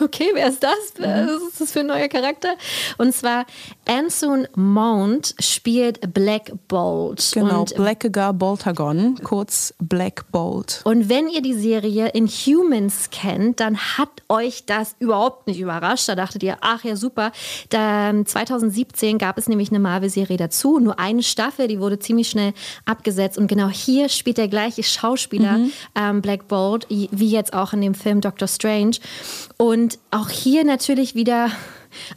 okay, wer ist das? Was ist das für ein neuer Charakter? Und zwar Anson Mount spielt Black Bolt. Genau, Und Blackagar Boltagon, kurz Black Bolt. Und wenn ihr die Serie Inhumans kennt, dann hat euch das überhaupt nicht überrascht. Da dachtet ihr, ach ja, super. Da, 2017 gab es nämlich eine Marvel-Serie dazu, nur eine Staffel, die wurde ziemlich schnell abgesetzt. Und genau hier spielt der gleiche Schauspieler, ähm, Black Bolt, wie jetzt auch in dem Film Doctor Strange. Und auch hier natürlich wieder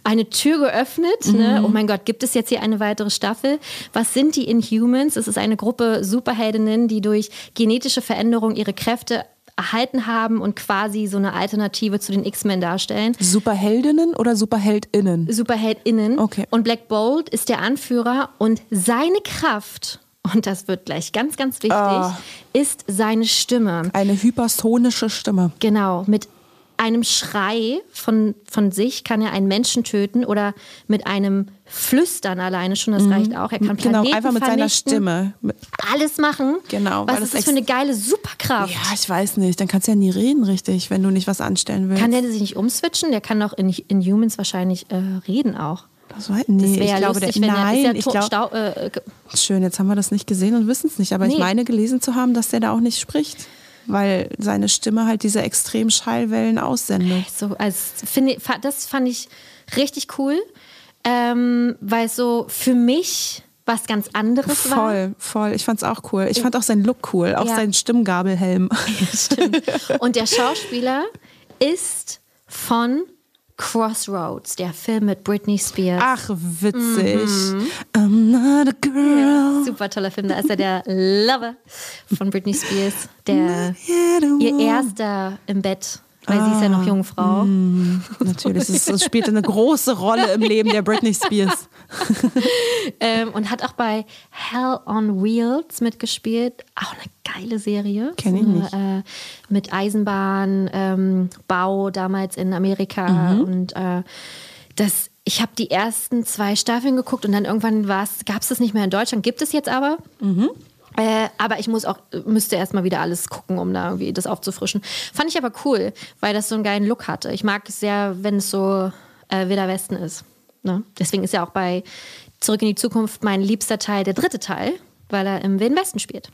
eine Tür geöffnet. Ne? Oh mein Gott, gibt es jetzt hier eine weitere Staffel? Was sind die Inhumans? Es ist eine Gruppe Superheldinnen, die durch genetische Veränderung ihre Kräfte erhalten haben und quasi so eine Alternative zu den X-Men darstellen. Superheldinnen oder Superheldinnen? SuperheldInnen. Okay. Und Black Bolt ist der Anführer und seine Kraft, und das wird gleich ganz, ganz wichtig, Ah. ist seine Stimme. Eine hypersonische Stimme. Genau, mit einem Schrei von, von sich kann er einen Menschen töten oder mit einem Flüstern alleine schon, das reicht auch. Er kann Genau, Planeten einfach mit seiner Stimme. Alles machen. Genau, Was das ist das für eine geile Superkraft? Ja, ich weiß nicht. Dann kannst du ja nie reden richtig, wenn du nicht was anstellen willst. Kann der sich nicht umswitchen? Der kann doch in, in Humans wahrscheinlich äh, reden auch. Das weiß, nee, Das ich ja glaube, lustig, der, er nein, ja ich glaube, Stau, äh, schön, jetzt haben wir das nicht gesehen und wissen es nicht, aber ich Nee. meine gelesen zu haben, dass der da auch nicht spricht, weil seine Stimme halt diese extremen Schallwellen aussendet. So, also finde, fa- das fand ich richtig cool, ähm, weil es so für mich was ganz anderes war. Voll, voll. Ich fand's auch cool. Ich fand auch seinen Look cool, auch Ja. seinen Stimmgabelhelm. Stimmt. Und der Schauspieler ist von Crossroads, der Film mit Britney Spears. Ach, witzig. Mhm. I'm not a girl. Super toller Film. Da ist er der Lover von Britney Spears, der ihr erster im Bett, weil sie ist ja noch Ah. Jungfrau. Natürlich, es, ist- es spielt eine große Rolle im Leben der Britney Spears. Ähm, und hat auch bei Hell on Wheels mitgespielt. Auch eine geile Serie. Kenn ich nicht. Äh, mit Eisenbahn, ähm, Bau damals in Amerika. Mhm. Und äh, das, ich habe die ersten zwei Staffeln geguckt und dann irgendwann gab es das nicht mehr in Deutschland. Gibt es jetzt aber. Mhm. Äh, aber ich muss auch, müsste erstmal wieder alles gucken, um da irgendwie das aufzufrischen. Fand ich aber cool, weil das so einen geilen Look hatte. Ich mag es sehr, wenn es so äh, Wilder Westen ist. Ne? Deswegen ist ja auch bei Zurück in die Zukunft mein liebster Teil der dritte Teil, weil er im Wilden Westen spielt.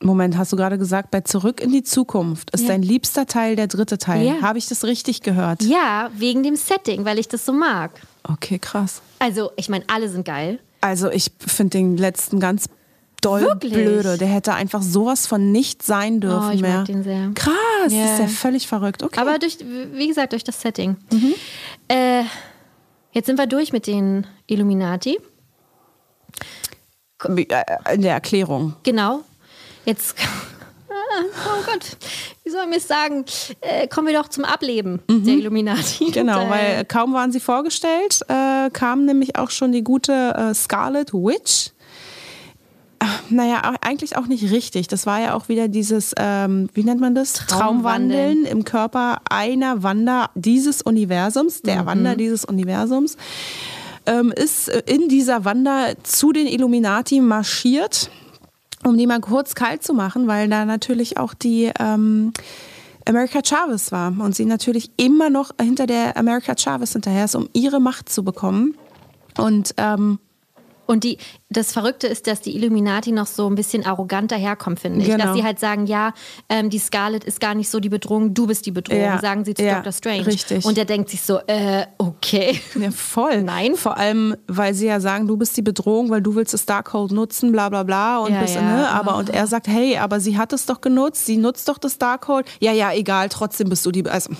Moment, hast du gerade gesagt, bei Zurück in die Zukunft ist Ja. dein liebster Teil der dritte Teil. Ja. Habe ich das richtig gehört? Ja, wegen dem Setting, weil ich das so mag. Okay, krass. Also, ich meine, alle sind geil. Also ich finde den letzten ganz doll Wirklich? blöde. Der hätte einfach sowas von nicht sein dürfen Oh, ich mag mehr. den sehr. Krass, Ja. ist ja völlig verrückt. Okay. Aber durch, wie gesagt, durch das Setting. Mhm. Äh, jetzt sind wir durch mit den Illuminati. Äh, in der Erklärung. Genau. Jetzt. Oh Gott, wie soll man es sagen? Äh, kommen wir doch zum Ableben der Illuminati. Mhm. Genau, Und, äh, weil kaum waren sie vorgestellt, äh, kam nämlich auch schon die gute äh, Scarlet Witch. Naja, eigentlich auch nicht richtig. Das war ja auch wieder dieses, ähm, wie nennt man das? Traumwandeln. im Körper einer Wanda dieses Universums, Mhm. der Wanda dieses Universums, ähm, ist äh, in dieser Wanda zu den Illuminati marschiert, um die mal kurz kalt zu machen, weil da natürlich auch die ähm, America Chavez war und sie natürlich immer noch hinter der America Chavez hinterher ist, um ihre Macht zu bekommen. Und ähm, Und die, das Verrückte ist, dass die Illuminati noch so ein bisschen arrogant daherkommt, finde ich. Genau. Dass sie halt sagen, ja, ähm, die Scarlet ist gar nicht so die Bedrohung, du bist die Bedrohung, Ja, sagen sie zu ja, Dr. Strange. richtig. Und der denkt sich so, äh, okay. ja, voll. Nein. Vor allem, weil sie ja sagen, du bist die Bedrohung, weil du willst das Darkhold nutzen, bla bla bla. Und Ja, bist. Ne? Aber und er sagt, hey, aber sie hat es doch genutzt, sie nutzt doch das Darkhold. Ja, ja, egal, trotzdem bist du die. Also,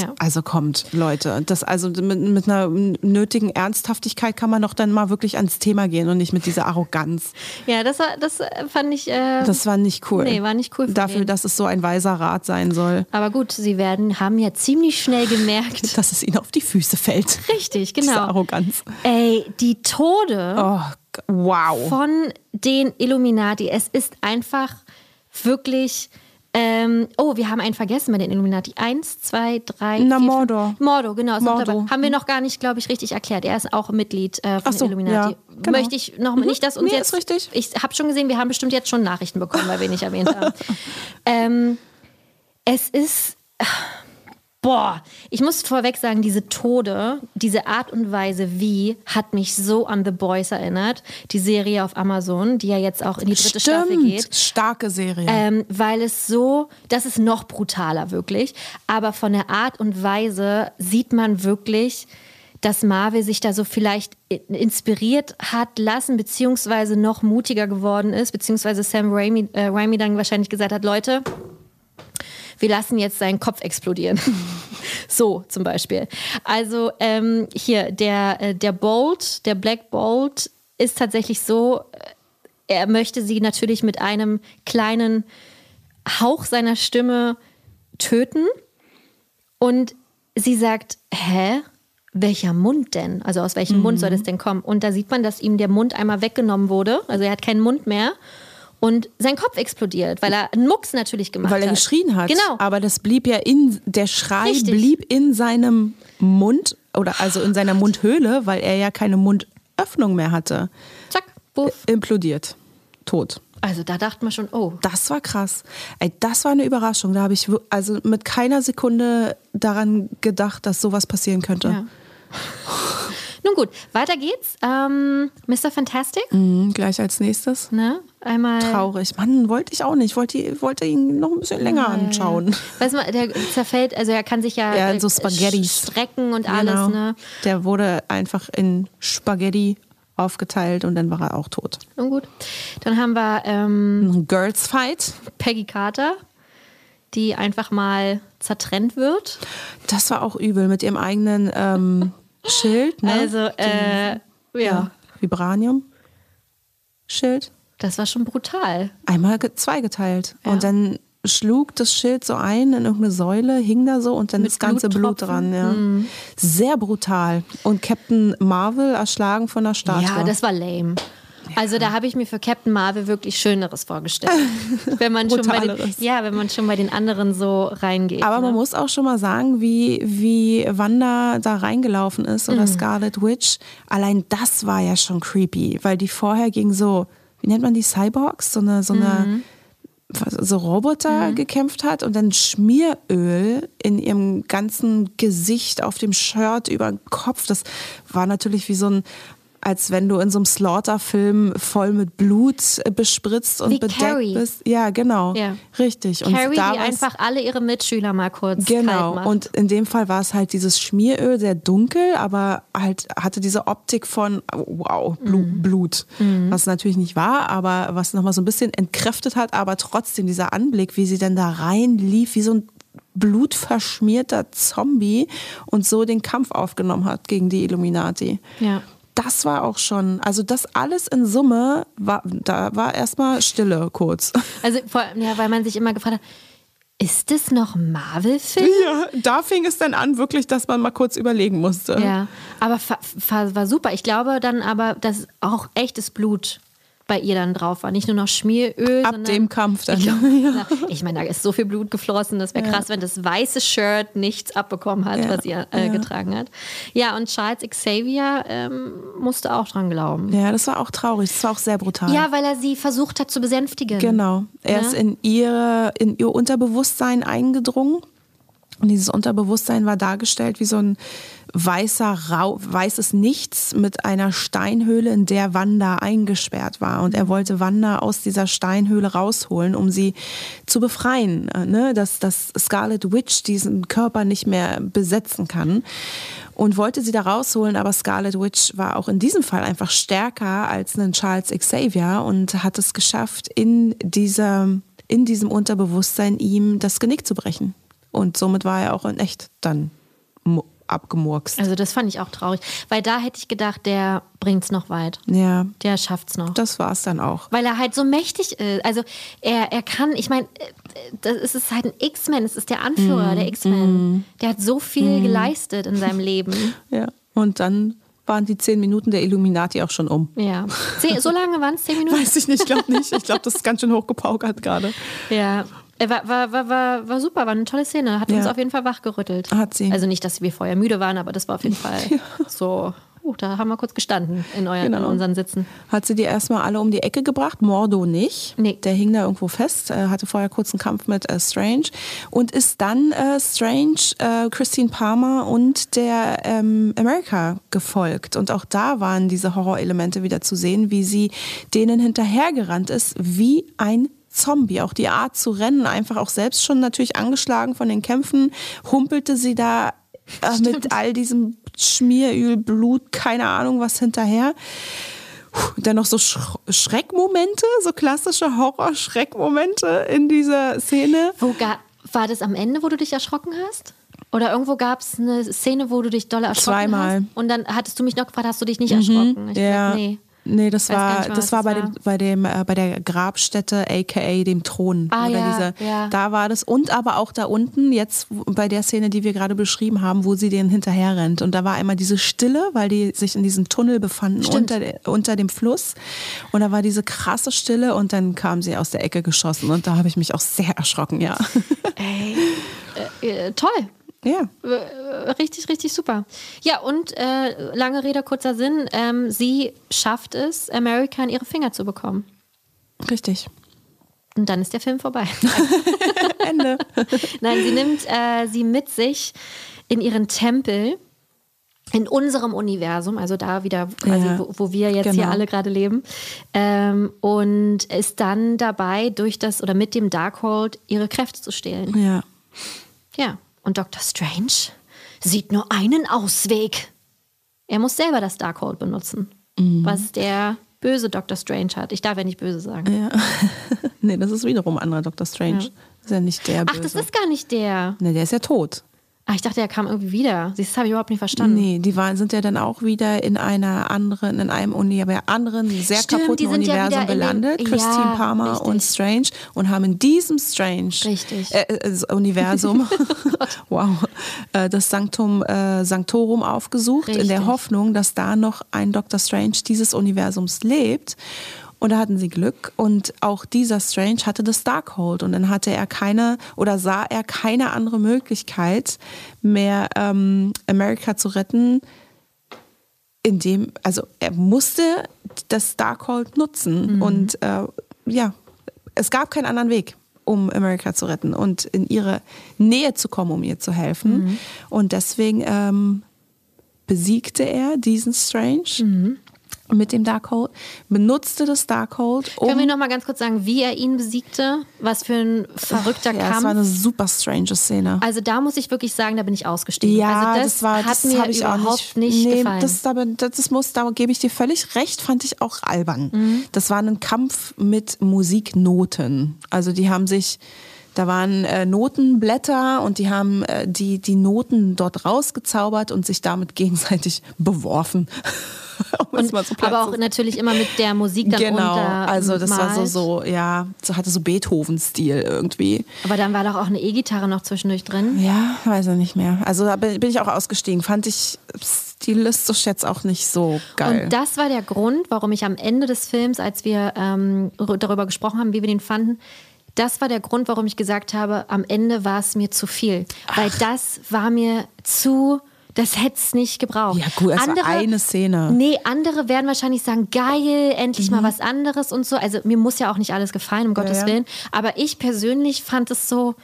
Ja. also kommt, Leute. Das also mit, mit einer nötigen Ernsthaftigkeit kann man doch dann mal wirklich ans Thema gehen und nicht mit dieser Arroganz. Ja, das, war, das fand ich. Äh, Das war nicht cool. Nee, war nicht cool von Dafür, denen. dass es so ein weiser Rat sein soll. aber gut, sie werden, haben ja ziemlich schnell gemerkt. Dass es ihnen auf die Füße fällt. Richtig, Diese genau. Arroganz. Ey, die Tode Oh, wow. von den Illuminati. Es ist einfach wirklich. Ähm, oh, wir haben einen vergessen bei den Illuminati. Eins, zwei, drei. Na, vier, Mordor. Fünf. Mordor, genau. Mordor. dabei. Haben wir noch gar nicht, glaube ich, richtig erklärt. Er ist auch Mitglied äh, von so, den Illuminati. ja, genau. Möchte ich noch nicht, dass uns Nee, jetzt. ist richtig. Ich habe schon gesehen, wir haben bestimmt jetzt schon Nachrichten bekommen, weil wir nicht erwähnt haben. ähm, es ist. Boah, ich muss vorweg sagen, diese Tode, diese Art und Weise, wie, hat mich so an The Boys erinnert. Die Serie auf Amazon, die ja jetzt auch in die dritte Stimmt, Staffel geht. starke Serie. Ähm, weil es so, das ist noch brutaler wirklich. Aber von der Art und Weise sieht man wirklich, dass Marvel sich da so vielleicht inspiriert hat lassen, beziehungsweise noch mutiger geworden ist, beziehungsweise Sam Raimi, äh, Raimi dann wahrscheinlich gesagt hat, Leute, wir lassen jetzt seinen Kopf explodieren. so zum Beispiel. Also ähm, hier, der, äh, der Bolt, der Black Bolt ist tatsächlich so, äh, er möchte sie natürlich mit einem kleinen Hauch seiner Stimme töten. Und sie sagt, hä? Welcher Mund denn? Also aus welchem mhm. Mund soll das denn kommen? Und da sieht man, dass ihm der Mund einmal weggenommen wurde. Also er hat keinen Mund mehr und sein Kopf explodiert, weil er einen Mucks natürlich gemacht hat. Weil er hat. geschrien hat. Genau. Aber das blieb ja in, der Schrei Richtig. blieb in seinem Mund oder also in seiner Mundhöhle, weil er ja keine Mundöffnung mehr hatte. Zack, buff. Implodiert. Tot. Also da dachten wir schon, oh. Das war krass. Ey, das war eine Überraschung. Da habe ich also mit keiner Sekunde daran gedacht, dass sowas passieren könnte. Ja. Nun gut, weiter geht's. Ähm, Mr. Fantastic. Mhm, gleich als nächstes. Ne? Einmal. Traurig. Mann, wollte ich auch nicht. Wollte, wollte ihn noch ein bisschen länger anschauen. Weißt du, der zerfällt, also er kann sich ja, Ja, in so äh, Spaghettis. strecken und alles, Genau. ne? Der wurde einfach in Spaghetti aufgeteilt und dann war er auch tot. Nun gut. Dann haben wir ähm, Girls Fight. Peggy Carter, die einfach mal zertrennt wird. Das war auch übel mit ihrem eigenen ähm, Schild. Ne? Also, äh, ja, Vibranium. Schild. das war schon brutal. Einmal ge- zweigeteilt. Ja. Und dann schlug das Schild so ein in irgendeine Säule, hing da so und dann Mit das ganze Blut dran. Ja. Mhm. Sehr brutal. Und Captain Marvel erschlagen von der Statue. Ja, das war lame. Also da habe ich mir für Captain Marvel wirklich Schöneres vorgestellt. wenn man schon bei den, ja, wenn man schon bei den anderen so reingeht. Aber ne? man muss auch schon mal sagen, wie, wie Wanda da reingelaufen ist Mhm. oder Scarlet Witch. Allein das war ja schon creepy, weil die vorher gegen so, wie nennt man die Cyborgs? So eine, so eine Mhm. so Roboter gekämpft hat und dann Schmieröl in ihrem ganzen Gesicht auf dem Shirt über den Kopf. Das war natürlich wie so ein als wenn du in so einem Slaughter-Film voll mit Blut äh, bespritzt und Wie bedeckt Carrie. bist. Ja, genau. Ja. Richtig. Und Carrie, da die einfach alle ihre Mitschüler mal kurz Genau, und in dem Fall war es halt dieses Schmieröl, sehr dunkel, aber halt hatte diese Optik von, wow, Blu Mhm. Blut. Was natürlich nicht war, aber was nochmal so ein bisschen entkräftet hat, aber trotzdem dieser Anblick, wie sie dann da reinlief, wie so ein blutverschmierter Zombie und so den Kampf aufgenommen hat gegen die Illuminati. ja. Das war auch schon, also das alles in Summe, war, da war erstmal Stille kurz. Also vor, ja, weil man sich immer gefragt hat, ist das noch Marvel-Film? Ja, da fing es dann an, wirklich, dass man mal kurz überlegen musste. Ja, aber war super. Ich glaube dann aber, dass auch echtes Blut bei ihr dann drauf war. Nicht nur noch Schmieröl. Ab dem Kampf dann. Ich, na, ich meine, da ist so viel Blut geflossen. Das wäre krass, wenn das weiße Shirt nichts abbekommen hat, Ja, was sie äh, ja. getragen hat. Ja, und Charles Xavier ähm, musste auch dran glauben. Ja, das war auch traurig. Das war auch sehr brutal. Ja, weil er sie versucht hat zu besänftigen. Genau. Er Ne? ist in, ihre, in ihr Unterbewusstsein eingedrungen. Und dieses Unterbewusstsein war dargestellt wie so ein weißer Rau weißes Nichts mit einer Steinhöhle, in der Wanda eingesperrt war. Und er wollte Wanda aus dieser Steinhöhle rausholen, um sie zu befreien. äh, Ne? Dass, dass Scarlet Witch diesen Körper nicht mehr besetzen kann. Und wollte sie da rausholen, aber Scarlet Witch war auch in diesem Fall einfach stärker als ein Charles Xavier und hat es geschafft, in, dieser, in diesem Unterbewusstsein ihm das Genick zu brechen. Und somit war er auch in echt dann abgemurkst. Also das fand ich auch traurig. Weil da hätte ich gedacht, der bringt's noch weit. Ja, Der schafft's noch. das war es dann auch. Weil er halt so mächtig ist. Also er, er kann, ich meine, das ist es halt ein X-Men, es ist der Anführer Mhm. der X-Men. Der hat so viel geleistet in seinem Leben. Ja. Und dann waren die zehn Minuten der Illuminati auch schon um. Ja. So lange waren es, zehn Minuten? Weiß ich nicht, ich glaube nicht. Ich glaube, das ist ganz schön hochgepaukert gerade. Ja. Er War, war, war, war, super, war eine tolle Szene. Hat uns Ja. auf jeden Fall wachgerüttelt. Hat sie. Also nicht, dass wir vorher müde waren, aber das war auf jeden Fall so. uh, da haben wir kurz gestanden in, euer, Genau. in unseren Sitzen. Hat sie die erstmal alle um die Ecke gebracht, Mordo nicht. Nee. Der hing da irgendwo fest, äh, hatte vorher kurz einen Kampf mit äh, Strange und ist dann äh, Strange, äh, Christine Palmer und der ähm, America gefolgt. Und auch da waren diese Horrorelemente wieder zu sehen, wie sie denen hinterhergerannt ist, wie ein Zombie. Auch die Art zu rennen, einfach auch selbst schon natürlich angeschlagen von den Kämpfen, humpelte sie da äh, mit all diesem Schmieröl, Blut, keine Ahnung was hinterher. Dann noch so Sch Schreckmomente, so klassische Horror-Schreckmomente in dieser Szene. Wo war das am Ende, wo du dich erschrocken hast? Oder irgendwo gab es eine Szene, wo du dich doll erschrocken Zweimal. hast? Und dann hattest du mich noch gefragt, hast du dich nicht erschrocken? Ich Ja. gesagt, nee. Nee, das Weiß war, nicht das war das bei war. dem, bei dem, äh, bei der Grabstätte, aka dem Thron. Ah, Oder ja, diese, ja. Da war das. Und aber auch da unten, jetzt bei der Szene, die wir gerade beschrieben haben, wo sie denen hinterher rennt. Und da war einmal diese Stille, weil die sich in diesem Tunnel befanden Stimmt. unter, unter dem Fluss. Und da war diese krasse Stille und dann kam sie aus der Ecke geschossen. Und da habe ich mich auch sehr erschrocken, ja. Ey, äh, äh, toll. Ja. Äh, Richtig, richtig super. Ja, und äh, lange Rede, kurzer Sinn. Ähm, sie schafft es, America in ihre Finger zu bekommen. Richtig. Und dann ist der Film vorbei. Ende. Nein, sie nimmt äh, sie mit sich in ihren Tempel. In unserem Universum, also da wieder quasi, Ja, wo, wo wir jetzt hier genau. alle gerade leben, ähm, und ist dann dabei, durch das oder mit dem Darkhold ihre Kräfte zu stehlen. Ja. Ja, und Dr. Strange sieht nur einen Ausweg. Er muss selber das Darkhold benutzen, Mhm. was der böse Dr. Strange hat. Ich darf ja nicht böse sagen. ja. nee, das ist wiederum ein anderer Dr. Strange. Ja. Das ist ja nicht der Ach, Böse. das ist gar nicht der. Nee, der ist ja tot. Ah, ich dachte, er kam irgendwie wieder. Das habe ich überhaupt nicht verstanden. Nee, die waren, sind ja dann auch wieder in einer anderen, in einem Uni, aber anderen sehr Stimmt, kaputten ja Universum wieder in dem- gelandet. Ja, Christine Palmer richtig. und Strange und haben in diesem Strange Richtig. Äh, äh, Universum wow, äh, das Sanctum äh, Sanctorum aufgesucht, in der Richtig. Hoffnung, dass da noch ein Dr. Strange dieses Universums lebt. Und da hatten sie Glück. Und auch dieser Strange hatte das Darkhold. Und dann hatte er keine oder sah er keine andere Möglichkeit mehr ähm, Amerika zu retten, indem, also er musste das Darkhold nutzen. Und äh, ja, es gab keinen anderen Weg, um Amerika zu retten und in ihre Nähe zu kommen, um ihr zu helfen. Und deswegen ähm, besiegte er diesen Strange mit dem Darkhold, benutzte das Darkhold, um Können wir noch mal ganz kurz sagen, wie er ihn besiegte? Was für ein verrückter ja, es Kampf. war eine super strange Szene. also da muss ich wirklich sagen, da bin ich ausgestiegen. Ja, also das, war, hat das mir habe ich auch überhaupt nicht, nicht, nee, gefallen. Das, das, das muss, da gebe ich dir völlig recht, fand ich auch albern. Mhm. Das war ein Kampf mit Musiknoten. Also die haben sich, da waren äh, Notenblätter und die haben äh, die, die Noten dort rausgezaubert und sich damit gegenseitig beworfen. Um Und, so aber auch natürlich immer mit der Musik dann Genau, also das war so, malt. so, ja, so hatte so Beethoven-Stil irgendwie. Aber dann war doch auch eine E-Gitarre noch zwischendurch drin. Ja, weiß ich nicht mehr. Also da bin ich auch ausgestiegen. Fand ich stilistisch jetzt auch nicht so geil. Und das war der Grund, warum ich am Ende des Films, als wir ähm, darüber gesprochen haben, wie wir den fanden, das war der Grund, warum ich gesagt habe, am Ende war es mir zu viel. Weil das war mir zu, das hätte es nicht gebraucht. Ja, gut, es war eine Szene. Mhm. Nee, andere werden wahrscheinlich sagen, geil, endlich mal was anderes und so. Also mir muss ja auch nicht alles gefallen, um Gottes ja. Willen. Aber ich persönlich fand es so,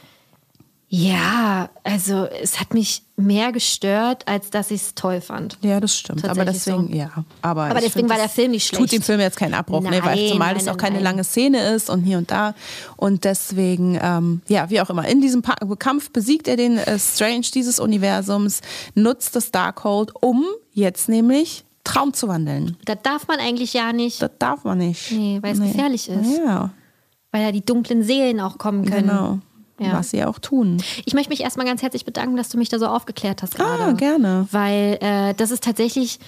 ja, also es hat mich mehr gestört, als dass ich es toll fand. ja, das stimmt. Aber deswegen, so. ja. Aber, Aber deswegen find, war der Film nicht Tut schlecht. dem Film jetzt keinen Abbruch, ne? Weil Nein, zumal nein, das auch keine nein. lange Szene ist und hier und da. Und deswegen, ähm, ja, wie auch immer, in diesem pa Kampf besiegt er den äh, Strange dieses Universums, nutzt das Darkhold, um jetzt nämlich Traum zu wandeln. Das darf man eigentlich ja nicht, Das darf man nicht. Nee, weil es gefährlich ist. Ja, weil ja die dunklen Seelen auch kommen können. genau. Ja. Was sie auch tun. Ich möchte mich erstmal ganz herzlich bedanken, dass du mich da so aufgeklärt hast gerade. Ah, gerne. Weil äh, das ist tatsächlich,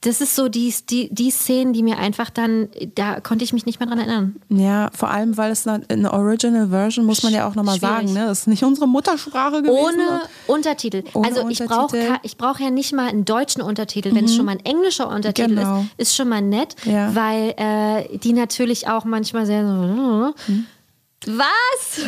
das ist so die, die, die Szenen, die mir einfach dann, da konnte ich mich nicht mehr dran erinnern. Ja, vor allem, weil es eine, eine Original Version, muss man ja auch nochmal sagen, ne? Das ist nicht unsere Muttersprache gewesen. Ohne Untertitel. Ohne also ich brauche ich brauch ja nicht mal einen deutschen Untertitel. Wenn es schon mal ein englischer Untertitel Genau. ist, ist schon mal nett, Ja. weil äh, die natürlich auch manchmal sehr so. Was?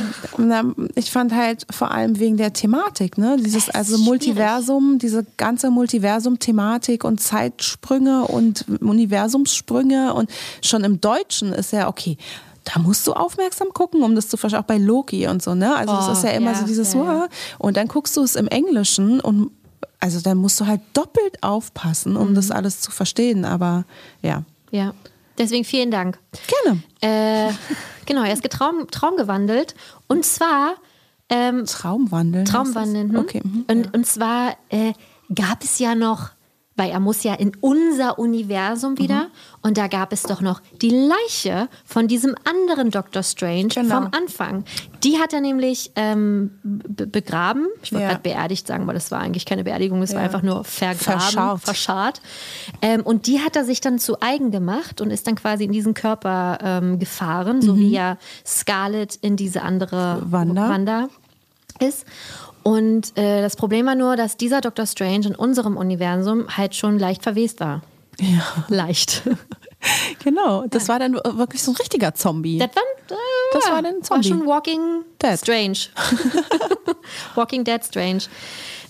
Ich fand halt vor allem wegen der Thematik, ne? Dieses also Multiversum, diese ganze Multiversum-Thematik und Zeitsprünge und Universumssprünge und schon im Deutschen ist ja okay da musst du aufmerksam gucken, um das zu verstehen, auch bei Loki und so, ne? Also oh, das ist ja immer ja, so dieses, ja. und dann guckst du es im Englischen und also dann musst du halt doppelt aufpassen, um mhm. das alles zu verstehen, aber ja. Ja, deswegen vielen Dank. Gerne. Äh, genau, er ist getraum, traumgewandelt und zwar ähm, Traumwandeln. Traumwandeln. Hm? Okay. Mhm. Und, und zwar äh, gab es ja noch weil er muss ja in unser Universum wieder. Mhm. Und da gab es doch noch die Leiche von diesem anderen Doctor Strange genau. vom Anfang. Die hat er nämlich ähm, begraben. Ich wollte ja. gerade beerdigt sagen, weil das war eigentlich keine Beerdigung, es ja. war einfach nur vergraben, verscharrt. verscharrt. Ähm, und die hat er sich dann zu eigen gemacht und ist dann quasi in diesen Körper ähm, gefahren, mhm. so wie ja Scarlet in diese andere Wanda, Wanda ist. Und äh, das Problem war nur, dass dieser Dr. Strange in unserem Universum halt schon leicht verwest war. Ja. Leicht. genau, das ja. war dann wirklich so ein richtiger Zombie. Das war, äh, das war dann Zombie. War schon Walking Dead. Strange. walking Dead Strange.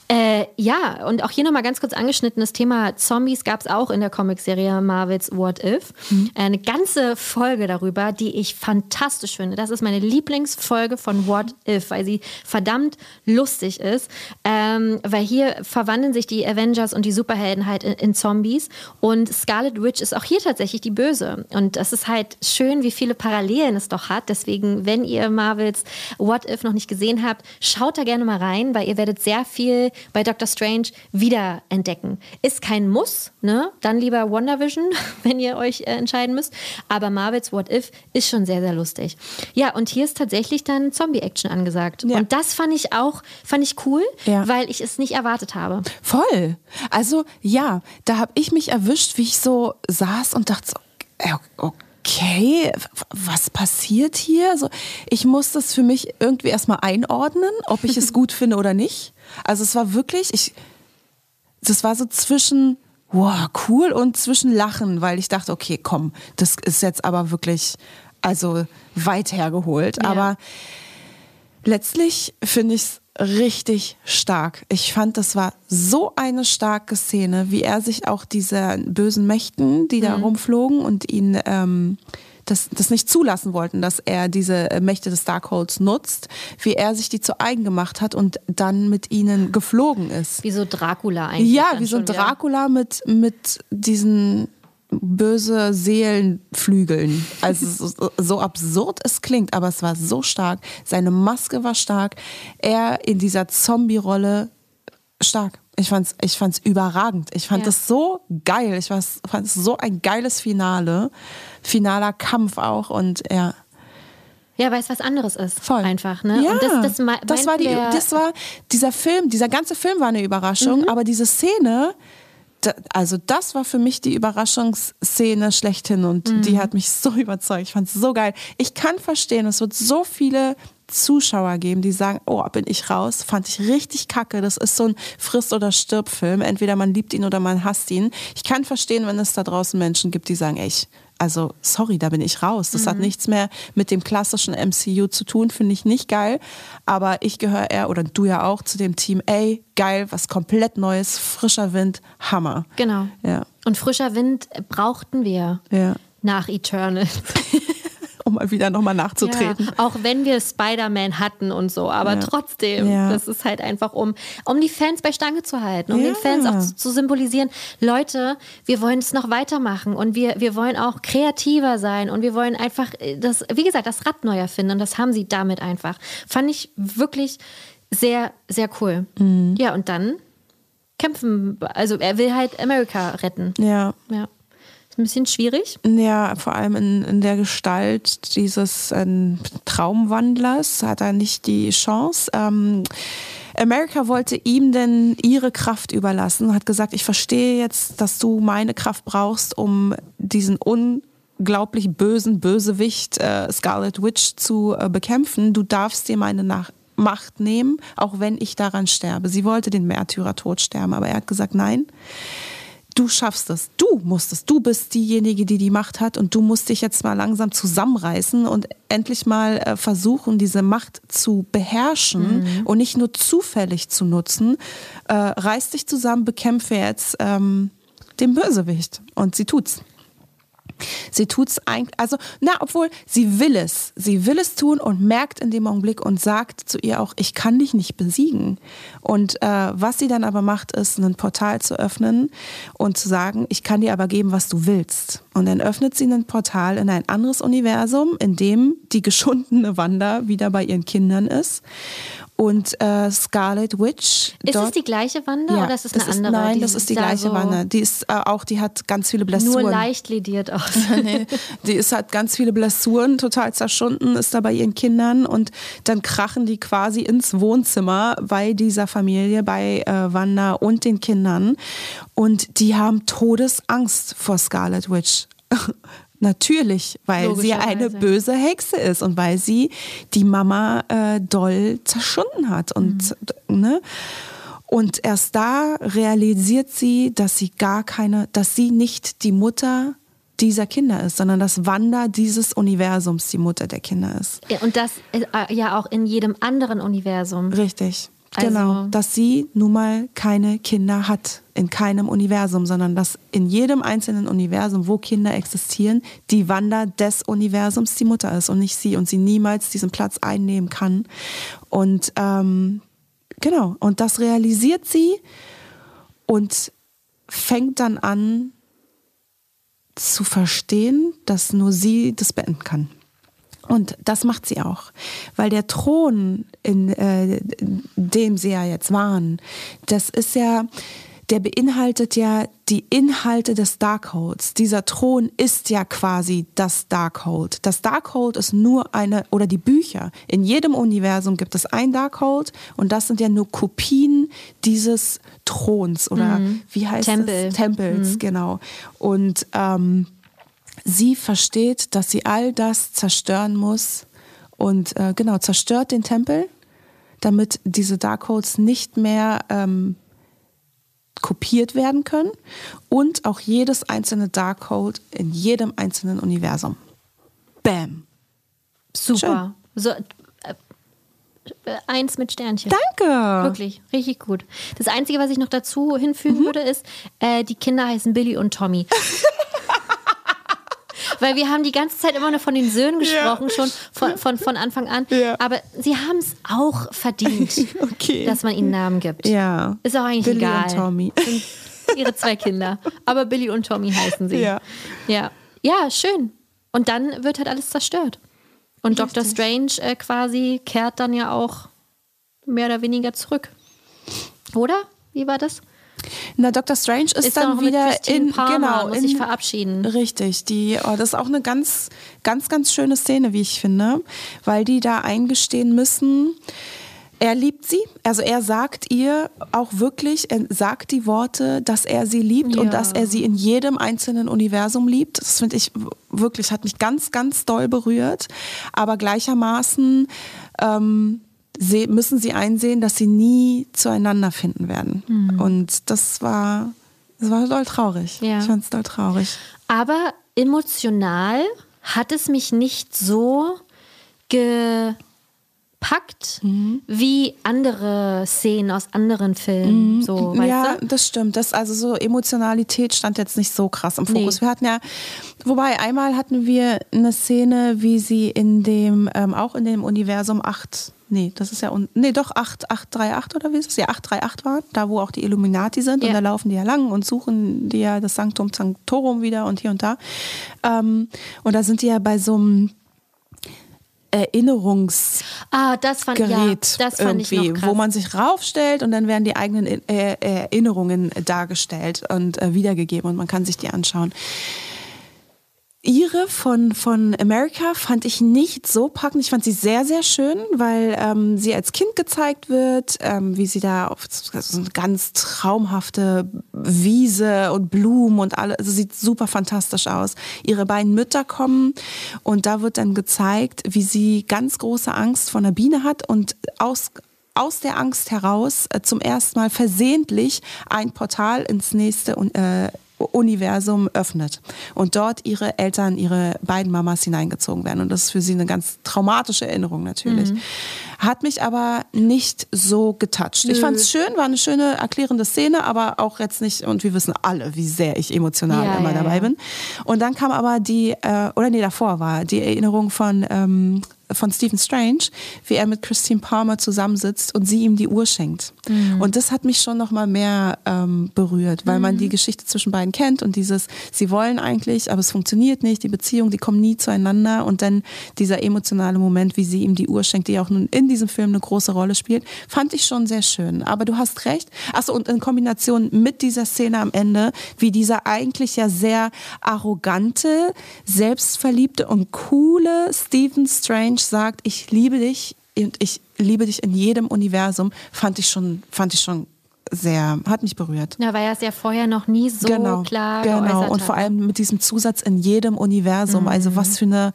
Äh, ja, und auch hier nochmal ganz kurz angeschnitten, das Thema Zombies gab es auch in der Comicserie Marvels What If. Mhm. Eine ganze Folge darüber, die ich fantastisch finde. Das ist meine Lieblingsfolge von What If, weil sie verdammt lustig ist. Ähm, weil hier verwandeln sich die Avengers und die Superhelden halt in, in, Zombies. Und Scarlet Witch ist auch hier tatsächlich die Böse. Und das ist halt schön, wie viele Parallelen es doch hat. Deswegen, wenn ihr Marvels What If noch nicht gesehen habt, schaut da gerne mal rein, weil ihr werdet sehr viel bei Doctor Strange wiederentdecken. Ist kein Muss, ne? Dann lieber WandaVision, wenn ihr euch äh, entscheiden müsst. Aber Marvels What If ist schon sehr, sehr lustig. Ja, und hier ist tatsächlich dann Zombie-Action angesagt. Ja. Und das fand ich auch, fand ich cool, ja. weil ich es nicht erwartet habe. Voll. Also ja, da habe ich mich erwischt, wie ich so saß und dachte so, okay okay, was passiert hier? Also ich muss das für mich irgendwie erstmal einordnen, ob ich es gut finde oder nicht. Also es war wirklich, ich, das war so zwischen, wow, cool und zwischen Lachen, weil ich dachte, okay, komm, das ist jetzt aber wirklich, also weit hergeholt. Ja. Aber letztlich finde ich es richtig stark. Ich fand, das war so eine starke Szene, wie er sich auch diese bösen Mächten, die da mhm. rumflogen und ihn ähm, das, das nicht zulassen wollten, dass er diese Mächte des Darkholds nutzt, wie er sich die zu eigen gemacht hat und dann mit ihnen geflogen ist. Wie so Dracula eigentlich. Ja, wie so ein Dracula mit, mit diesen böse Seelenflügeln. Also so, so, absurd es klingt, aber es war so stark. Seine Maske war stark. Er in dieser Zombie-Rolle stark. Ich fand's, ich fand's überragend. Ich fand ja. das so geil. Ich fand es so ein geiles Finale. Finaler Kampf auch und ja. Ja, weil es was anderes ist. Voll. Einfach, ne? Ja, und das, das, das war die, das war, dieser Film, dieser ganze Film war eine Überraschung, mhm. aber diese Szene, also das war für mich die Überraschungsszene schlechthin und mhm. die hat mich so überzeugt. Ich fand es so geil. Ich kann verstehen, es wird so viele Zuschauer geben, die sagen, oh, bin ich raus, fand ich richtig kacke. Das ist so ein Friss- oder Stirb-Film. Entweder man liebt ihn oder man hasst ihn. Ich kann verstehen, wenn es da draußen Menschen gibt, die sagen, ey, ich also sorry, da bin ich raus. Das mhm. hat nichts mehr mit dem klassischen MCU zu tun, finde ich nicht geil. Aber ich gehöre eher, oder du ja auch, zu dem Team, ey, geil, was komplett Neues, frischer Wind, Hammer. Genau. Ja. Und frischer Wind brauchten wir ja. nach Eternal. um mal wieder nochmal nachzutreten. Ja, auch wenn wir Spider-Man hatten und so, aber ja. trotzdem, ja. das ist halt einfach, um, um die Fans bei Stange zu halten, um den Fans auch zu, zu, symbolisieren, Leute, wir wollen es noch weitermachen und wir, wir wollen auch kreativer sein und wir wollen einfach das, wie gesagt, das Rad neu erfinden und das haben sie damit einfach. Fand ich wirklich sehr, sehr cool. Mhm. Ja, und dann kämpfen, also er will halt Amerika retten. Ja. Ja ein bisschen schwierig. Ja, vor allem in, in der Gestalt dieses äh, Traumwandlers hat er nicht die Chance. Ähm, America wollte ihm denn ihre Kraft überlassen, hat gesagt, ich verstehe jetzt, dass du meine Kraft brauchst, um diesen unglaublich bösen Bösewicht äh, Scarlet Witch zu äh, bekämpfen. Du darfst dir meine Nach Macht nehmen, auch wenn ich daran sterbe. Sie wollte den Märtyrertod sterben, aber er hat gesagt, nein du schaffst es, du musst es, du bist diejenige, die die Macht hat und du musst dich jetzt mal langsam zusammenreißen und endlich mal äh, versuchen, diese Macht zu beherrschen mhm. und nicht nur zufällig zu nutzen. Äh, reiß dich zusammen, bekämpfe jetzt ähm, den Bösewicht und sie tut's. Sie tut es eigentlich, also, na, obwohl sie will es. Sie will es tun und merkt in dem Augenblick und sagt zu ihr auch, ich kann dich nicht besiegen. Und äh, was sie dann aber macht, ist, ein Portal zu öffnen und zu sagen, ich kann dir aber geben, was du willst. Und dann öffnet sie ein Portal in ein anderes Universum, in dem die geschundene Wanda wieder bei ihren Kindern ist und äh, Scarlet Witch. Ist es die gleiche Wanda ja, oder ist es eine andere? Nein, das ist die gleiche so Wanda. Die ist äh, auch, die hat ganz viele Blessuren. Nur leicht lediert aus. nee, die ist hat ganz viele Blessuren, total zerschunden, ist da bei ihren Kindern und dann krachen die quasi ins Wohnzimmer bei dieser Familie, bei äh, Wanda und den Kindern und die haben Todesangst vor Scarlet Witch. Natürlich, weil sie eine böse Hexe ist und weil sie die Mama äh, doll zerschunden hat. Und, mhm. ne? und erst da realisiert sie, dass sie gar keine, dass sie nicht die Mutter dieser Kinder ist, sondern dass Wanda dieses Universums die Mutter der Kinder ist. Ja, und das äh, ja auch in jedem anderen Universum. Richtig. Also genau, dass sie nun mal keine Kinder hat in keinem Universum, sondern dass in jedem einzelnen Universum, wo Kinder existieren, die Wanda des Universums die Mutter ist und nicht sie und sie niemals diesen Platz einnehmen kann. Und ähm, genau, und das realisiert sie und fängt dann an zu verstehen, dass nur sie das beenden kann. Und das macht sie auch, weil der Thron, in, äh, dem sie ja jetzt waren, das ist ja, der beinhaltet ja die Inhalte des Darkholds. Dieser Thron ist ja quasi das Darkhold. Das Darkhold ist nur eine, oder die Bücher. In jedem Universum gibt es ein Darkhold und das sind ja nur Kopien dieses Throns oder mhm. wie heißt Tempel. es? Tempels, mhm. genau. Und ähm, sie versteht, dass sie all das zerstören muss und äh, genau, zerstört den Tempel, damit diese Darkholds nicht mehr ähm, kopiert werden können und auch jedes einzelne Darkhold in jedem einzelnen Universum. Bam. Super. So, äh, eins mit Sternchen. Danke. Wirklich, richtig gut. Das Einzige, was ich noch dazu hinfügen mhm. würde, ist, äh, die Kinder heißen Billy und Tommy. Weil wir haben die ganze Zeit immer nur von den Söhnen gesprochen, ja. schon von, von, von Anfang an. Ja. Aber sie haben es auch verdient, okay. dass man ihnen Namen gibt. Ja. Ist auch eigentlich Billy egal. Und Tommy. Sind ihre zwei Kinder. Aber Billy und Tommy heißen sie. Ja. Ja, ja schön. Und dann wird halt alles zerstört. Und Richtig. Dr. Strange äh, quasi kehrt dann ja auch mehr oder weniger zurück. Oder? Wie war das? Na, Dr. Strange ist, ist dann wieder in Palmer, genau muss in, sich verabschieden. Richtig, die oh, das ist auch eine ganz ganz ganz schöne Szene, wie ich finde, weil die da eingestehen müssen, er liebt sie, also er sagt ihr auch wirklich, er sagt die Worte, dass er sie liebt ja. und dass er sie in jedem einzelnen Universum liebt. Das finde ich wirklich, hat mich ganz, ganz doll berührt. Aber gleichermaßen ähm, müssen sie einsehen, dass sie nie zueinander finden werden. Mhm. Und das war, das war doll traurig. Ja. Ich fand es doll traurig. Aber emotional hat es mich nicht so gepackt mhm. wie andere Szenen aus anderen Filmen. Mhm. So, ja, du? das stimmt. Das, also so Emotionalität stand jetzt nicht so krass im Fokus. Nee. Wir hatten ja, wobei einmal hatten wir eine Szene, wie sie in dem, ähm, auch in dem Universum 8 Nee, das ist ja, un nee, doch 8838 oder wie ist es? Ja, 838 war, da wo auch die Illuminati sind ja. und da laufen die ja lang und suchen die ja das Sanctum Sanctorum wieder und hier und da. Ähm, und da sind die ja bei so einem Erinnerungsgerät ah, das fand, ja, das fand irgendwie, wo man sich raufstellt und dann werden die eigenen äh, Erinnerungen dargestellt und äh, wiedergegeben und man kann sich die anschauen. Ihre von, von America fand ich nicht so packend. Ich fand sie sehr, sehr schön, weil ähm, sie als Kind gezeigt wird, ähm, wie sie da auf so eine ganz traumhafte Wiese und Blumen und alles, also sieht super fantastisch aus. Ihre beiden Mütter kommen und da wird dann gezeigt, wie sie ganz große Angst vor einer Biene hat und aus aus der Angst heraus äh, zum ersten Mal versehentlich ein Portal ins nächste äh, Universum öffnet und dort ihre Eltern, ihre beiden Mamas hineingezogen werden. Und das ist für sie eine ganz traumatische Erinnerung natürlich. Mhm. Hat mich aber nicht so getoucht. Ich fand es schön, war eine schöne erklärende Szene, aber auch jetzt nicht, und wir wissen alle, wie sehr ich emotional ja, immer ja, dabei ja. bin. Und dann kam aber die, äh, oder nee, davor war die Erinnerung von ähm, von Stephen Strange, wie er mit Christine Palmer zusammensitzt und sie ihm die Uhr schenkt. Mhm. Und das hat mich schon noch mal mehr ähm, berührt, weil mhm. man die Geschichte zwischen beiden kennt und dieses, sie wollen eigentlich, aber es funktioniert nicht, die Beziehung, die kommen nie zueinander und dann dieser emotionale Moment, wie sie ihm die Uhr schenkt, die auch nun in diesem Film eine große Rolle spielt, fand ich schon sehr schön. Aber du hast recht. Achso, und in Kombination mit dieser Szene am Ende, wie dieser eigentlich ja sehr arrogante, selbstverliebte und coole Stephen Strange sagt, ich liebe dich und ich liebe dich in jedem Universum, fand ich schon, fand ich schon sehr, hat mich berührt. Ja, weil er es ja vorher noch nie so genau, klar Genau, und vor allem mit diesem Zusatz in jedem Universum. Mhm. Also was für eine,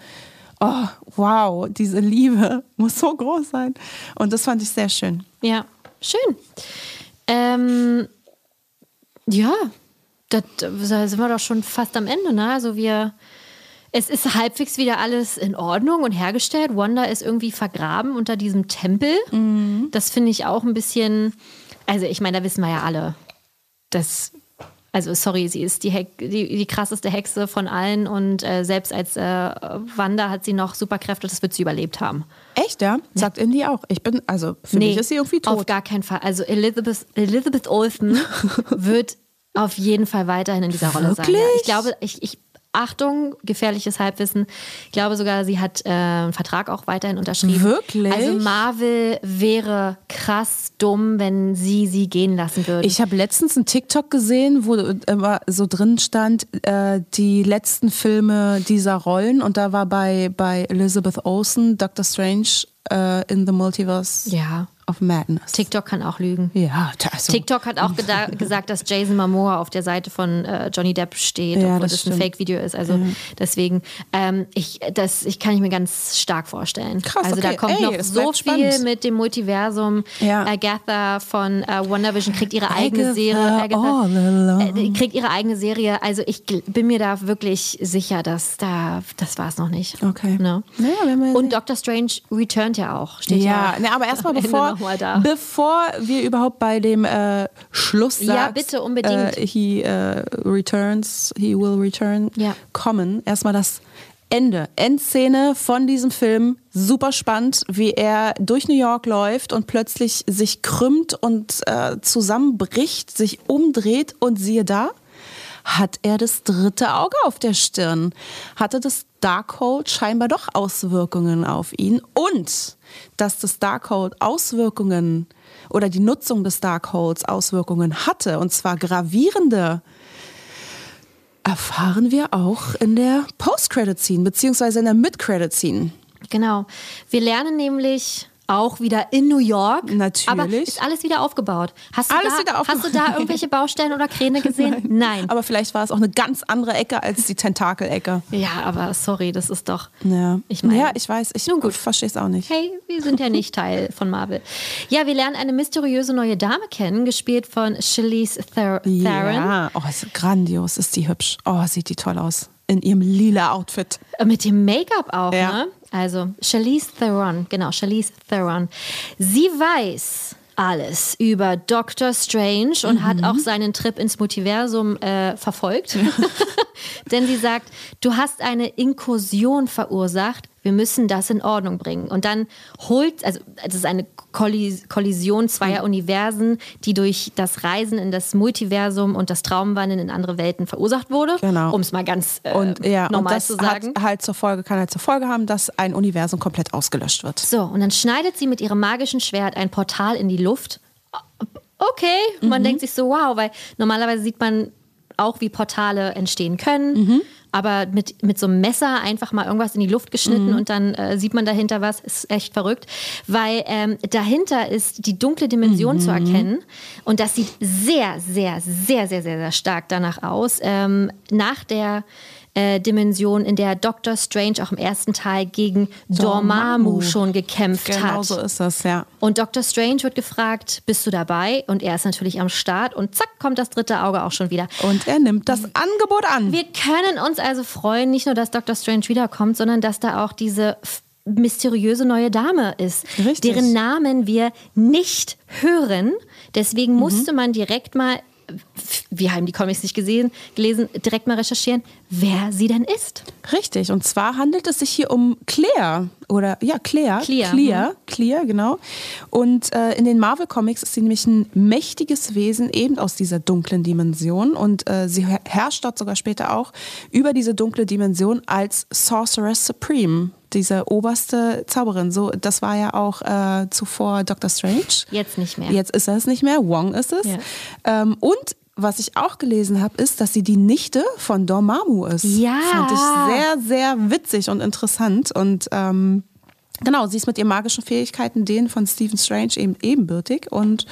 oh, wow, diese Liebe muss so groß sein. Und das fand ich sehr schön. Ja, schön. Ähm, ja, da sind wir doch schon fast am Ende, ne? Also wir es ist halbwegs wieder alles in Ordnung und hergestellt. Wanda ist irgendwie vergraben unter diesem Tempel. Mhm. Das finde ich auch ein bisschen. Also, ich meine, da wissen wir ja alle, dass. Also, sorry, sie ist die, Hex, die, die krasseste Hexe von allen und äh, selbst als äh, Wanda hat sie noch Superkräfte, das wird sie überlebt haben. Echt, ja? Sagt ja. Indy auch. Ich bin, also für nee, mich ist sie irgendwie tot. Auf gar keinen Fall. Also, Elizabeth, Elizabeth Olsen wird auf jeden Fall weiterhin in dieser Rolle sein. Ja. Ich glaube, ich, ich Achtung, gefährliches Halbwissen. Ich glaube sogar, sie hat äh, einen Vertrag auch weiterhin unterschrieben. Wirklich? Also Marvel wäre krass dumm, wenn sie sie gehen lassen würde. Ich habe letztens einen TikTok gesehen, wo immer so drin stand, äh, die letzten Filme dieser Rollen und da war bei, bei Elizabeth Olsen Doctor Strange äh, in the Multiverse. Ja of Madness. TikTok kann auch lügen. Ja, also. TikTok hat auch gesagt, dass Jason Momoa auf der Seite von äh, Johnny Depp steht, ja, obwohl das, das ein Fake-Video ist. Also ja. deswegen, ähm, ich, das ich kann ich mir ganz stark vorstellen. Krass, also okay. da kommt Ey, noch so viel spannend. mit dem Multiversum. Ja. Agatha von äh, WandaVision kriegt ihre eigene Serie. Agatha, äh, kriegt ihre eigene Serie. Also ich bin mir da wirklich sicher, dass da das war es noch nicht. Okay. No? Ne? Ja, Und Doctor Strange returnt ja auch. Steht ja, ja. Ne, aber erstmal bevor nochmal da. Bevor wir überhaupt bei dem äh, Schluss ja, bitte unbedingt. Äh, he äh, returns, he will return, ja. kommen. Erstmal das Ende, Endszene von diesem Film. Super spannend, wie er durch New York läuft und plötzlich sich krümmt und äh, zusammenbricht, sich umdreht und siehe da, hat er das dritte Auge auf der Stirn. Hatte das Darkhold scheinbar doch Auswirkungen auf ihn und dass das Darkhold Auswirkungen oder die Nutzung des Darkholds Auswirkungen hatte, und zwar gravierende, erfahren wir auch in der Post-Credit-Scene, beziehungsweise in der Mid-Credit-Scene. Genau. Wir lernen nämlich auch wieder in New York. Natürlich. Aber ist alles wieder aufgebaut. Hast du, alles da, wieder aufgebaut. hast du da irgendwelche Baustellen oder Kräne gesehen? Nein. Nein. Aber vielleicht war es auch eine ganz andere Ecke als die Tentakelecke. Ja, aber sorry, das ist doch. Ja, ich meine. Ja, ich weiß. Ich verstehe es auch nicht. Hey, wir sind ja nicht Teil von Marvel. Ja, wir lernen eine mysteriöse neue Dame kennen, gespielt von Charlize Theron. Ja, oh, ist grandios. Ist die hübsch. Oh, sieht die toll aus. In ihrem lila Outfit. Mit dem Make-up auch, ja. ne? Also Charlize Theron, genau, Charlize Theron. Sie weiß alles über Doctor Strange und mhm. hat auch seinen Trip ins Multiversum äh, verfolgt. Denn sie sagt, du hast eine Inkursion verursacht, wir müssen das in Ordnung bringen. Und dann holt, also es ist eine Kollision zweier mhm. Universen, die durch das Reisen in das Multiversum und das Traumwandeln in andere Welten verursacht wurde. Genau. Um es mal ganz äh, und, ja, normal und das zu sagen. Hat halt zur Folge, kann halt zur Folge haben, dass ein Universum komplett ausgelöscht wird. So, und dann schneidet sie mit ihrem magischen Schwert ein Portal in die Luft. Okay, man mhm. denkt sich so, wow, weil normalerweise sieht man auch, wie Portale entstehen können. Mhm aber mit, mit so einem Messer einfach mal irgendwas in die Luft geschnitten mhm. und dann äh, sieht man dahinter was, ist echt verrückt, weil ähm, dahinter ist die dunkle Dimension mhm. zu erkennen und das sieht sehr, sehr, sehr, sehr, sehr, sehr stark danach aus. Ähm, nach der äh, Dimension, in der Doctor Strange auch im ersten Teil gegen Dormammu, schon gekämpft Genau hat. so ist das, ja. Und Dr. Strange wird gefragt, bist du dabei? Und er ist natürlich am Start und zack, kommt das dritte Auge auch schon wieder. Und er nimmt das Angebot an. Wir können uns also freuen, nicht nur, dass Dr. Strange wiederkommt, sondern dass da auch diese mysteriöse neue Dame ist, Richtig. deren Namen wir nicht hören. Deswegen Mhm. musste man direkt mal, wir haben die Comics nicht gesehen, gelesen, direkt mal recherchieren, wer sie denn ist. Richtig, und zwar handelt es sich hier um Claire. Oder ja, Claire. Clear, Clear, Clear, genau. Und äh, in den Marvel Comics ist sie nämlich ein mächtiges Wesen, eben aus dieser dunklen Dimension. Und äh, sie her- herrscht dort sogar später auch über diese dunkle Dimension als Sorceress Supreme. Diese oberste Zauberin. So, das war ja auch äh, zuvor Doctor Strange. Jetzt nicht mehr. Jetzt ist er es nicht mehr, Wong ist es. Ja. Ähm, und was ich auch gelesen habe, ist, dass sie die Nichte von Dormammu ist. Ja. Fand ich sehr, sehr witzig und interessant. Und ähm, genau, sie ist mit ihren magischen Fähigkeiten denen von Stephen Strange eben ebenbürtig. Und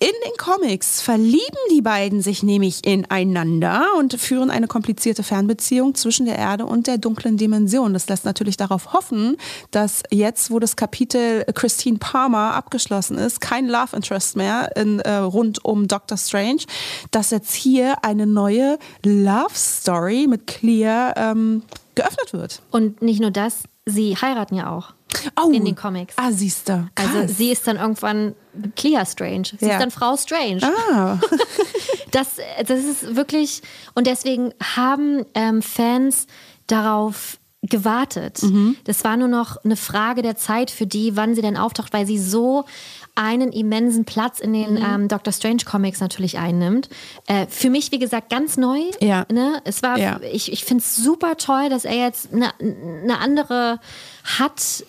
in den Comics verlieben die beiden sich nämlich ineinander und führen eine komplizierte Fernbeziehung zwischen der Erde und der dunklen Dimension. Das lässt natürlich darauf hoffen, dass jetzt, wo das Kapitel Christine Palmer abgeschlossen ist, kein Love Interest mehr in, äh, rund um Doctor Strange, dass jetzt hier eine neue Love Story mit Clear ähm, geöffnet wird. Und nicht nur das, sie heiraten ja auch Oh. in den Comics. Ah, siehst du. Also sie ist dann irgendwann Clea Strange. Sie Ja. ist dann Frau Strange. Ah. Das, das ist wirklich, und deswegen haben ähm, Fans darauf gewartet. Mhm. Das war nur noch eine Frage der Zeit für die, wann sie denn auftaucht, weil sie so einen immensen Platz in Mhm. den ähm, Doctor Strange Comics natürlich einnimmt. Äh, für mich, wie gesagt, ganz neu. Ja. Ne? Es war, Ja. ich, ich finde es super toll, dass er jetzt eine, eine andere hat,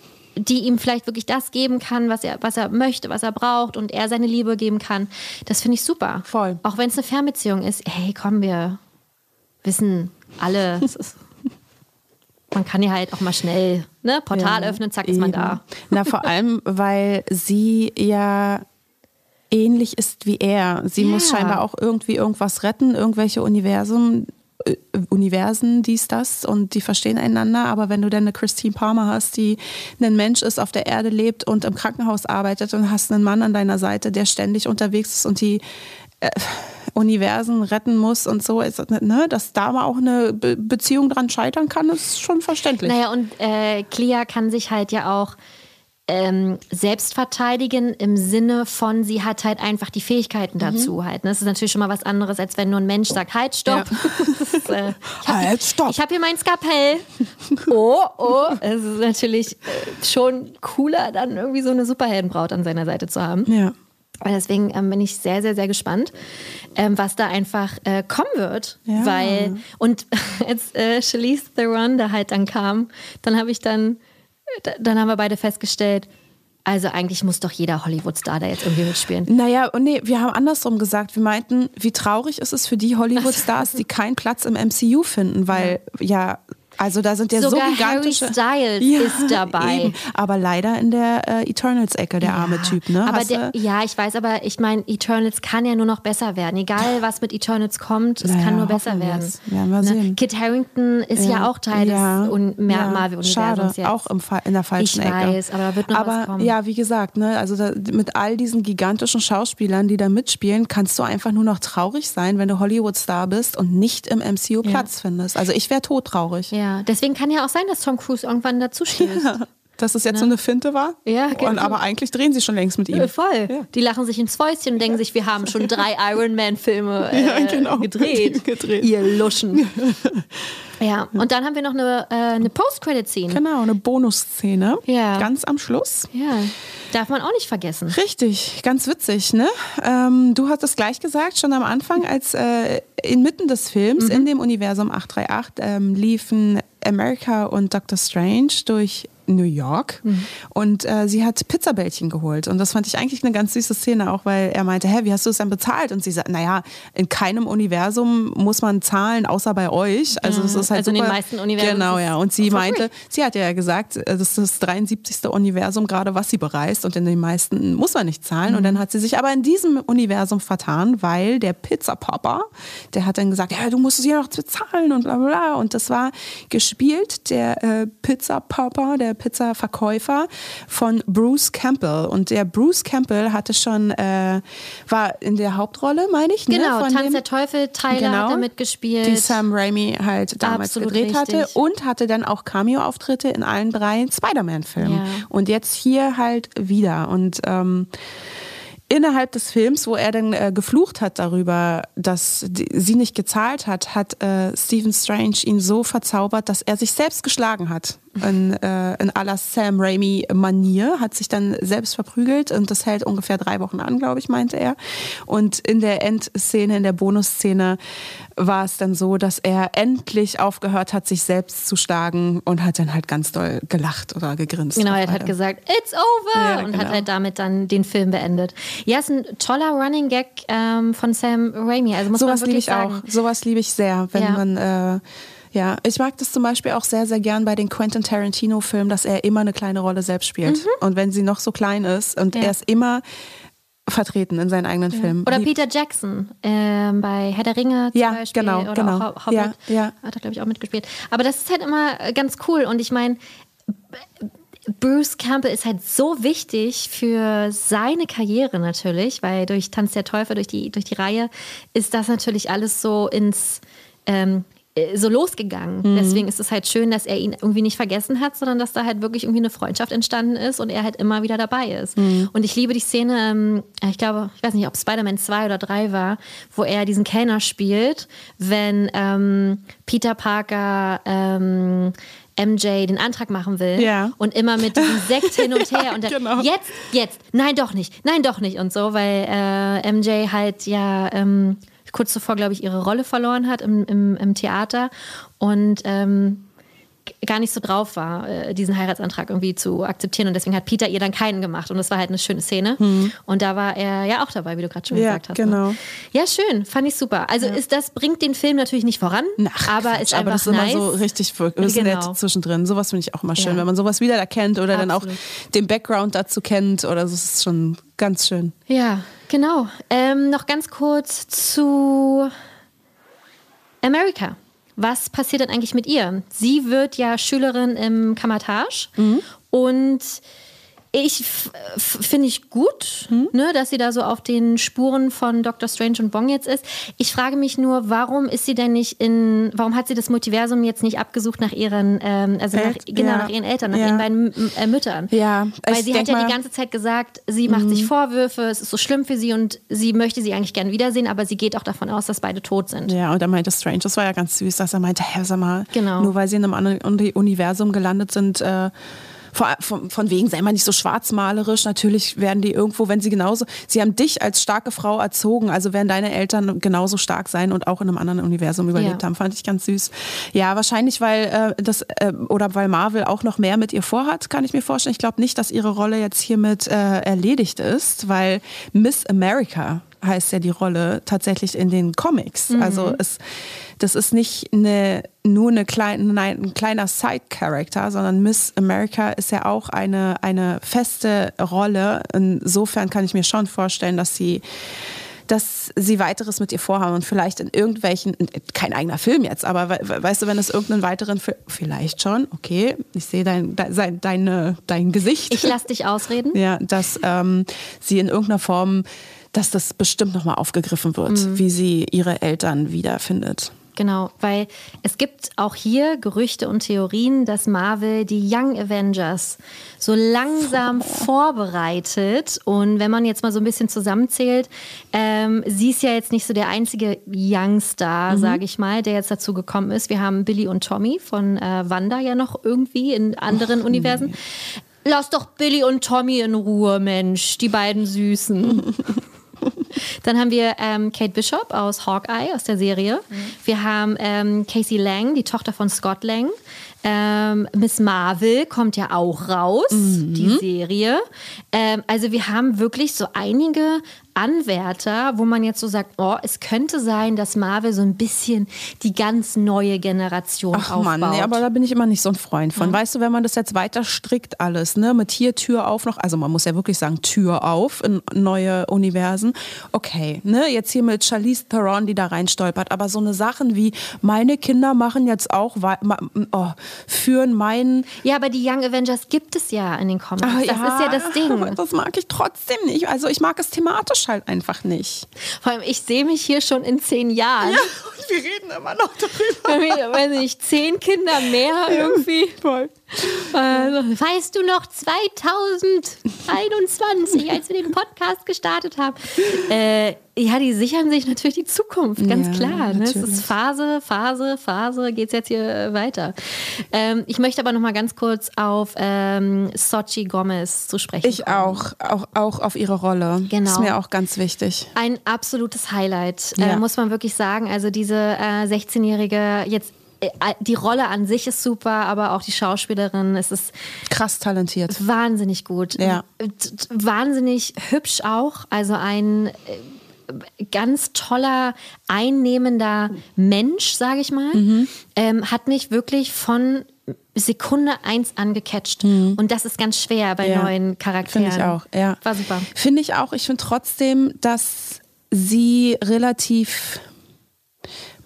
die ihm vielleicht wirklich das geben kann, was er, was er möchte, was er braucht und er seine Liebe geben kann. Das finde ich super. Voll. Auch wenn es eine Fernbeziehung ist. Hey, komm, wir wissen alle, man kann ja halt auch mal schnell ne, Portal Ja, öffnen, zack, ist man eben. da. Na, vor allem, weil sie ja ähnlich ist wie er. Sie Ja. muss scheinbar auch irgendwie irgendwas retten, irgendwelche Universum, Universen, dies, das und die verstehen einander. Aber wenn du dann eine Christine Palmer hast, die ein Mensch ist, auf der Erde lebt und im Krankenhaus arbeitet und hast einen Mann an deiner Seite, der ständig unterwegs ist und die äh, Universen retten muss und so, ist, ne, dass da mal auch eine Be Beziehung dran scheitern kann, ist schon verständlich. Naja, und äh, Clea kann sich halt ja auch ähm, selbst verteidigen im Sinne von, sie hat halt einfach die Fähigkeiten Mhm. dazu halt. ne? Das ist natürlich schon mal was anderes, als wenn nur ein Mensch sagt, halt, stopp. Ist, äh, ich hab, Halt, stopp. Ich habe hier mein Skalpell. Oh, oh. Es ist natürlich äh, schon cooler, dann irgendwie so eine Superheldenbraut an seiner Seite zu haben. Ja. Aber Deswegen ähm, bin ich sehr, sehr, sehr gespannt, ähm, was da einfach äh, kommen wird. Ja. Weil, und als äh, Charlize Theron da halt dann kam, dann habe ich dann, da- dann haben wir beide festgestellt, also eigentlich muss doch jeder Hollywood-Star da jetzt irgendwie mitspielen. Naja, und nee, wir haben andersrum gesagt. Wir meinten, wie traurig ist es für die Hollywood-Stars, die keinen Platz im MCU finden, weil ja, also da sind ja Sogar so gigantische. Harry Styles ist dabei. Eben. Aber leider in der äh, Eternals-Ecke, der arme Typ, ne? Aber der, du- ja, ich weiß, aber ich meine, Eternals kann ja nur noch besser werden. Egal, was mit Eternals kommt, es Naja, kann nur besser werden. Werden wir Ne? sehen. Kit Harrington ist ja, auch Teil Ja, des Un ja. Marvel-Universums jetzt. auch im Fa in der falschen Ich Ecke. weiß, aber da wird noch aber, was kommen. Ja, wie gesagt, ne, also da, mit all diesen gigantischen Schauspielern, die da mitspielen, kannst du einfach nur noch traurig sein, wenn du Hollywood-Star bist und nicht im MCU Platz findest. Also ich wäre todtraurig. Ja, deswegen kann ja auch sein, dass Tom Cruise irgendwann dazu stößt. Dass es jetzt so eine Finte war? Ja, Und, genau. aber eigentlich drehen sie schon längst mit ihm. Äh, Voll. Ja. Die lachen sich ins Fäustchen und denken sich, wir haben schon drei Iron Man-Filme äh, Ja, genau. gedreht. Gedreht. Ihr Luschen. ja, und dann haben wir noch eine, äh, eine Post-Credit-Scene. Genau, eine Bonusszene. Ja. Ganz am Schluss. Ja, darf man auch nicht vergessen. Richtig, ganz witzig, ne? Ähm, du hast es gleich gesagt, schon am Anfang, als äh, inmitten des Films in dem Universum 838 ähm, liefen America und Doctor Strange durch New York Mhm. und äh, sie hat Pizzabällchen geholt. Und das fand ich eigentlich eine ganz süße Szene, auch weil er meinte, hä, wie hast du es denn bezahlt? Und sie sagt, naja, in keinem Universum muss man zahlen, außer bei euch. Also es ist halt Also in den super. meisten Universen Genau, ja. Und sie meinte, free. sie hat ja gesagt, äh, das ist das 73. Universum gerade, was sie bereist. Und in den meisten muss man nicht zahlen. Und dann hat sie sich aber in diesem Universum vertan, weil der Pizzapapa, der hat dann gesagt, ja, du musst es hier noch bezahlen und bla bla bla. Und das war gespielt, der äh, Pizzapapa, der Pizzaverkäufer von Bruce Campbell. Und der Bruce Campbell hatte schon, äh, war in der Hauptrolle, meine ich. Genau, ne, Tanz dem- der Teufel, Tyler Genau. hat da mitgespielt. die Sam Raimi halt damals Absolut gedreht hatte richtig. und hatte dann auch Cameo-Auftritte in allen drei Spider-Man-Filmen. Ja. Und jetzt hier halt wieder. Und ähm, innerhalb des Films, wo er dann äh, geflucht hat darüber, dass die, sie nicht gezahlt hat, hat äh, Stephen Strange ihn so verzaubert, dass er sich selbst geschlagen hat. In, äh, in aller Sam Raimi-Manier, hat sich dann selbst verprügelt und das hält ungefähr drei Wochen an, glaube ich, meinte er. Und in der Endszene, in der Bonusszene war es dann so, dass er endlich aufgehört hat, sich selbst zu schlagen und hat dann halt ganz doll gelacht oder gegrinst. Genau, er hat beide. gesagt, it's over Ja, und genau. hat halt damit dann den Film beendet. Ja, ist ein toller Running Gag ähm, von Sam Raimi. Also muss Sowas man liebe wirklich ich sagen. auch. Sowas liebe ich sehr, wenn Ja. man äh, ja, ich mag das zum Beispiel auch sehr, sehr gern bei den Quentin Tarantino-Filmen, dass er immer eine kleine Rolle selbst spielt. Und wenn sie noch so klein ist und Mhm. Ja. er ist immer vertreten in seinen eigenen Filmen. Oder Peter Jackson ähm, bei Herr der Ringe zum Ja, Beispiel. genau, oder genau. auch Ho- Hobbit. Ja, ja. Hat er, glaube ich, auch mitgespielt. Aber das ist halt immer äh, ganz cool. Und ich meine, Bruce Campbell ist halt so wichtig für seine Karriere natürlich, weil durch Tanz der Teufel, durch die, durch die Reihe, ist das natürlich alles so ins. Ähm, äh, so losgegangen. Mhm. Deswegen ist es halt schön, dass er ihn irgendwie nicht vergessen hat, sondern dass da halt wirklich irgendwie eine Freundschaft entstanden ist und er halt immer wieder dabei ist. Mhm. Und ich liebe die Szene, ähm, ich glaube, ich weiß nicht, ob Spider-Man 2 oder 3 war, wo er diesen Kellner spielt, wenn ähm, Peter Parker ähm, MJ den Antrag machen will Ja. und immer mit diesem Sekt hin und her und dann, Genau. jetzt, jetzt, nein doch nicht, nein doch nicht und so, weil äh, MJ halt ja ähm, kurz zuvor, glaube ich, ihre Rolle verloren hat im, im, im Theater. Und ähm, gar nicht so drauf war, äh, diesen Heiratsantrag irgendwie zu akzeptieren. Und deswegen hat Peter ihr dann keinen gemacht. Und das war halt eine schöne Szene. Und da war er ja auch dabei, wie du gerade schon. Ja, gesagt hast. genau. Ne? Ja, schön. Fand ich super. Also ist das bringt den Film natürlich nicht voran, Ach, aber Quatsch, ist aber einfach das ist immer nice. so richtig ist Genau. nett zwischendrin. Sowas finde ich auch immer schön, Ja. wenn man sowas wieder erkennt oder dann auch Absolut. den Background dazu kennt oder so. Das ist schon ganz schön. Ja, genau. Ähm, noch ganz kurz zu America. Was passiert denn eigentlich mit ihr? Sie wird ja Schülerin im Kamatage und ich finde ich gut, ne, dass sie da so auf den Spuren von Dr. Strange und Bong jetzt ist. Ich frage mich nur, warum ist sie denn nicht in, warum hat sie das Multiversum jetzt nicht abgesucht nach ihren, ähm, also nach, genau ja. nach ihren Eltern, nach Ja. ihren beiden äh, Müttern? Ja, weil ich sie hat ja Mhm. die ganze Zeit gesagt, sie macht sich Vorwürfe, es ist so schlimm für sie und sie möchte sie eigentlich gern wiedersehen, aber sie geht auch davon aus, dass beide tot sind. Ja, und er meinte Strange, das war ja ganz süß, dass er meinte, hä, sag mal, Genau. nur weil sie in einem anderen Uni- Universum gelandet sind, äh, von, von wegen, sei mal nicht so schwarzmalerisch. Natürlich werden die irgendwo, wenn sie genauso, sie haben dich als starke Frau erzogen, also werden deine Eltern genauso stark sein und auch in einem anderen Universum überlebt Ja. haben. Fand ich ganz süß. Ja, wahrscheinlich, weil äh, das, äh, oder weil Marvel auch noch mehr mit ihr vorhat, kann ich mir vorstellen. Ich glaube nicht, dass ihre Rolle jetzt hiermit äh, erledigt ist, weil Miss America heißt ja die Rolle tatsächlich in den Comics. Also es, das ist nicht eine, nur eine klein, nein, ein kleiner Side-Character, sondern Miss America ist ja auch eine, eine feste Rolle. Insofern kann ich mir schon vorstellen, dass sie dass sie weiteres mit ihr vorhaben und vielleicht in irgendwelchen, kein eigener Film jetzt, aber we- we- weißt du, wenn es irgendeinen weiteren Film, vielleicht schon, okay, ich sehe dein, de, sein- deine, dein Gesicht. Ich lasse dich ausreden. Ja, dass ähm, sie in irgendeiner Form, dass das bestimmt nochmal aufgegriffen wird, wie sie ihre Eltern wiederfindet. Genau, weil es gibt auch hier Gerüchte und Theorien, dass Marvel die Young Avengers so langsam vorbereitet. Und wenn man jetzt mal so ein bisschen zusammenzählt, ähm, sie ist ja jetzt nicht so der einzige Youngstar, sage ich mal, der jetzt dazu gekommen ist. Wir haben Billy und Tommy von äh, Wanda ja noch irgendwie in anderen Universen. Lass doch Billy und Tommy in Ruhe, Mensch, die beiden Süßen. Dann haben wir ähm, Kate Bishop aus Hawkeye, aus der Serie. Wir haben ähm, Casey Lang, die Tochter von Scott Lang. Ähm, Miss Marvel kommt ja auch raus, die Serie. Ähm, also wir haben wirklich so einige Anwärter, wo man jetzt so sagt, oh, es könnte sein, dass Marvel so ein bisschen die ganz neue Generation Ach aufbaut. Mann, nee, aber da bin ich immer nicht so ein Freund von. Weißt du, wenn man das jetzt weiter strickt alles, ne, mit hier Tür auf noch, also man muss ja wirklich sagen Tür auf in neue Universen. Okay, ne, jetzt hier mit Charlize Theron, die da reinstolpert, aber so eine Sachen wie meine Kinder machen jetzt auch oh, führen meinen ja, aber die Young Avengers gibt es ja in den Comics. Ah, das ist ja das Ding. Das mag ich trotzdem nicht. Also ich mag es thematisch halt einfach nicht. Vor allem, ich sehe mich hier schon in zehn Jahren. Und wir reden immer noch darüber. Wenn wir, weiß nicht, zehn Kinder mehr irgendwie. Voll. Also, weißt du noch 2021, als wir den Podcast gestartet haben? Äh, ja, die sichern sich natürlich die Zukunft, ganz Ja, klar. Ne? Es ist Phase, Phase, Phase, geht's jetzt hier äh, weiter. Ähm, ich möchte aber noch mal ganz kurz auf ähm, Sochi Gomez zu sprechen Ich kommen. auch, auch, auch auf ihre Rolle. Genau. Ist mir auch ganz wichtig. Ein absolutes Highlight, Ja. äh, muss man wirklich sagen. Also diese äh, 16-jährige, jetzt äh, die Rolle an sich ist super, aber auch die Schauspielerin, es ist Krass talentiert. wahnsinnig gut. Ja. T- Wahnsinnig hübsch auch. Also ein äh, ganz toller, einnehmender Mensch, sage ich mal. Mhm. Ähm, hat mich wirklich von Sekunde eins angecatcht. Und das ist ganz schwer bei Mhm. Ja. neuen Charakteren. Finde ich auch, ja. War super. Finde ich auch. Ich finde trotzdem, dass sie relativ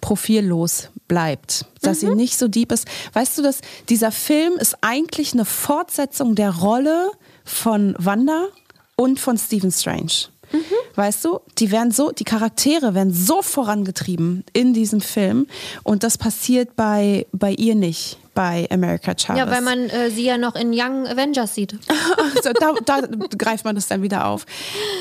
profillos bleibt, dass Mhm. sie nicht so deep ist. Weißt du, dass dieser Film ist eigentlich eine Fortsetzung der Rolle von Wanda und von Stephen Strange. Mhm. Weißt du, die werden so, die Charaktere werden so vorangetrieben in diesem Film und das passiert bei, bei ihr nicht, bei America Chavez. Ja, weil man äh, sie ja noch in Young Avengers sieht. Also da, da greift man das dann wieder auf.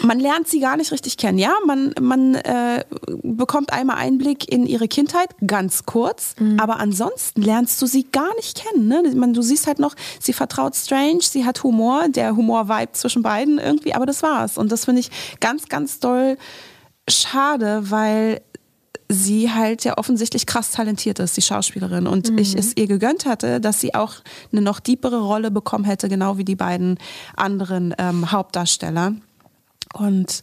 Man lernt sie gar nicht richtig kennen. Ja, man, man äh, bekommt einmal Einblick in ihre Kindheit, ganz kurz, aber ansonsten lernst du sie gar nicht kennen. Ne? Man, du siehst halt noch, sie vertraut Strange, sie hat Humor, der Humor-Vibe zwischen beiden irgendwie, aber das war's. Und das finde ich ganz, ganz doll schade, weil sie halt ja offensichtlich krass talentiert ist, die Schauspielerin. Und ich es ihr gegönnt hatte, dass sie auch eine noch diepere Rolle bekommen hätte, genau wie die beiden anderen ähm, Hauptdarsteller. Und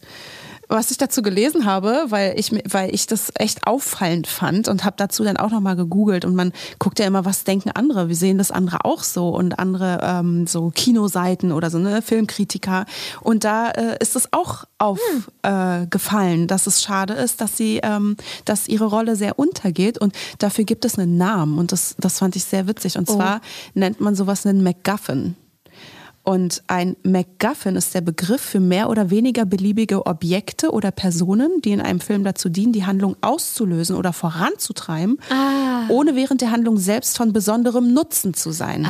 was ich dazu gelesen habe, weil ich, weil ich das echt auffallend fand und habe dazu dann auch nochmal gegoogelt und man guckt ja immer, was denken andere, wie sehen das andere auch so und andere ähm, so Kinoseiten oder so, ne, Filmkritiker. Und da äh, ist es auch aufgefallen, äh, gefallen, dass es schade ist, dass sie, ähm, dass ihre Rolle sehr untergeht und dafür gibt es einen Namen und das, das fand ich sehr witzig. Und zwar nennt man sowas einen MacGuffin. Und ein MacGuffin ist der Begriff für mehr oder weniger beliebige Objekte oder Personen, die in einem Film dazu dienen, die Handlung auszulösen oder voranzutreiben, ohne während der Handlung selbst von besonderem Nutzen zu sein.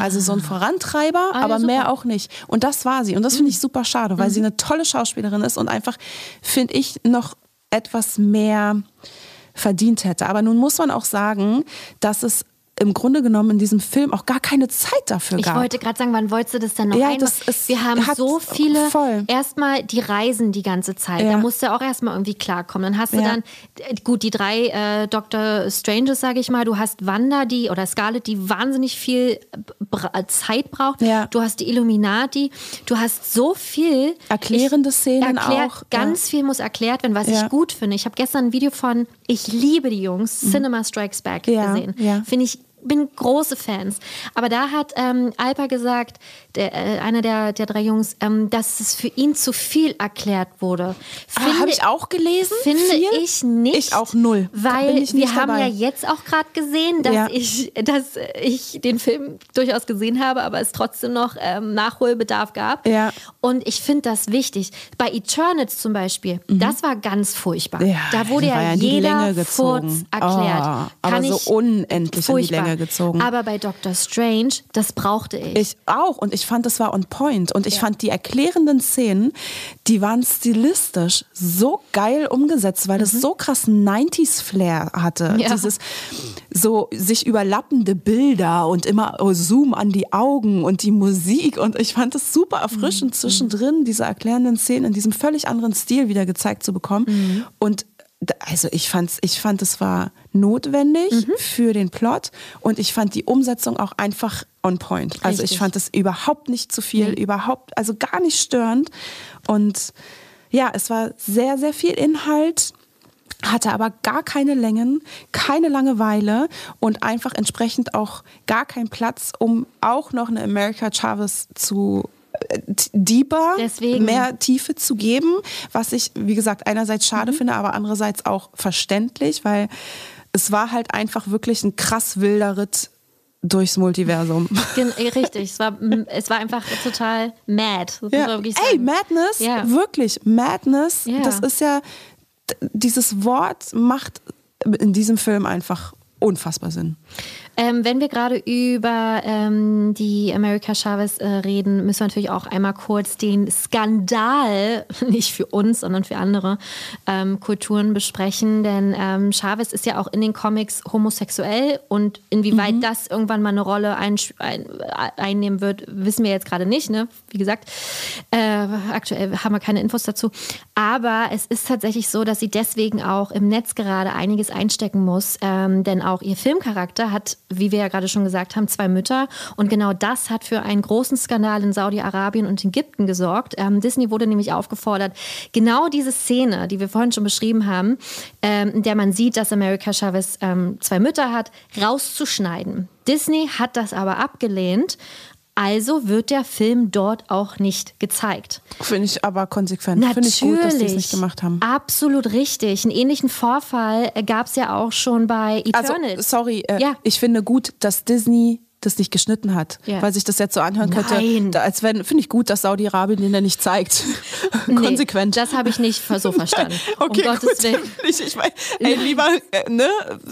Also so ein Vorantreiber, Ah, ja, aber super. mehr auch nicht. Und das war sie. Und das finde ich super schade, weil sie eine tolle Schauspielerin ist und einfach, finde ich, noch etwas mehr verdient hätte. Aber nun muss man auch sagen, dass es im Grunde genommen in diesem Film auch gar keine Zeit dafür Ich gab. wollte gerade sagen, wann wolltest du das denn noch Ja, das ist- Wir haben so viele, voll. erstmal die Reisen die ganze Zeit. Ja. Da musst du auch erstmal irgendwie klarkommen. Dann hast du Ja. dann, äh, gut, die drei äh, Dr. Stranges, sage ich mal. Du hast Wanda, die, oder Scarlet, die wahnsinnig viel bra Zeit braucht. Ja. Du hast die Illuminati. Du hast so viel. Erklärende Szenen erklärt, auch, Ganz viel muss erklärt werden, was ich gut finde. Ich habe gestern ein Video von Ich liebe die Jungs, Cinema Strikes Back Mhm. Ja, gesehen. ja. Finde ich bin große Fans. Aber da hat ähm, Alpa gesagt, der, äh, einer der, der drei Jungs, ähm, dass es für ihn zu viel erklärt wurde. Ah, Habe ich auch gelesen? Finde Viel? ich nicht. Ich auch null. Weil Bin ich wir nicht haben dabei. ja jetzt auch gerade gesehen, dass, Ja. ich, dass ich den Film durchaus gesehen habe, aber es trotzdem noch ähm, Nachholbedarf gab. Ja. Und ich finde das wichtig. Bei Eternals zum Beispiel, das war ganz furchtbar. Mhm. Ja, da wurde ja ja jeder. Furz erklärt. Oh, aber so ich- unendlich in die furchtbar. Länge gezogen. Aber bei Doctor Strange, das brauchte ich. Ich auch. Und ich fand, das war on point. Und ich fand die erklärenden Szenen, die waren stilistisch so geil umgesetzt, weil das so krass 90s-Flair hatte. Mhm. Ja. Dieses so sich überlappende Bilder und immer oh, Zoom an die Augen und die Musik. Und ich fand es super erfrischend, Mhm. zwischendrin diese erklärenden Szenen in diesem völlig anderen Stil wieder gezeigt zu bekommen. Mhm. Und also ich fand's, ich fand es war notwendig Mhm. für den Plot und ich fand die Umsetzung auch einfach on point. Also Richtig. ich fand es überhaupt nicht zu viel, Nee. überhaupt, also gar nicht störend und ja, es war sehr, sehr viel Inhalt hatte aber gar keine Längen, keine Langeweile und einfach entsprechend auch gar keinen Platz, um auch noch eine America Chavez zu äh, deeper, Deswegen. mehr Tiefe zu geben, was ich, wie gesagt, einerseits schade Mhm. finde, aber andererseits auch verständlich, weil es war halt einfach wirklich ein krass wilder Ritt durchs Multiversum. Gen eh, richtig, es war, es war einfach total mad. Ja. Ey. Madness, Ja. wirklich, Madness, Ja. das ist ja, dieses Wort macht in diesem Film einfach unfassbar Sinn. Ähm, wenn wir gerade über ähm, die America Chavez äh, reden, müssen wir natürlich auch einmal kurz den Skandal, nicht für uns, sondern für andere ähm, Kulturen besprechen. Denn ähm, Chavez ist ja auch in den Comics homosexuell und inwieweit das irgendwann mal eine Rolle ein, ein, einnehmen wird, wissen wir jetzt gerade nicht. Ne? Wie gesagt, äh, aktuell haben wir keine Infos dazu. Aber es ist tatsächlich so, dass sie deswegen auch im Netz gerade einiges einstecken muss. Ähm, denn auch ihr Filmcharakter hat, wie wir ja gerade schon gesagt haben, zwei Mütter. Und genau das hat für einen großen Skandal in Saudi-Arabien und Ägypten gesorgt. Ähm, Disney wurde nämlich aufgefordert, genau diese Szene, die wir vorhin schon beschrieben haben, ähm, in der man sieht, dass America Chavez ähm, zwei Mütter hat, rauszuschneiden. Disney hat das aber abgelehnt. Also wird der Film dort auch nicht gezeigt. Finde ich aber konsequent. Finde ich gut, dass die es nicht gemacht haben. Absolut richtig. Einen ähnlichen Vorfall gab es ja auch schon bei Also, Eternals. sorry, äh, Ja. ich finde gut, dass Disney das nicht geschnitten hat, Ja. weil sich das jetzt so anhören könnte, Nein. als wenn, finde ich gut, dass Saudi-Arabien den ja nicht zeigt. Konsequent. Nee, das habe ich nicht so verstanden. Okay, um Gottes gut. Willen. Ich, ich mein, ey, lieber, äh, ne,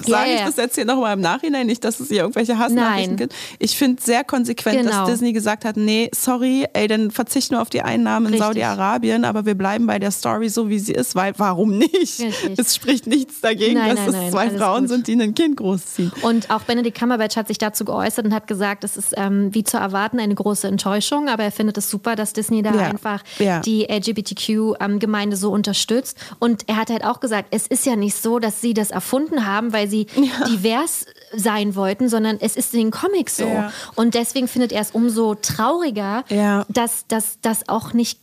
sage Ja, ich das jetzt hier nochmal im Nachhinein, nicht, dass es hier irgendwelche Hassnachrichten Nein. gibt. Ich finde sehr konsequent, Genau. dass Disney gesagt hat, nee, sorry, ey, dann verzicht nur auf die Einnahmen in Richtig. Saudi-Arabien, aber wir bleiben bei der Story so, wie sie ist, weil warum nicht? Richtig. Es spricht nichts dagegen, Nein, dass nein, es zwei Frauen gut. sind, die ein Kind großziehen. Und auch Benedict Cumberbatch hat sich dazu geäußert und hat gesagt, es ist ähm, wie zu erwarten eine große Enttäuschung, aber er findet es super, dass Disney da Ja. einfach Ja. die LGBTQ-Gemeinde so unterstützt. Und er hat halt auch gesagt, es ist ja nicht so, dass sie das erfunden haben, weil sie divers sein wollten, sondern es ist in den Comics so. Ja. Und deswegen findet er es umso trauriger, Ja. dass das auch nicht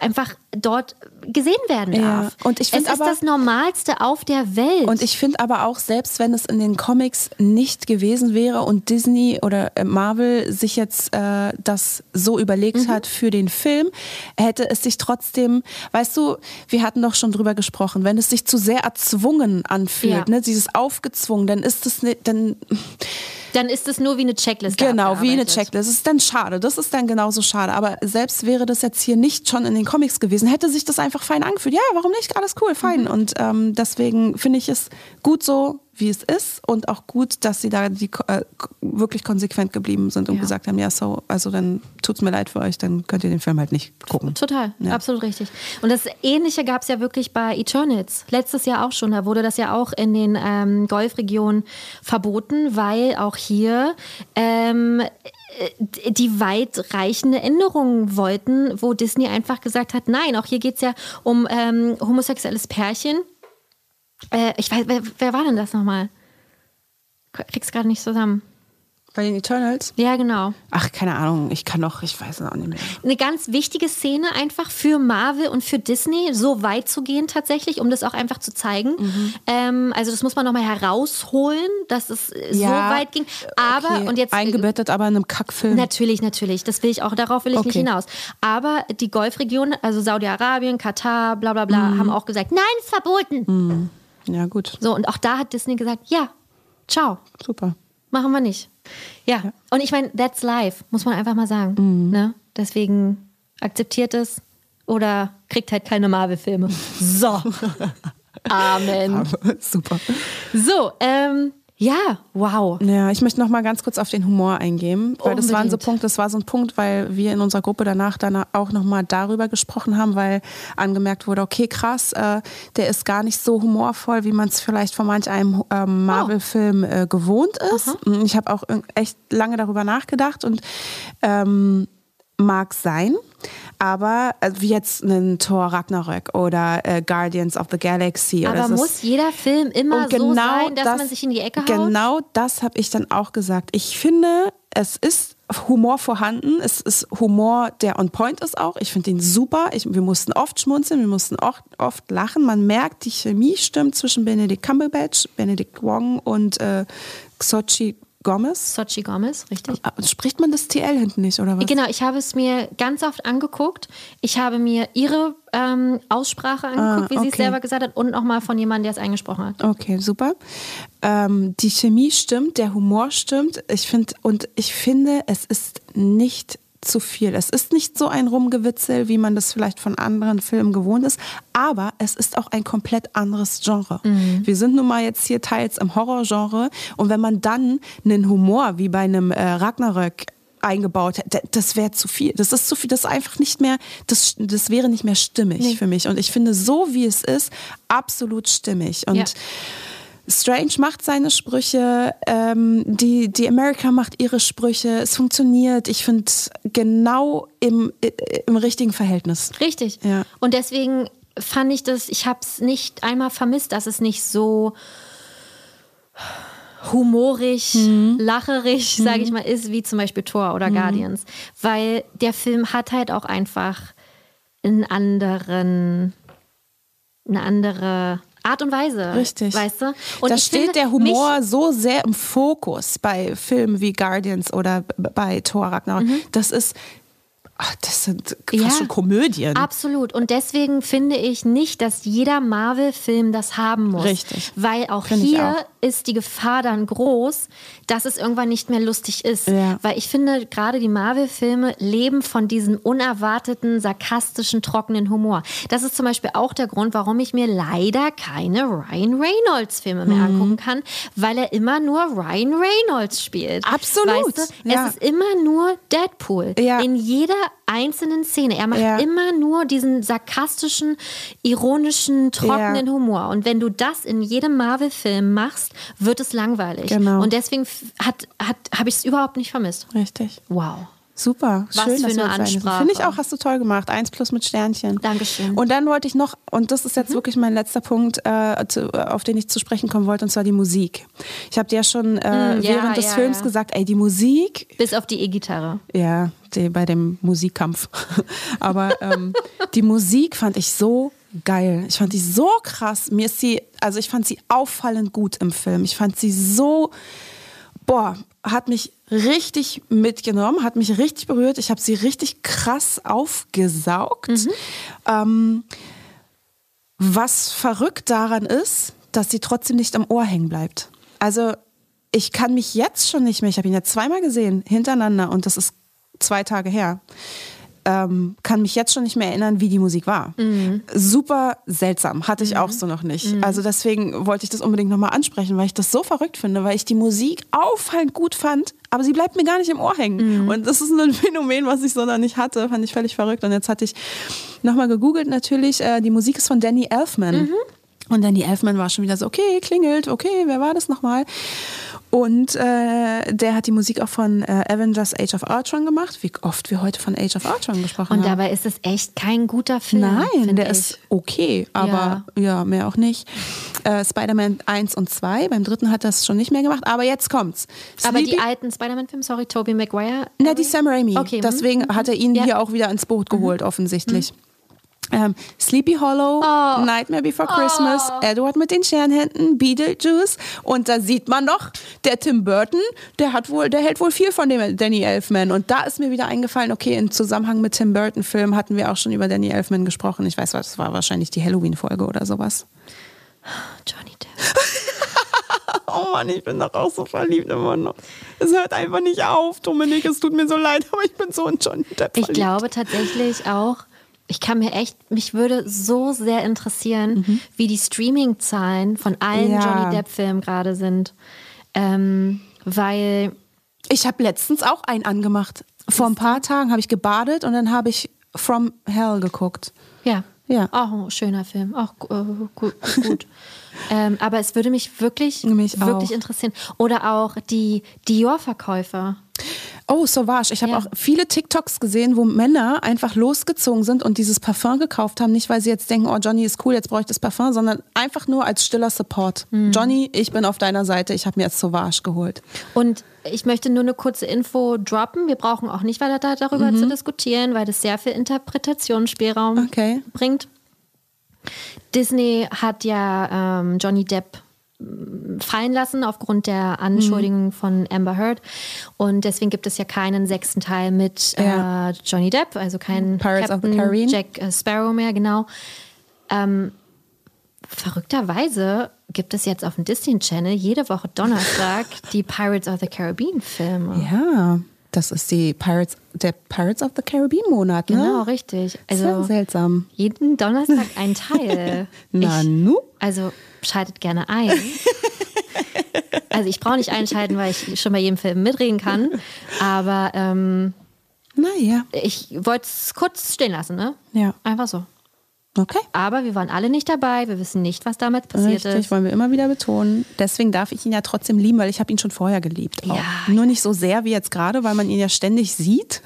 einfach dort gesehen werden Ja. darf. Und ich es ist aber- das Normalste auf der Welt. Und ich finde aber auch, selbst wenn es in den Comics nicht gewesen wäre und Disney oder äh, Marvel sich jetzt äh, das so überlegt hat für den Film, hätte es sich trotzdem, weißt du, wir hatten doch schon drüber gesprochen, wenn es sich zu sehr erzwungen anfühlt, Ja. ne, dieses aufgezwungen, dann ist es nicht, dann dann ist es nur wie eine Checkliste. Genau, wie eine abgearbeitet. Checklist. Das ist dann schade. Das ist dann genauso schade. Aber selbst wäre das jetzt hier nicht schon in den Comics gewesen, hätte sich das einfach fein angefühlt. Ja, warum nicht? Alles cool, fein. Und ähm, deswegen finde ich es gut so, wie es ist und auch gut, dass sie da die, äh, wirklich konsequent geblieben sind und Ja. gesagt haben, ja, so, also dann tut's mir leid für euch, dann könnt ihr den Film halt nicht gucken. Total, Ja. absolut richtig. Und das Ähnliche gab es ja wirklich bei Eternals. Letztes Jahr auch schon. Da wurde das ja auch in den ähm, Golfregionen verboten, weil auch hier ähm, äh, die weitreichende Änderungen wollten, wo Disney einfach gesagt hat, nein, auch hier geht es ja um ähm, homosexuelles Pärchen. Äh, ich weiß, wer, wer war denn das nochmal? Krieg's gerade nicht zusammen. Bei den Eternals? Ja, genau. Ach, keine Ahnung, ich kann doch, ich weiß es auch nicht mehr. eine ganz wichtige Szene einfach für Marvel und für Disney, so weit zu gehen tatsächlich, um das auch einfach zu zeigen. Mhm. Ähm, also das muss man nochmal herausholen, dass es äh, so Ja, weit ging. Aber, Okay, und jetzt... äh, Eingebettet aber in einem Kackfilm. Natürlich, natürlich. Das will ich auch, darauf will ich nicht Okay. hinaus. Aber die Golfregion, also Saudi-Arabien, Katar, bla bla bla, Mhm. haben auch gesagt, nein, ist verboten. Ja, gut, So, und auch da hat Disney gesagt, ja, ciao. super. Machen wir nicht. Ja. Und ich meine, that's life, muss man einfach mal sagen. Mhm. Ne? Deswegen akzeptiert es oder kriegt halt keine Marvel-Filme. So. Amen. super. So, ähm, ja, wow. Ja, ich möchte noch mal ganz kurz auf den Humor eingehen, weil das waren so. Punkte, das war so ein Punkt, weil wir in unserer Gruppe danach dann auch noch mal darüber gesprochen haben, weil angemerkt wurde, okay, krass, äh, der ist gar nicht so humorvoll, wie man es vielleicht von manch einem ähm, Marvel-Film äh, gewohnt ist. Ich habe auch echt lange darüber nachgedacht und ähm, mag sein. Aber äh, wie jetzt ein Thor Ragnarök oder äh, Guardians of the Galaxy. Aber muss jeder Film immer Und so sein, dass man sich in die Ecke haut? Genau das habe ich dann auch gesagt. Ich finde, es ist Humor vorhanden. Es ist Humor, der on point ist auch. Ich finde ihn super. Ich, wir mussten oft schmunzeln, wir mussten oft, oft lachen. Man merkt, die Chemie stimmt zwischen Benedict Cumberbatch, Benedict Wong und äh, Xochitl Gomez. Sochi Gomez, richtig. Ah, Spricht man das TL hinten nicht, oder was? Genau, ich habe es mir ganz oft angeguckt. Ich habe mir ihre ähm, Aussprache angeguckt, wie sie es selber gesagt hat, und nochmal von jemandem, der es eingesprochen hat. Okay, super. Ähm, die Chemie stimmt, der Humor stimmt. Ich finde und ich finde, es ist nicht zu viel. Es ist nicht so ein Rumgewitzel, wie man das vielleicht von anderen Filmen gewohnt ist, aber es ist auch ein komplett anderes Genre. Wir sind nun mal jetzt hier teils im Horrorgenre und wenn man dann einen Humor wie bei einem äh, Ragnarök eingebaut hätte, das wäre zu viel. Das ist zu viel, das ist einfach nicht mehr, das, das wäre nicht mehr stimmig für mich. Und ich finde, so wie es ist, absolut stimmig. Und Ja. Strange macht seine Sprüche, ähm, die, die America macht ihre Sprüche, es funktioniert. Ich finde genau im, i- im richtigen Verhältnis. Richtig. Ja. Und deswegen fand ich das, ich habe es nicht einmal vermisst, dass es nicht so humorig, Mhm. lacherig, sage ich mal, ist, wie zum Beispiel Thor oder Guardians. Weil der Film hat halt auch einfach einen anderen, eine andere Art und Weise. Richtig. Weißt du? Und da steht der Humor so sehr im Fokus bei Filmen wie Guardians oder bei Thor Ragnarok. Das ist, ach, das sind fast. Ja. schon Komödien. Absolut. Und deswegen finde ich nicht, dass jeder Marvel-Film das haben muss. Richtig. Weil auch Finde ich hier auch. ist die Gefahr dann groß, dass es irgendwann nicht mehr lustig ist. Ja. Weil ich finde, gerade die Marvel-Filme leben von diesem unerwarteten, sarkastischen, trockenen Humor. Das ist zum Beispiel auch der Grund, warum ich mir leider keine Ryan Reynolds-Filme mehr Mhm. angucken kann, weil er immer nur Ryan Reynolds spielt. Absolut. Weißt du? Ja. Es ist immer nur Deadpool. In jeder einzelnen Szene. Er macht Ja. immer nur diesen sarkastischen, ironischen, trockenen Ja. Humor. Und wenn du das in jedem Marvel-Film machst, wird es langweilig. Genau. Und deswegen hat, hat, habe ich es überhaupt nicht vermisst. Richtig. Wow. Super. Was Schön, für dass eine. Ansprache. Finde ich auch, hast du toll gemacht. Eins plus mit Sternchen. Dankeschön. Und dann wollte ich noch, und das ist jetzt Mhm. wirklich mein letzter Punkt, äh, zu, auf den ich zu sprechen kommen wollte, und zwar die Musik. Ich habe dir ja schon äh, Mm, ja, während des ja, Films ja. gesagt, ey, die Musik, Bis auf die E-Gitarre. ja, die, bei dem Musikkampf. Aber ähm, die Musik fand ich so geil. Ich fand die so krass. Mir ist sie, also ich fand sie auffallend gut im Film. Ich fand sie so, boah, hat mich richtig mitgenommen, hat mich richtig berührt. Ich habe sie richtig krass aufgesaugt. Ähm, was verrückt daran ist, dass sie trotzdem nicht am Ohr hängen bleibt. Also ich kann mich jetzt schon nicht mehr, ich habe ihn ja zweimal gesehen, hintereinander und das ist zwei Tage her, ähm, kann mich jetzt schon nicht mehr erinnern, wie die Musik war. Super seltsam, hatte ich auch so noch nicht. Also deswegen wollte ich das unbedingt nochmal ansprechen, weil ich das so verrückt finde, weil ich die Musik auffallend gut fand, aber sie bleibt mir gar nicht im Ohr hängen. Und das ist ein Phänomen, was ich so noch nicht hatte, fand ich völlig verrückt. Und jetzt hatte ich nochmal gegoogelt natürlich, äh, die Musik ist von Danny Elfman. Und Danny Elfman war schon wieder so, okay, klingelt, okay, wer war das nochmal? Und äh, der hat die Musik auch von äh, Avengers Age of Ultron gemacht, wie oft wir heute von Age of Ultron gesprochen Und haben. dabei ist es echt kein guter Film. Nein, der ich. ist okay, aber ja, mehr auch nicht. Äh, Spider-Man 1 und 2, beim dritten hat das schon nicht mehr gemacht, aber jetzt kommt's. Aber die Sleepy- alten Spider-Man-Filme, sorry, Tobey Maguire. na, die Sam Raimi. Okay, mhm, Deswegen hat er ihn Ja. Mhm. hier auch wieder ins Boot geholt, offensichtlich. Ähm, Sleepy Hollow, Oh. Nightmare Before Christmas, Edward mit den Scherenhänden, Beetlejuice. Und da sieht man doch, der Tim Burton, der hat wohl, der hält wohl viel von dem Danny Elfman. Und da ist mir wieder eingefallen, okay, im Zusammenhang mit Tim Burton-Film hatten wir auch schon über Danny Elfman gesprochen. Ich weiß was, das war wahrscheinlich die Halloween-Folge oder sowas. Johnny Depp. Oh Mann, ich bin doch auch so verliebt immer noch. Es hört einfach nicht auf, Dominik. Es tut mir so leid, aber ich bin so in Johnny Depp Ich verliebt. glaube tatsächlich auch, ich kann mir echt, mich würde so sehr interessieren, wie die Streaming-Zahlen von allen Mhm. Ja. Johnny Depp-Filmen gerade sind. Ähm, weil, Ich habe letztens auch einen angemacht. Vor ein paar Tagen habe ich gebadet und dann habe ich From Hell geguckt. ja, Ja. auch ein schöner Film, auch äh, gut. gut. ähm, aber es würde mich wirklich, Mich wirklich auch. interessieren. Oder auch die Dior-Verkäufer. Oh, Sauvage. Ich habe Ja. auch viele TikToks gesehen, wo Männer einfach losgezogen sind und dieses Parfum gekauft haben. Nicht, weil sie jetzt denken, oh, Johnny ist cool, jetzt brauche ich das Parfum, sondern einfach nur als stiller Support. Mhm. Johnny, ich bin auf deiner Seite, ich habe mir jetzt Sauvage geholt. Und ich möchte nur eine kurze Info droppen. Wir brauchen auch nicht weiter da- darüber zu diskutieren, weil das sehr viel Interpretationsspielraum Okay. bringt. Disney hat ja ähm, Johnny Depp fallen lassen aufgrund der Anschuldigungen von Amber Heard. Und deswegen gibt es ja keinen sechsten Teil mit Ja. äh, Johnny Depp, also kein Pirates of the Captain Caribbean. Jack äh, Sparrow mehr, genau. Ähm, verrückterweise gibt es jetzt auf dem Disney Channel jede Woche Donnerstag die Pirates of the Caribbean Filme. Ja, das ist die Pirates, der Pirates of the Caribbean Monat, ne? Genau, richtig. Sehr Also seltsam. jeden Donnerstag ein Teil. Na ich, nu? Also schaltet gerne ein. Also ich brauche nicht einschalten, weil ich schon bei jedem Film mitreden kann. Aber ähm, Naja, ich wollte es kurz stehen lassen, ne? ja. Einfach so. Okay. Aber wir waren alle nicht dabei. Wir wissen nicht, was damit passiert Richtig, ist. wollen wir immer wieder betonen. Deswegen darf ich ihn ja trotzdem lieben, weil ich habe ihn schon vorher geliebt. Auch. Ja, Nur nicht so sehr wie jetzt gerade, weil man ihn ja ständig sieht.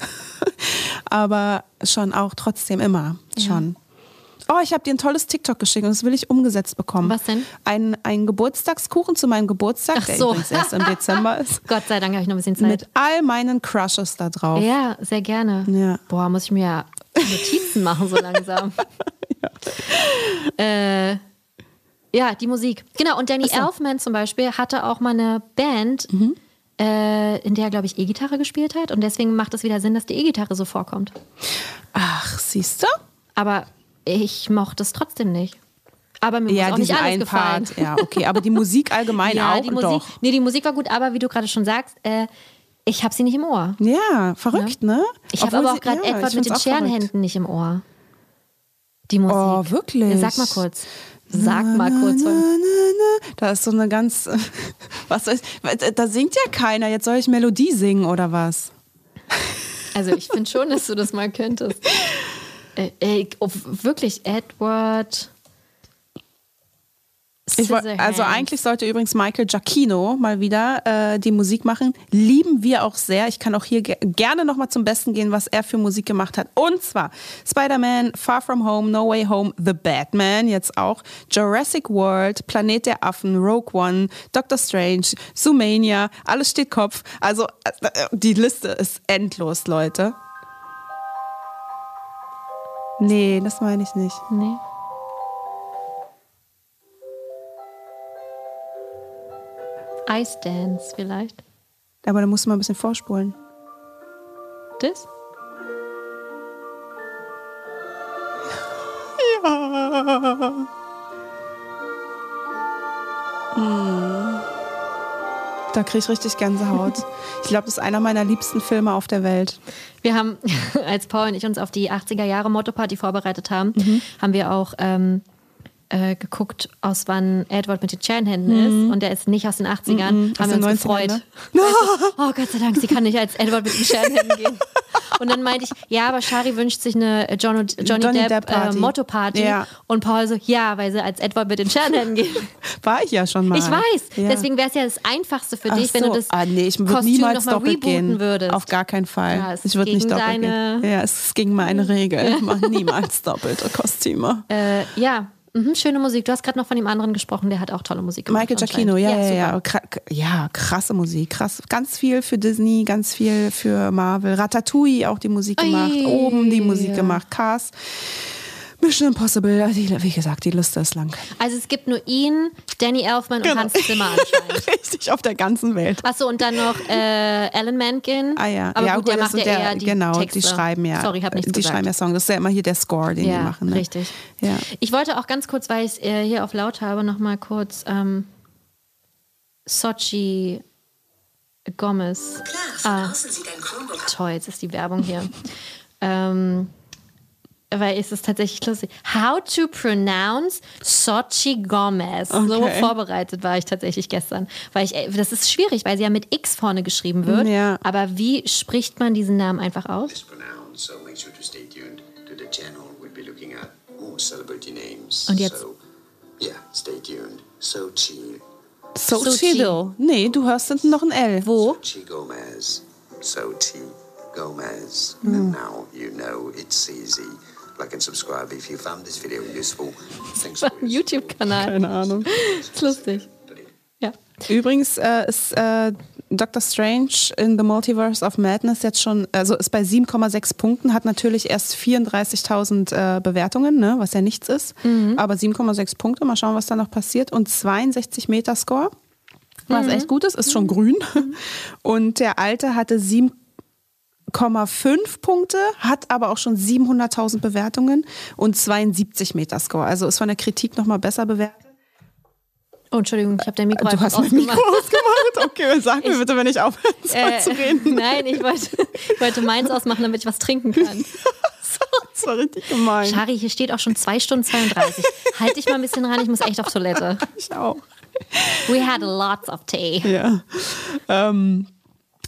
Aber schon auch trotzdem immer. Schon. Oh, ich habe dir ein tolles TikTok geschickt und das will ich umgesetzt bekommen. Was denn? Ein, ein Geburtstagskuchen zu meinem Geburtstag, Ach der so. übrigens erst im Dezember ist. Gott sei Dank habe ich noch ein bisschen Zeit. Mit all meinen Crushes da drauf. Ja, sehr gerne. Ja. Boah, muss ich mir ja Notizen machen so langsam. äh, ja, die Musik. Genau, und Danny Elfman zum Beispiel hatte auch mal eine Band, Mhm. äh, in der er, glaube ich, E-Gitarre gespielt hat. Und deswegen macht es wieder Sinn, dass die E-Gitarre so vorkommt. Ach, siehst du? Aber ich mochte es trotzdem nicht. Aber mir Ja, muss auch nicht alles gefallen. Part. Ja, okay. Aber die Musik allgemein ja, auch die Musik, doch. Nee, die Musik war gut, aber wie du gerade schon sagst, äh, ich habe sie nicht im Ohr. Ja, verrückt, ne? Ich habe aber auch gerade ja, ich Edward mit den verrückt. Scherenhänden nicht im Ohr. Die Musik. Oh, wirklich? Sag mal kurz. Sag mal kurz. Na, na. Da ist so eine ganz. Was ist, da singt ja keiner. Jetzt soll ich Melodie singen oder was? Also ich finde schon, dass du das mal könntest. Äh, äh, oh, wirklich, Edward. Woll- also eigentlich sollte übrigens Michael Giacchino mal wieder äh, die Musik machen. Lieben wir auch sehr. Ich kann auch hier ge gerne nochmal zum Besten gehen, was er für Musik gemacht hat. Und zwar Spider-Man, Far From Home, No Way Home, The Batman jetzt auch, Jurassic World, Planet der Affen, Rogue One, Doctor Strange, Zoomania, alles steht Kopf. Also äh, äh, die Liste ist endlos, Leute. Nee, das meine ich nicht. Nee. Ice Dance vielleicht. Aber da musst du mal ein bisschen vorspulen. Das? Da kriege ich richtig Gänsehaut. Ich glaube, das ist einer meiner liebsten Filme auf der Welt. Wir haben, als Paul und ich uns auf die 80er Jahre Motto-Party vorbereitet haben, Mhm. haben wir auch ähm, äh, geguckt, aus wann Edward mit den Scherenhänden ist. Und der ist nicht aus den 80ern. haben Mhm. aus wir uns 90ern, gefreut. ne? Du, oh Gott sei Dank, sie kann nicht als Edward mit den Scherenhänden gehen. Und dann meinte ich, ja, aber Shari wünscht sich eine John Johnny, Johnny Depp, Depp Party. äh, Motto-Party. Ja. Und Paul so, ja, weil sie als Edward mit den Scherenhänden geht. War ich ja schon mal. Ich weiß. Ja. Deswegen wäre es ja das Einfachste für Ach dich, wenn so. du das ah, nee, ich Kostüm niemals nochmal doppelt rebooten gehen. würdest. Auf gar keinen Fall. Ja, ich würde nicht doppelt gehen. Ja, es gegen meine Regel. Ich mache niemals doppelte Kostüme. Äh, ja, mhm, schöne Musik. Du hast gerade noch von dem anderen gesprochen, der hat auch tolle Musik gemacht. Michael Giacchino, ja, ja, ja. Ja, krasse Musik. Krass. Ganz viel für Disney, ganz viel für Marvel. Ratatouille auch die Musik gemacht. Ui, Oben die Musik ja. gemacht. Cars. Mission Impossible. Die, wie gesagt, die Liste ist lang. Also es gibt nur ihn, Danny Elfman und Genau. Hans Zimmer anscheinend. Richtig, auf der ganzen Welt. Achso, und dann noch äh, Alan Menken. Ah ja, Aber ja, gut, der das macht sind ja der- eher die genau, Texte. die schreiben ja. Sorry, ich habe nichts Die gesagt. schreiben ja Songs. Das ist ja immer hier der Score, den ja, die machen. Ne? richtig. Ja. Ich wollte auch ganz kurz, weil ich es äh, hier auf laut habe, noch mal kurz ähm, Sochi Gomez. Ah, toll, jetzt ist die Werbung hier. ähm, weil es ist tatsächlich lustig. How to pronounce Sochi Gomez. So Okay. vorbereitet war ich tatsächlich gestern. Weil ich, äh, das ist schwierig, weil sie ja mit X vorne geschrieben wird. Ja. Aber wie spricht man diesen Namen einfach aus? is pronounced, so make sure to stay tuned to the channel. We'll be looking at more celebrity names. Und jetzt- So, yeah, stay tuned. Sochi, So Sochi. Chido. Nee, du hörst hinten noch ein L. Wo? Sochi Gomez. So T. Gomez. And now you know it's easy. Like and subscribe if you found this video useful. Thanks for YouTube-Kanal. Keine Ahnung. Ist lustig. Ja. Übrigens äh, ist äh, Doctor Strange in the Multiverse of Madness jetzt schon, also ist bei 7,6 Punkten, hat natürlich erst 34.000 äh, Bewertungen, ne, was ja nichts ist. Aber 7,6 Punkte, mal schauen, was da noch passiert. Und 62 Metascore, was echt gut ist, ist schon grün. Und der alte hatte 7,5 Punkte, hat aber auch schon 700.000 Bewertungen und 72 Metascore. Also ist von der Kritik nochmal besser bewertet. Oh, Entschuldigung, ich habe dein Mikro Du einfach hast mein ausgemacht. Mikro ausgemacht? Okay, sag mir bitte, wenn ich aufhören soll Äh, zu reden. Nein, ich wollte, ich wollte meins ausmachen, damit ich was trinken kann. Das war richtig gemein. Shari, hier steht auch schon 2 Stunden 32. Halt dich mal ein bisschen ran, ich muss echt auf Toilette. Ich auch. We had lots of tea. Ja. Ähm,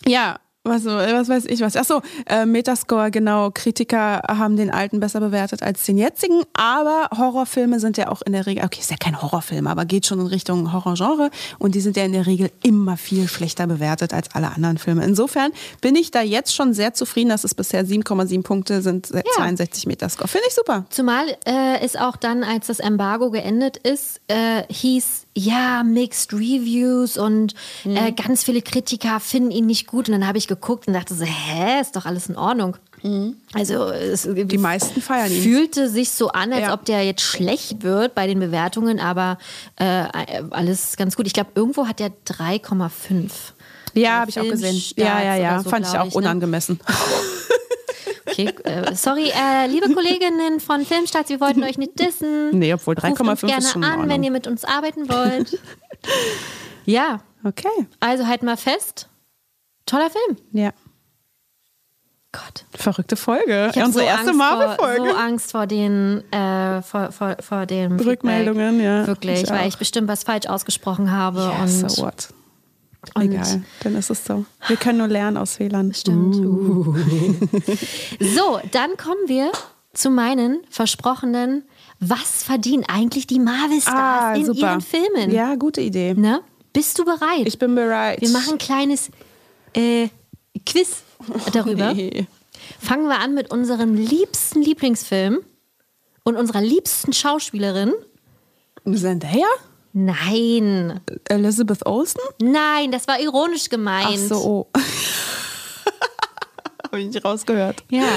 ja, was, was weiß ich was. Achso, äh, Metascore, genau. Kritiker haben den alten besser bewertet als den jetzigen. Aber Horrorfilme sind ja auch in der Regel, okay, ist ja kein Horrorfilm, aber geht schon in Richtung Horrorgenre. Und die sind ja in der Regel immer viel schlechter bewertet als alle anderen Filme. Insofern bin ich da jetzt schon sehr zufrieden, dass es bisher 7,7 Punkte sind, 62 Metascore. Finde ich super. Zumal äh, es auch dann, als das Embargo geendet ist, äh, hieß, ja, Mixed Reviews und äh, ganz viele Kritiker finden ihn nicht gut. Und dann habe ich geguckt und dachte so, hä, ist doch alles in Ordnung. Also es, Die meisten feiern ihn. fühlte sich so an, als Ja. ob der jetzt schlecht wird bei den Bewertungen, aber äh, alles ganz gut. Ich glaube, irgendwo hat der 3,5. Ja, habe ich auch gesehen. Ja, ja, ja. so, Fand ich auch ich, ne? Okay, äh, sorry, äh, liebe Kolleginnen von Filmstarts, wir wollten euch nicht dissen. Nee, obwohl Ruft uns 3,5 gerne ist schon an, wenn ihr mit uns arbeiten wollt. ja, Okay. also halt mal fest. Toller Film. Ja. Gott. Verrückte Folge. Ich hab Unsere so erste Marvel-Folge. Vor, so Angst vor den, äh, vor, vor, vor Feedback. Rückmeldungen, ja. Wirklich, Ich weil ich bestimmt was falsch ausgesprochen habe. Ja, und so what. Und- Egal, dann ist es so. Wir können nur lernen aus Fehlern. Stimmt. so, dann kommen wir zu meinen versprochenen, was verdienen eigentlich die Marvel-Stars Ah, in super. ihren Filmen? Ja, gute Idee. Ne? Bist du bereit? Ich bin bereit. wir machen ein kleines äh, Quiz darüber. Nee. Fangen wir an mit unserem liebsten Lieblingsfilm und unserer liebsten Schauspielerin. Zendaya? Nein, Elizabeth Olsen? nein, das war ironisch gemeint. Ach so, oh. Habe ich nicht rausgehört. Ja,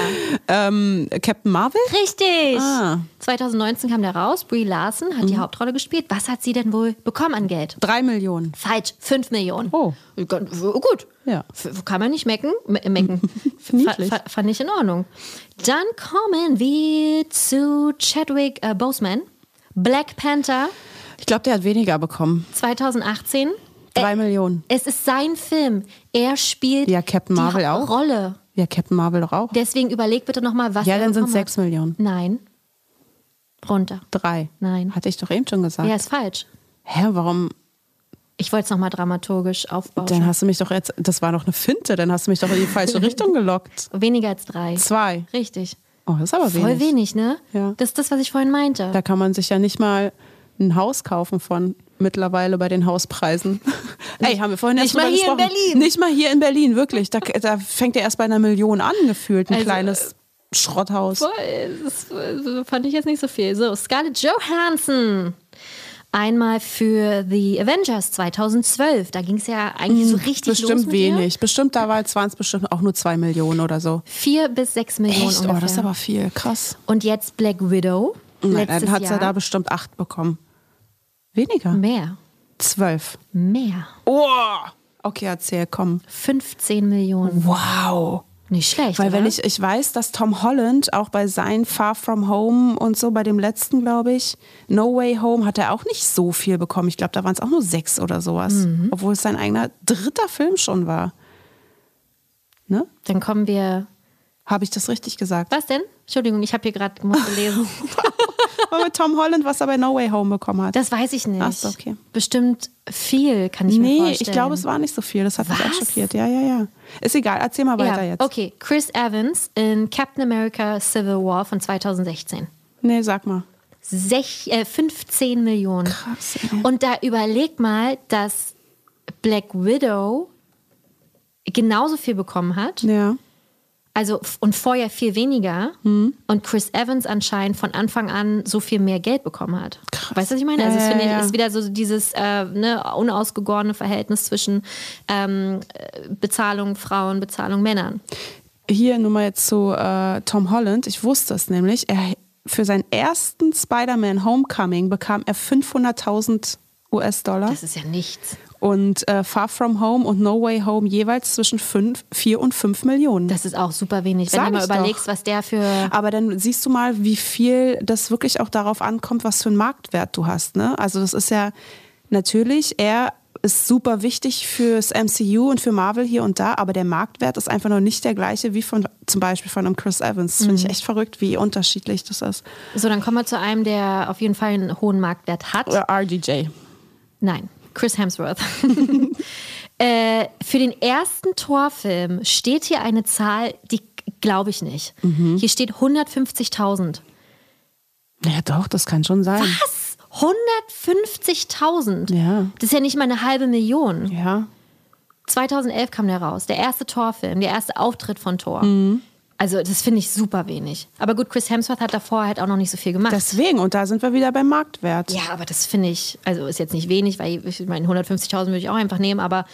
Ähm, Captain Marvel? richtig. Ah. 2019 kam der raus. Brie Larson hat die Hauptrolle gespielt. Was hat sie denn wohl bekommen an Geld? Drei Millionen. Falsch, 5 Millionen. Oh. Gu- Gut. Ja. Kann man nicht mecken. Me mecken. Fand ich in Ordnung. Dann kommen wir zu Chadwick äh, Boseman. Black Panther Ich glaube, der hat weniger bekommen. 2018. Drei Millionen. Es ist sein Film. Er spielt Ja, Captain die Marvel auch. Rolle. Ja, Captain Marvel doch auch. Deswegen überleg bitte nochmal, was Ja, dann sind es sechs Millionen. Nein. Runter. Drei. Nein. Hatte ich doch eben schon gesagt. Ja, ist falsch. Hä, warum? Ich wollte es nochmal dramaturgisch aufbauen. Dann hast du mich doch jetzt, das war doch eine Finte, dann hast du mich doch in die falsche Richtung gelockt. Weniger als drei. Zwei. Richtig. Oh, das ist aber Voll wenig. wenig, ne? Ja. Das ist das, was ich vorhin meinte. Da kann man sich ja nicht mal ein Haus kaufen von mittlerweile bei den Hauspreisen. Ey, haben wir vorhin erst nicht mal hier in gesprochen. Berlin. Nicht mal hier in Berlin, wirklich. Da, da fängt ja erst bei einer Million an, gefühlt, ein Also, kleines Schrotthaus. Voll, das äh, fand ich jetzt nicht so viel. So, Scarlett Johansson. Einmal für The Avengers 2012. Da ging es ja eigentlich so richtig los Bestimmt mit ihr. wenig. Bestimmt, da waren es bestimmt auch nur zwei Millionen oder so. Vier bis sechs Millionen Echt? ungefähr. Oh, das ist aber viel. Krass. Und jetzt Black Widow. Nein, dann hat sie da bestimmt acht bekommen. Weniger. mehr. Zwölf. Mehr. Oh! Okay, erzähl, komm. 15 Millionen. Wow. Nicht schlecht. Weil oder? wenn ich, ich weiß, dass Tom Holland auch bei sein Far From Home und so, bei dem letzten, glaube ich, No Way Home, hat er auch nicht so viel bekommen. Ich glaube, da waren es auch nur sechs oder sowas. Mhm. Obwohl es sein eigener dritter Film schon war. Ne? Dann kommen wir. Habe ich das richtig gesagt? Was denn? Entschuldigung, ich habe hier gerade musste Aber mit Tom Holland, was er bei No Way Home bekommen hat. Das weiß ich nicht. Ach so, okay. Bestimmt viel, kann ich mir nee, vorstellen. ich glaube, es war nicht so viel. Das hat mich auch Was? schockiert. Ja, ja, ja. Ist egal, erzähl mal weiter ja, jetzt. Okay, Chris Evans in Captain America Civil War von 2016. Nee, sag mal. Sech, äh, 15 Millionen. Krass, ey. Und da überleg mal, dass Black Widow genauso viel bekommen hat. Ja. Also und vorher viel weniger Mhm. und Chris Evans anscheinend von Anfang an so viel mehr Geld bekommen hat. Weißt du, was ich meine? Also es ja, finde ich, ist wieder so dieses äh, ne, unausgegorene Verhältnis zwischen ähm, äh, Bezahlung Frauen, Bezahlung Männern. Hier nur mal jetzt zu äh, Tom Holland. Ich wusste es nämlich. Er, für seinen ersten Spider-Man Homecoming bekam er 500.000 US-Dollar. Das ist ja nichts. Und äh, Far From Home und No Way Home jeweils zwischen 5, 4 und 5 Millionen. Das ist auch super wenig. Wenn Sag du mal ich doch. überlegst, was der für Aber dann siehst du mal, wie viel das wirklich auch darauf ankommt, was für einen Marktwert du hast. Ne? Also das ist ja natürlich, er ist super wichtig fürs MCU und für Marvel hier und da, aber der Marktwert ist einfach noch nicht der gleiche wie von zum Beispiel von einem Chris Evans. Das finde ich echt verrückt, wie unterschiedlich das ist. So, dann kommen wir zu einem, der auf jeden Fall einen hohen Marktwert hat. Oder RDJ. Nein, Chris Hemsworth. äh, für den ersten Torfilm steht hier eine Zahl, die glaube ich nicht. Mhm. Hier steht 150.000. Ja, doch, das kann schon sein. Was? 150.000? Ja. Das ist ja nicht mal eine halbe Million. Ja. 2011 kam der raus, der erste Torfilm, der erste Auftritt von Thor. Mhm. Also das finde ich super wenig. Aber gut, Chris Hemsworth hat davor halt auch noch nicht so viel gemacht. Deswegen, und da sind wir wieder beim Marktwert. Ja, aber das finde ich, also ist jetzt nicht wenig, weil ich meine, 150.000 würde ich auch einfach nehmen, aber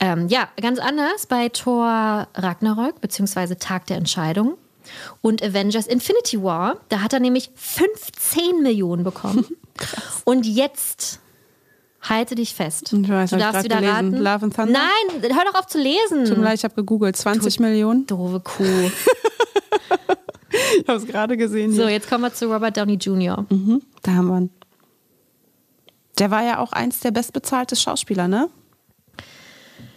ähm, ja, ganz anders bei Thor Ragnarök, beziehungsweise Tag der Entscheidung und Avengers Infinity War. Da hat er nämlich 15 Millionen bekommen. Und jetzt halte dich fest. Ich weiß, du darfst wieder gelesen. raten. Love and Thunder? Nein, hör doch auf zu lesen. Tut mir leid, ich habe gegoogelt. 20 Millionen. Doofe Kuh. Ich habe es gerade gesehen. So, hier. jetzt kommen wir zu Robert Downey Jr. Mhm, da haben wir ihn. Der war ja auch eins der bestbezahlten Schauspieler, ne?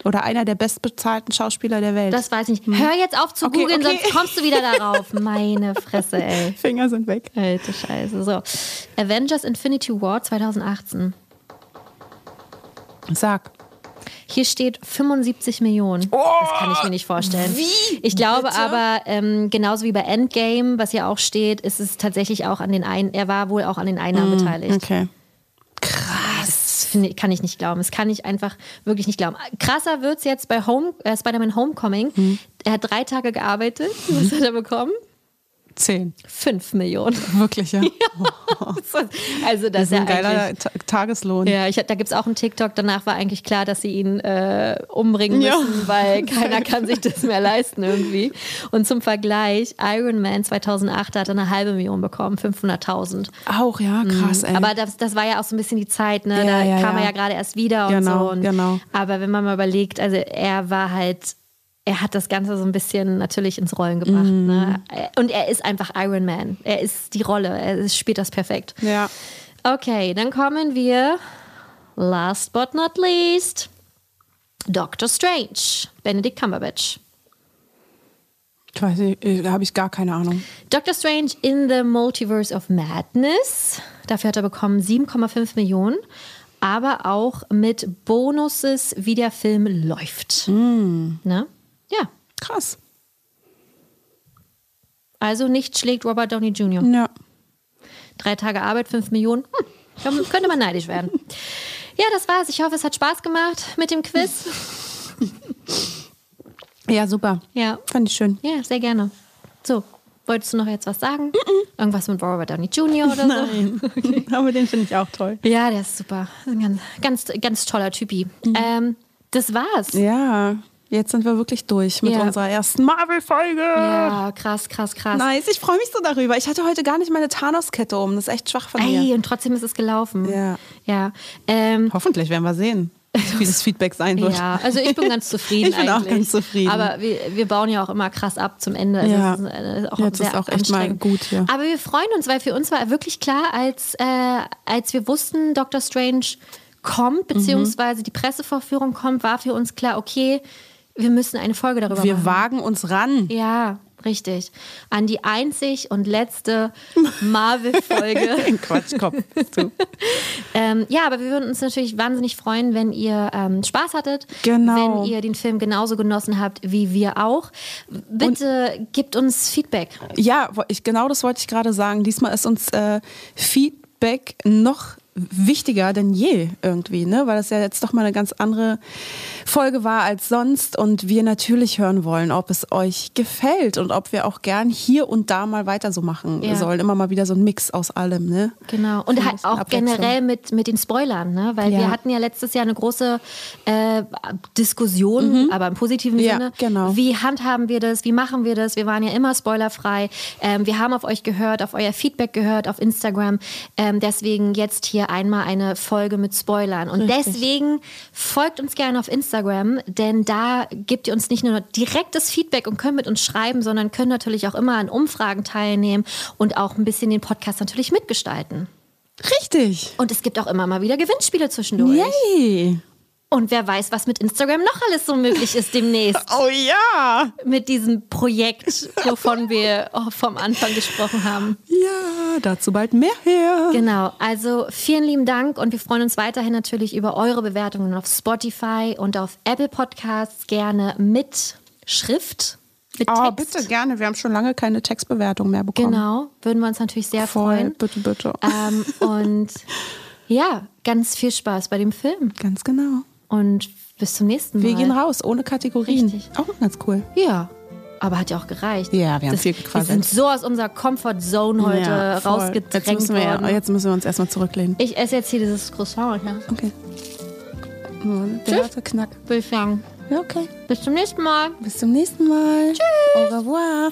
Oder einer der bestbezahlten Schauspieler der Welt. Das weiß ich nicht. Hör jetzt auf zu Okay, googeln, okay. sonst kommst du wieder darauf. Meine Fresse, ey. Finger sind weg. Alte Scheiße. So. Avengers Infinity War 2018. Sag. Hier steht 75 Millionen. das kann ich mir nicht vorstellen. wie? Ich glaube Bitte? aber, ähm, genauso wie bei Endgame, was hier auch steht, ist es tatsächlich auch an den Ein er war wohl auch an den Einnahmen beteiligt. Okay. Das finde ich- kann ich nicht glauben. Das kann ich einfach wirklich nicht glauben. Krasser wird es jetzt bei Home, äh, Spider-Man Homecoming. Er hat drei Tage gearbeitet. Was hat er bekommen? Zehn. Fünf Millionen. Wirklich, ja. Also das, Das ist ist ein ja geiler. Ta Tageslohn. Ja, ich, da gibt es auch einen TikTok. Danach war eigentlich klar, dass sie ihn äh, umbringen Ja. müssen, weil keiner kann sich das mehr leisten irgendwie. Und zum Vergleich, Iron Man 2008 hat eine halbe Million bekommen, 500.000. Auch, ja, krass, ey. Mhm. Aber das, das war ja auch so ein bisschen die Zeit, ne? Ja, da ja, kam er ja. ja gerade erst wieder und Genau, so. Und, genau. Aber wenn man mal überlegt, also er war halt, er hat das Ganze so ein bisschen natürlich ins Rollen gebracht. Mhm. Ne? Und er ist einfach Iron Man. Er ist die Rolle, er spielt das perfekt. ja. Okay, dann kommen wir, last but not least, Doctor Strange, Benedict Cumberbatch. Ich weiß nicht, äh, da habe ich gar keine Ahnung. Doctor Strange in the Multiverse of Madness. Dafür hat er bekommen 7,5 Millionen. Aber auch mit Bonuses, wie der Film läuft. Ne? Ja. Krass. Also nicht schlägt Robert Downey Jr. Ja. Drei Tage Arbeit, 5 Millionen. Hm, könnte man neidisch werden. Ja, das war's. Ich hoffe, es hat Spaß gemacht mit dem Quiz. Ja, super. Ja, Fand ich schön. ja, sehr gerne. So, wolltest du noch jetzt was sagen? Irgendwas mit Robert Downey Jr. oder so? Nein. Aber den finde ich auch toll. Ja, der ist super. Ein ganz, ganz, ganz toller Typi. Ähm, das war's. Ja, jetzt sind wir wirklich durch mit Ja. unserer ersten Marvel-Folge. Ja, krass, krass, krass. Nice, ich freue mich so darüber. Ich hatte heute gar nicht meine Thanos-Kette um. Das ist echt schwach von mir. Ey, und trotzdem ist es gelaufen. Ja. Ja. Ähm, Hoffentlich werden wir sehen, wie das Feedback sein wird. ja, also ich bin ganz zufrieden Ich bin auch eigentlich. ganz zufrieden. Aber wir, wir bauen ja auch immer krass ab zum Ende. Also Ja. es ist, äh, auch Jetzt ist auch echt mal gut hier. Aber wir freuen uns, weil für uns war wirklich klar, als, äh, als wir wussten, Dr. Strange kommt, Mhm. beziehungsweise die Pressevorführung kommt, war für uns klar, okay, wir müssen eine Folge darüber Wir machen. wagen uns ran. Ja, richtig. An die einzig und letzte Marvel-Folge. Quatschkopf. ähm, ja, aber wir würden uns natürlich wahnsinnig freuen, wenn ihr ähm, Spaß hattet. Genau. Wenn ihr den Film genauso genossen habt wie wir auch. Bitte gebt uns Feedback. Ja, ich, genau das wollte ich gerade sagen. Diesmal ist uns äh, Feedback noch wichtiger denn je irgendwie, ne? Weil das ja jetzt doch mal eine ganz andere Folge war als sonst und wir natürlich hören wollen, ob es euch gefällt und ob wir auch gern hier und da mal weiter so machen Ja. sollen. Immer mal wieder so ein Mix aus allem, ne? Genau. Und halt auch generell mit, mit den Spoilern, ne? Weil Ja. wir hatten ja letztes Jahr eine große äh, Diskussion, aber im positiven Ja, Sinne. genau. Wie handhaben wir das? Wie machen wir das? Wir waren ja immer spoilerfrei. Ähm, wir haben auf euch gehört, auf euer Feedback gehört, auf Instagram. Ähm, deswegen jetzt hier einmal eine Folge mit Spoilern. Und deswegen folgt uns gerne auf Instagram, denn da gebt ihr uns nicht nur direktes Feedback und könnt mit uns schreiben, sondern könnt natürlich auch immer an Umfragen teilnehmen und auch ein bisschen den Podcast natürlich mitgestalten. Richtig. Und es gibt auch immer mal wieder Gewinnspiele zwischendurch. Yay. Und wer weiß, was mit Instagram noch alles so möglich ist demnächst. Oh ja. Mit diesem Projekt, wovon wir oh, vom Anfang gesprochen haben. Ja, dazu bald mehr her. Genau, also vielen lieben Dank und wir freuen uns weiterhin natürlich über eure Bewertungen auf Spotify und auf Apple Podcasts gerne mit Schrift, mit Oh, Text. bitte gerne. Wir haben schon lange keine Textbewertung mehr bekommen. Genau, würden wir uns natürlich sehr Voll, freuen. bitte, bitte. Ähm, und ja, ganz viel Spaß bei dem Film. Ganz genau. Und bis zum nächsten Mal. Wir gehen raus, ohne Kategorien. Richtig. Auch ganz cool. Ja, aber hat ja auch gereicht. Ja, wir haben viel Wir gequasselt. sind so aus unserer Comfort Zone heute Ja, rausgedrängt jetzt müssen, wir, worden. jetzt müssen wir uns erstmal zurücklehnen. Ich esse jetzt hier dieses Croissant. Ja. Okay. Der Tschüss. harte Knack. Würde ich sagen. Ja, okay. Bis zum nächsten Mal. Bis zum nächsten Mal. Tschüss. Au revoir.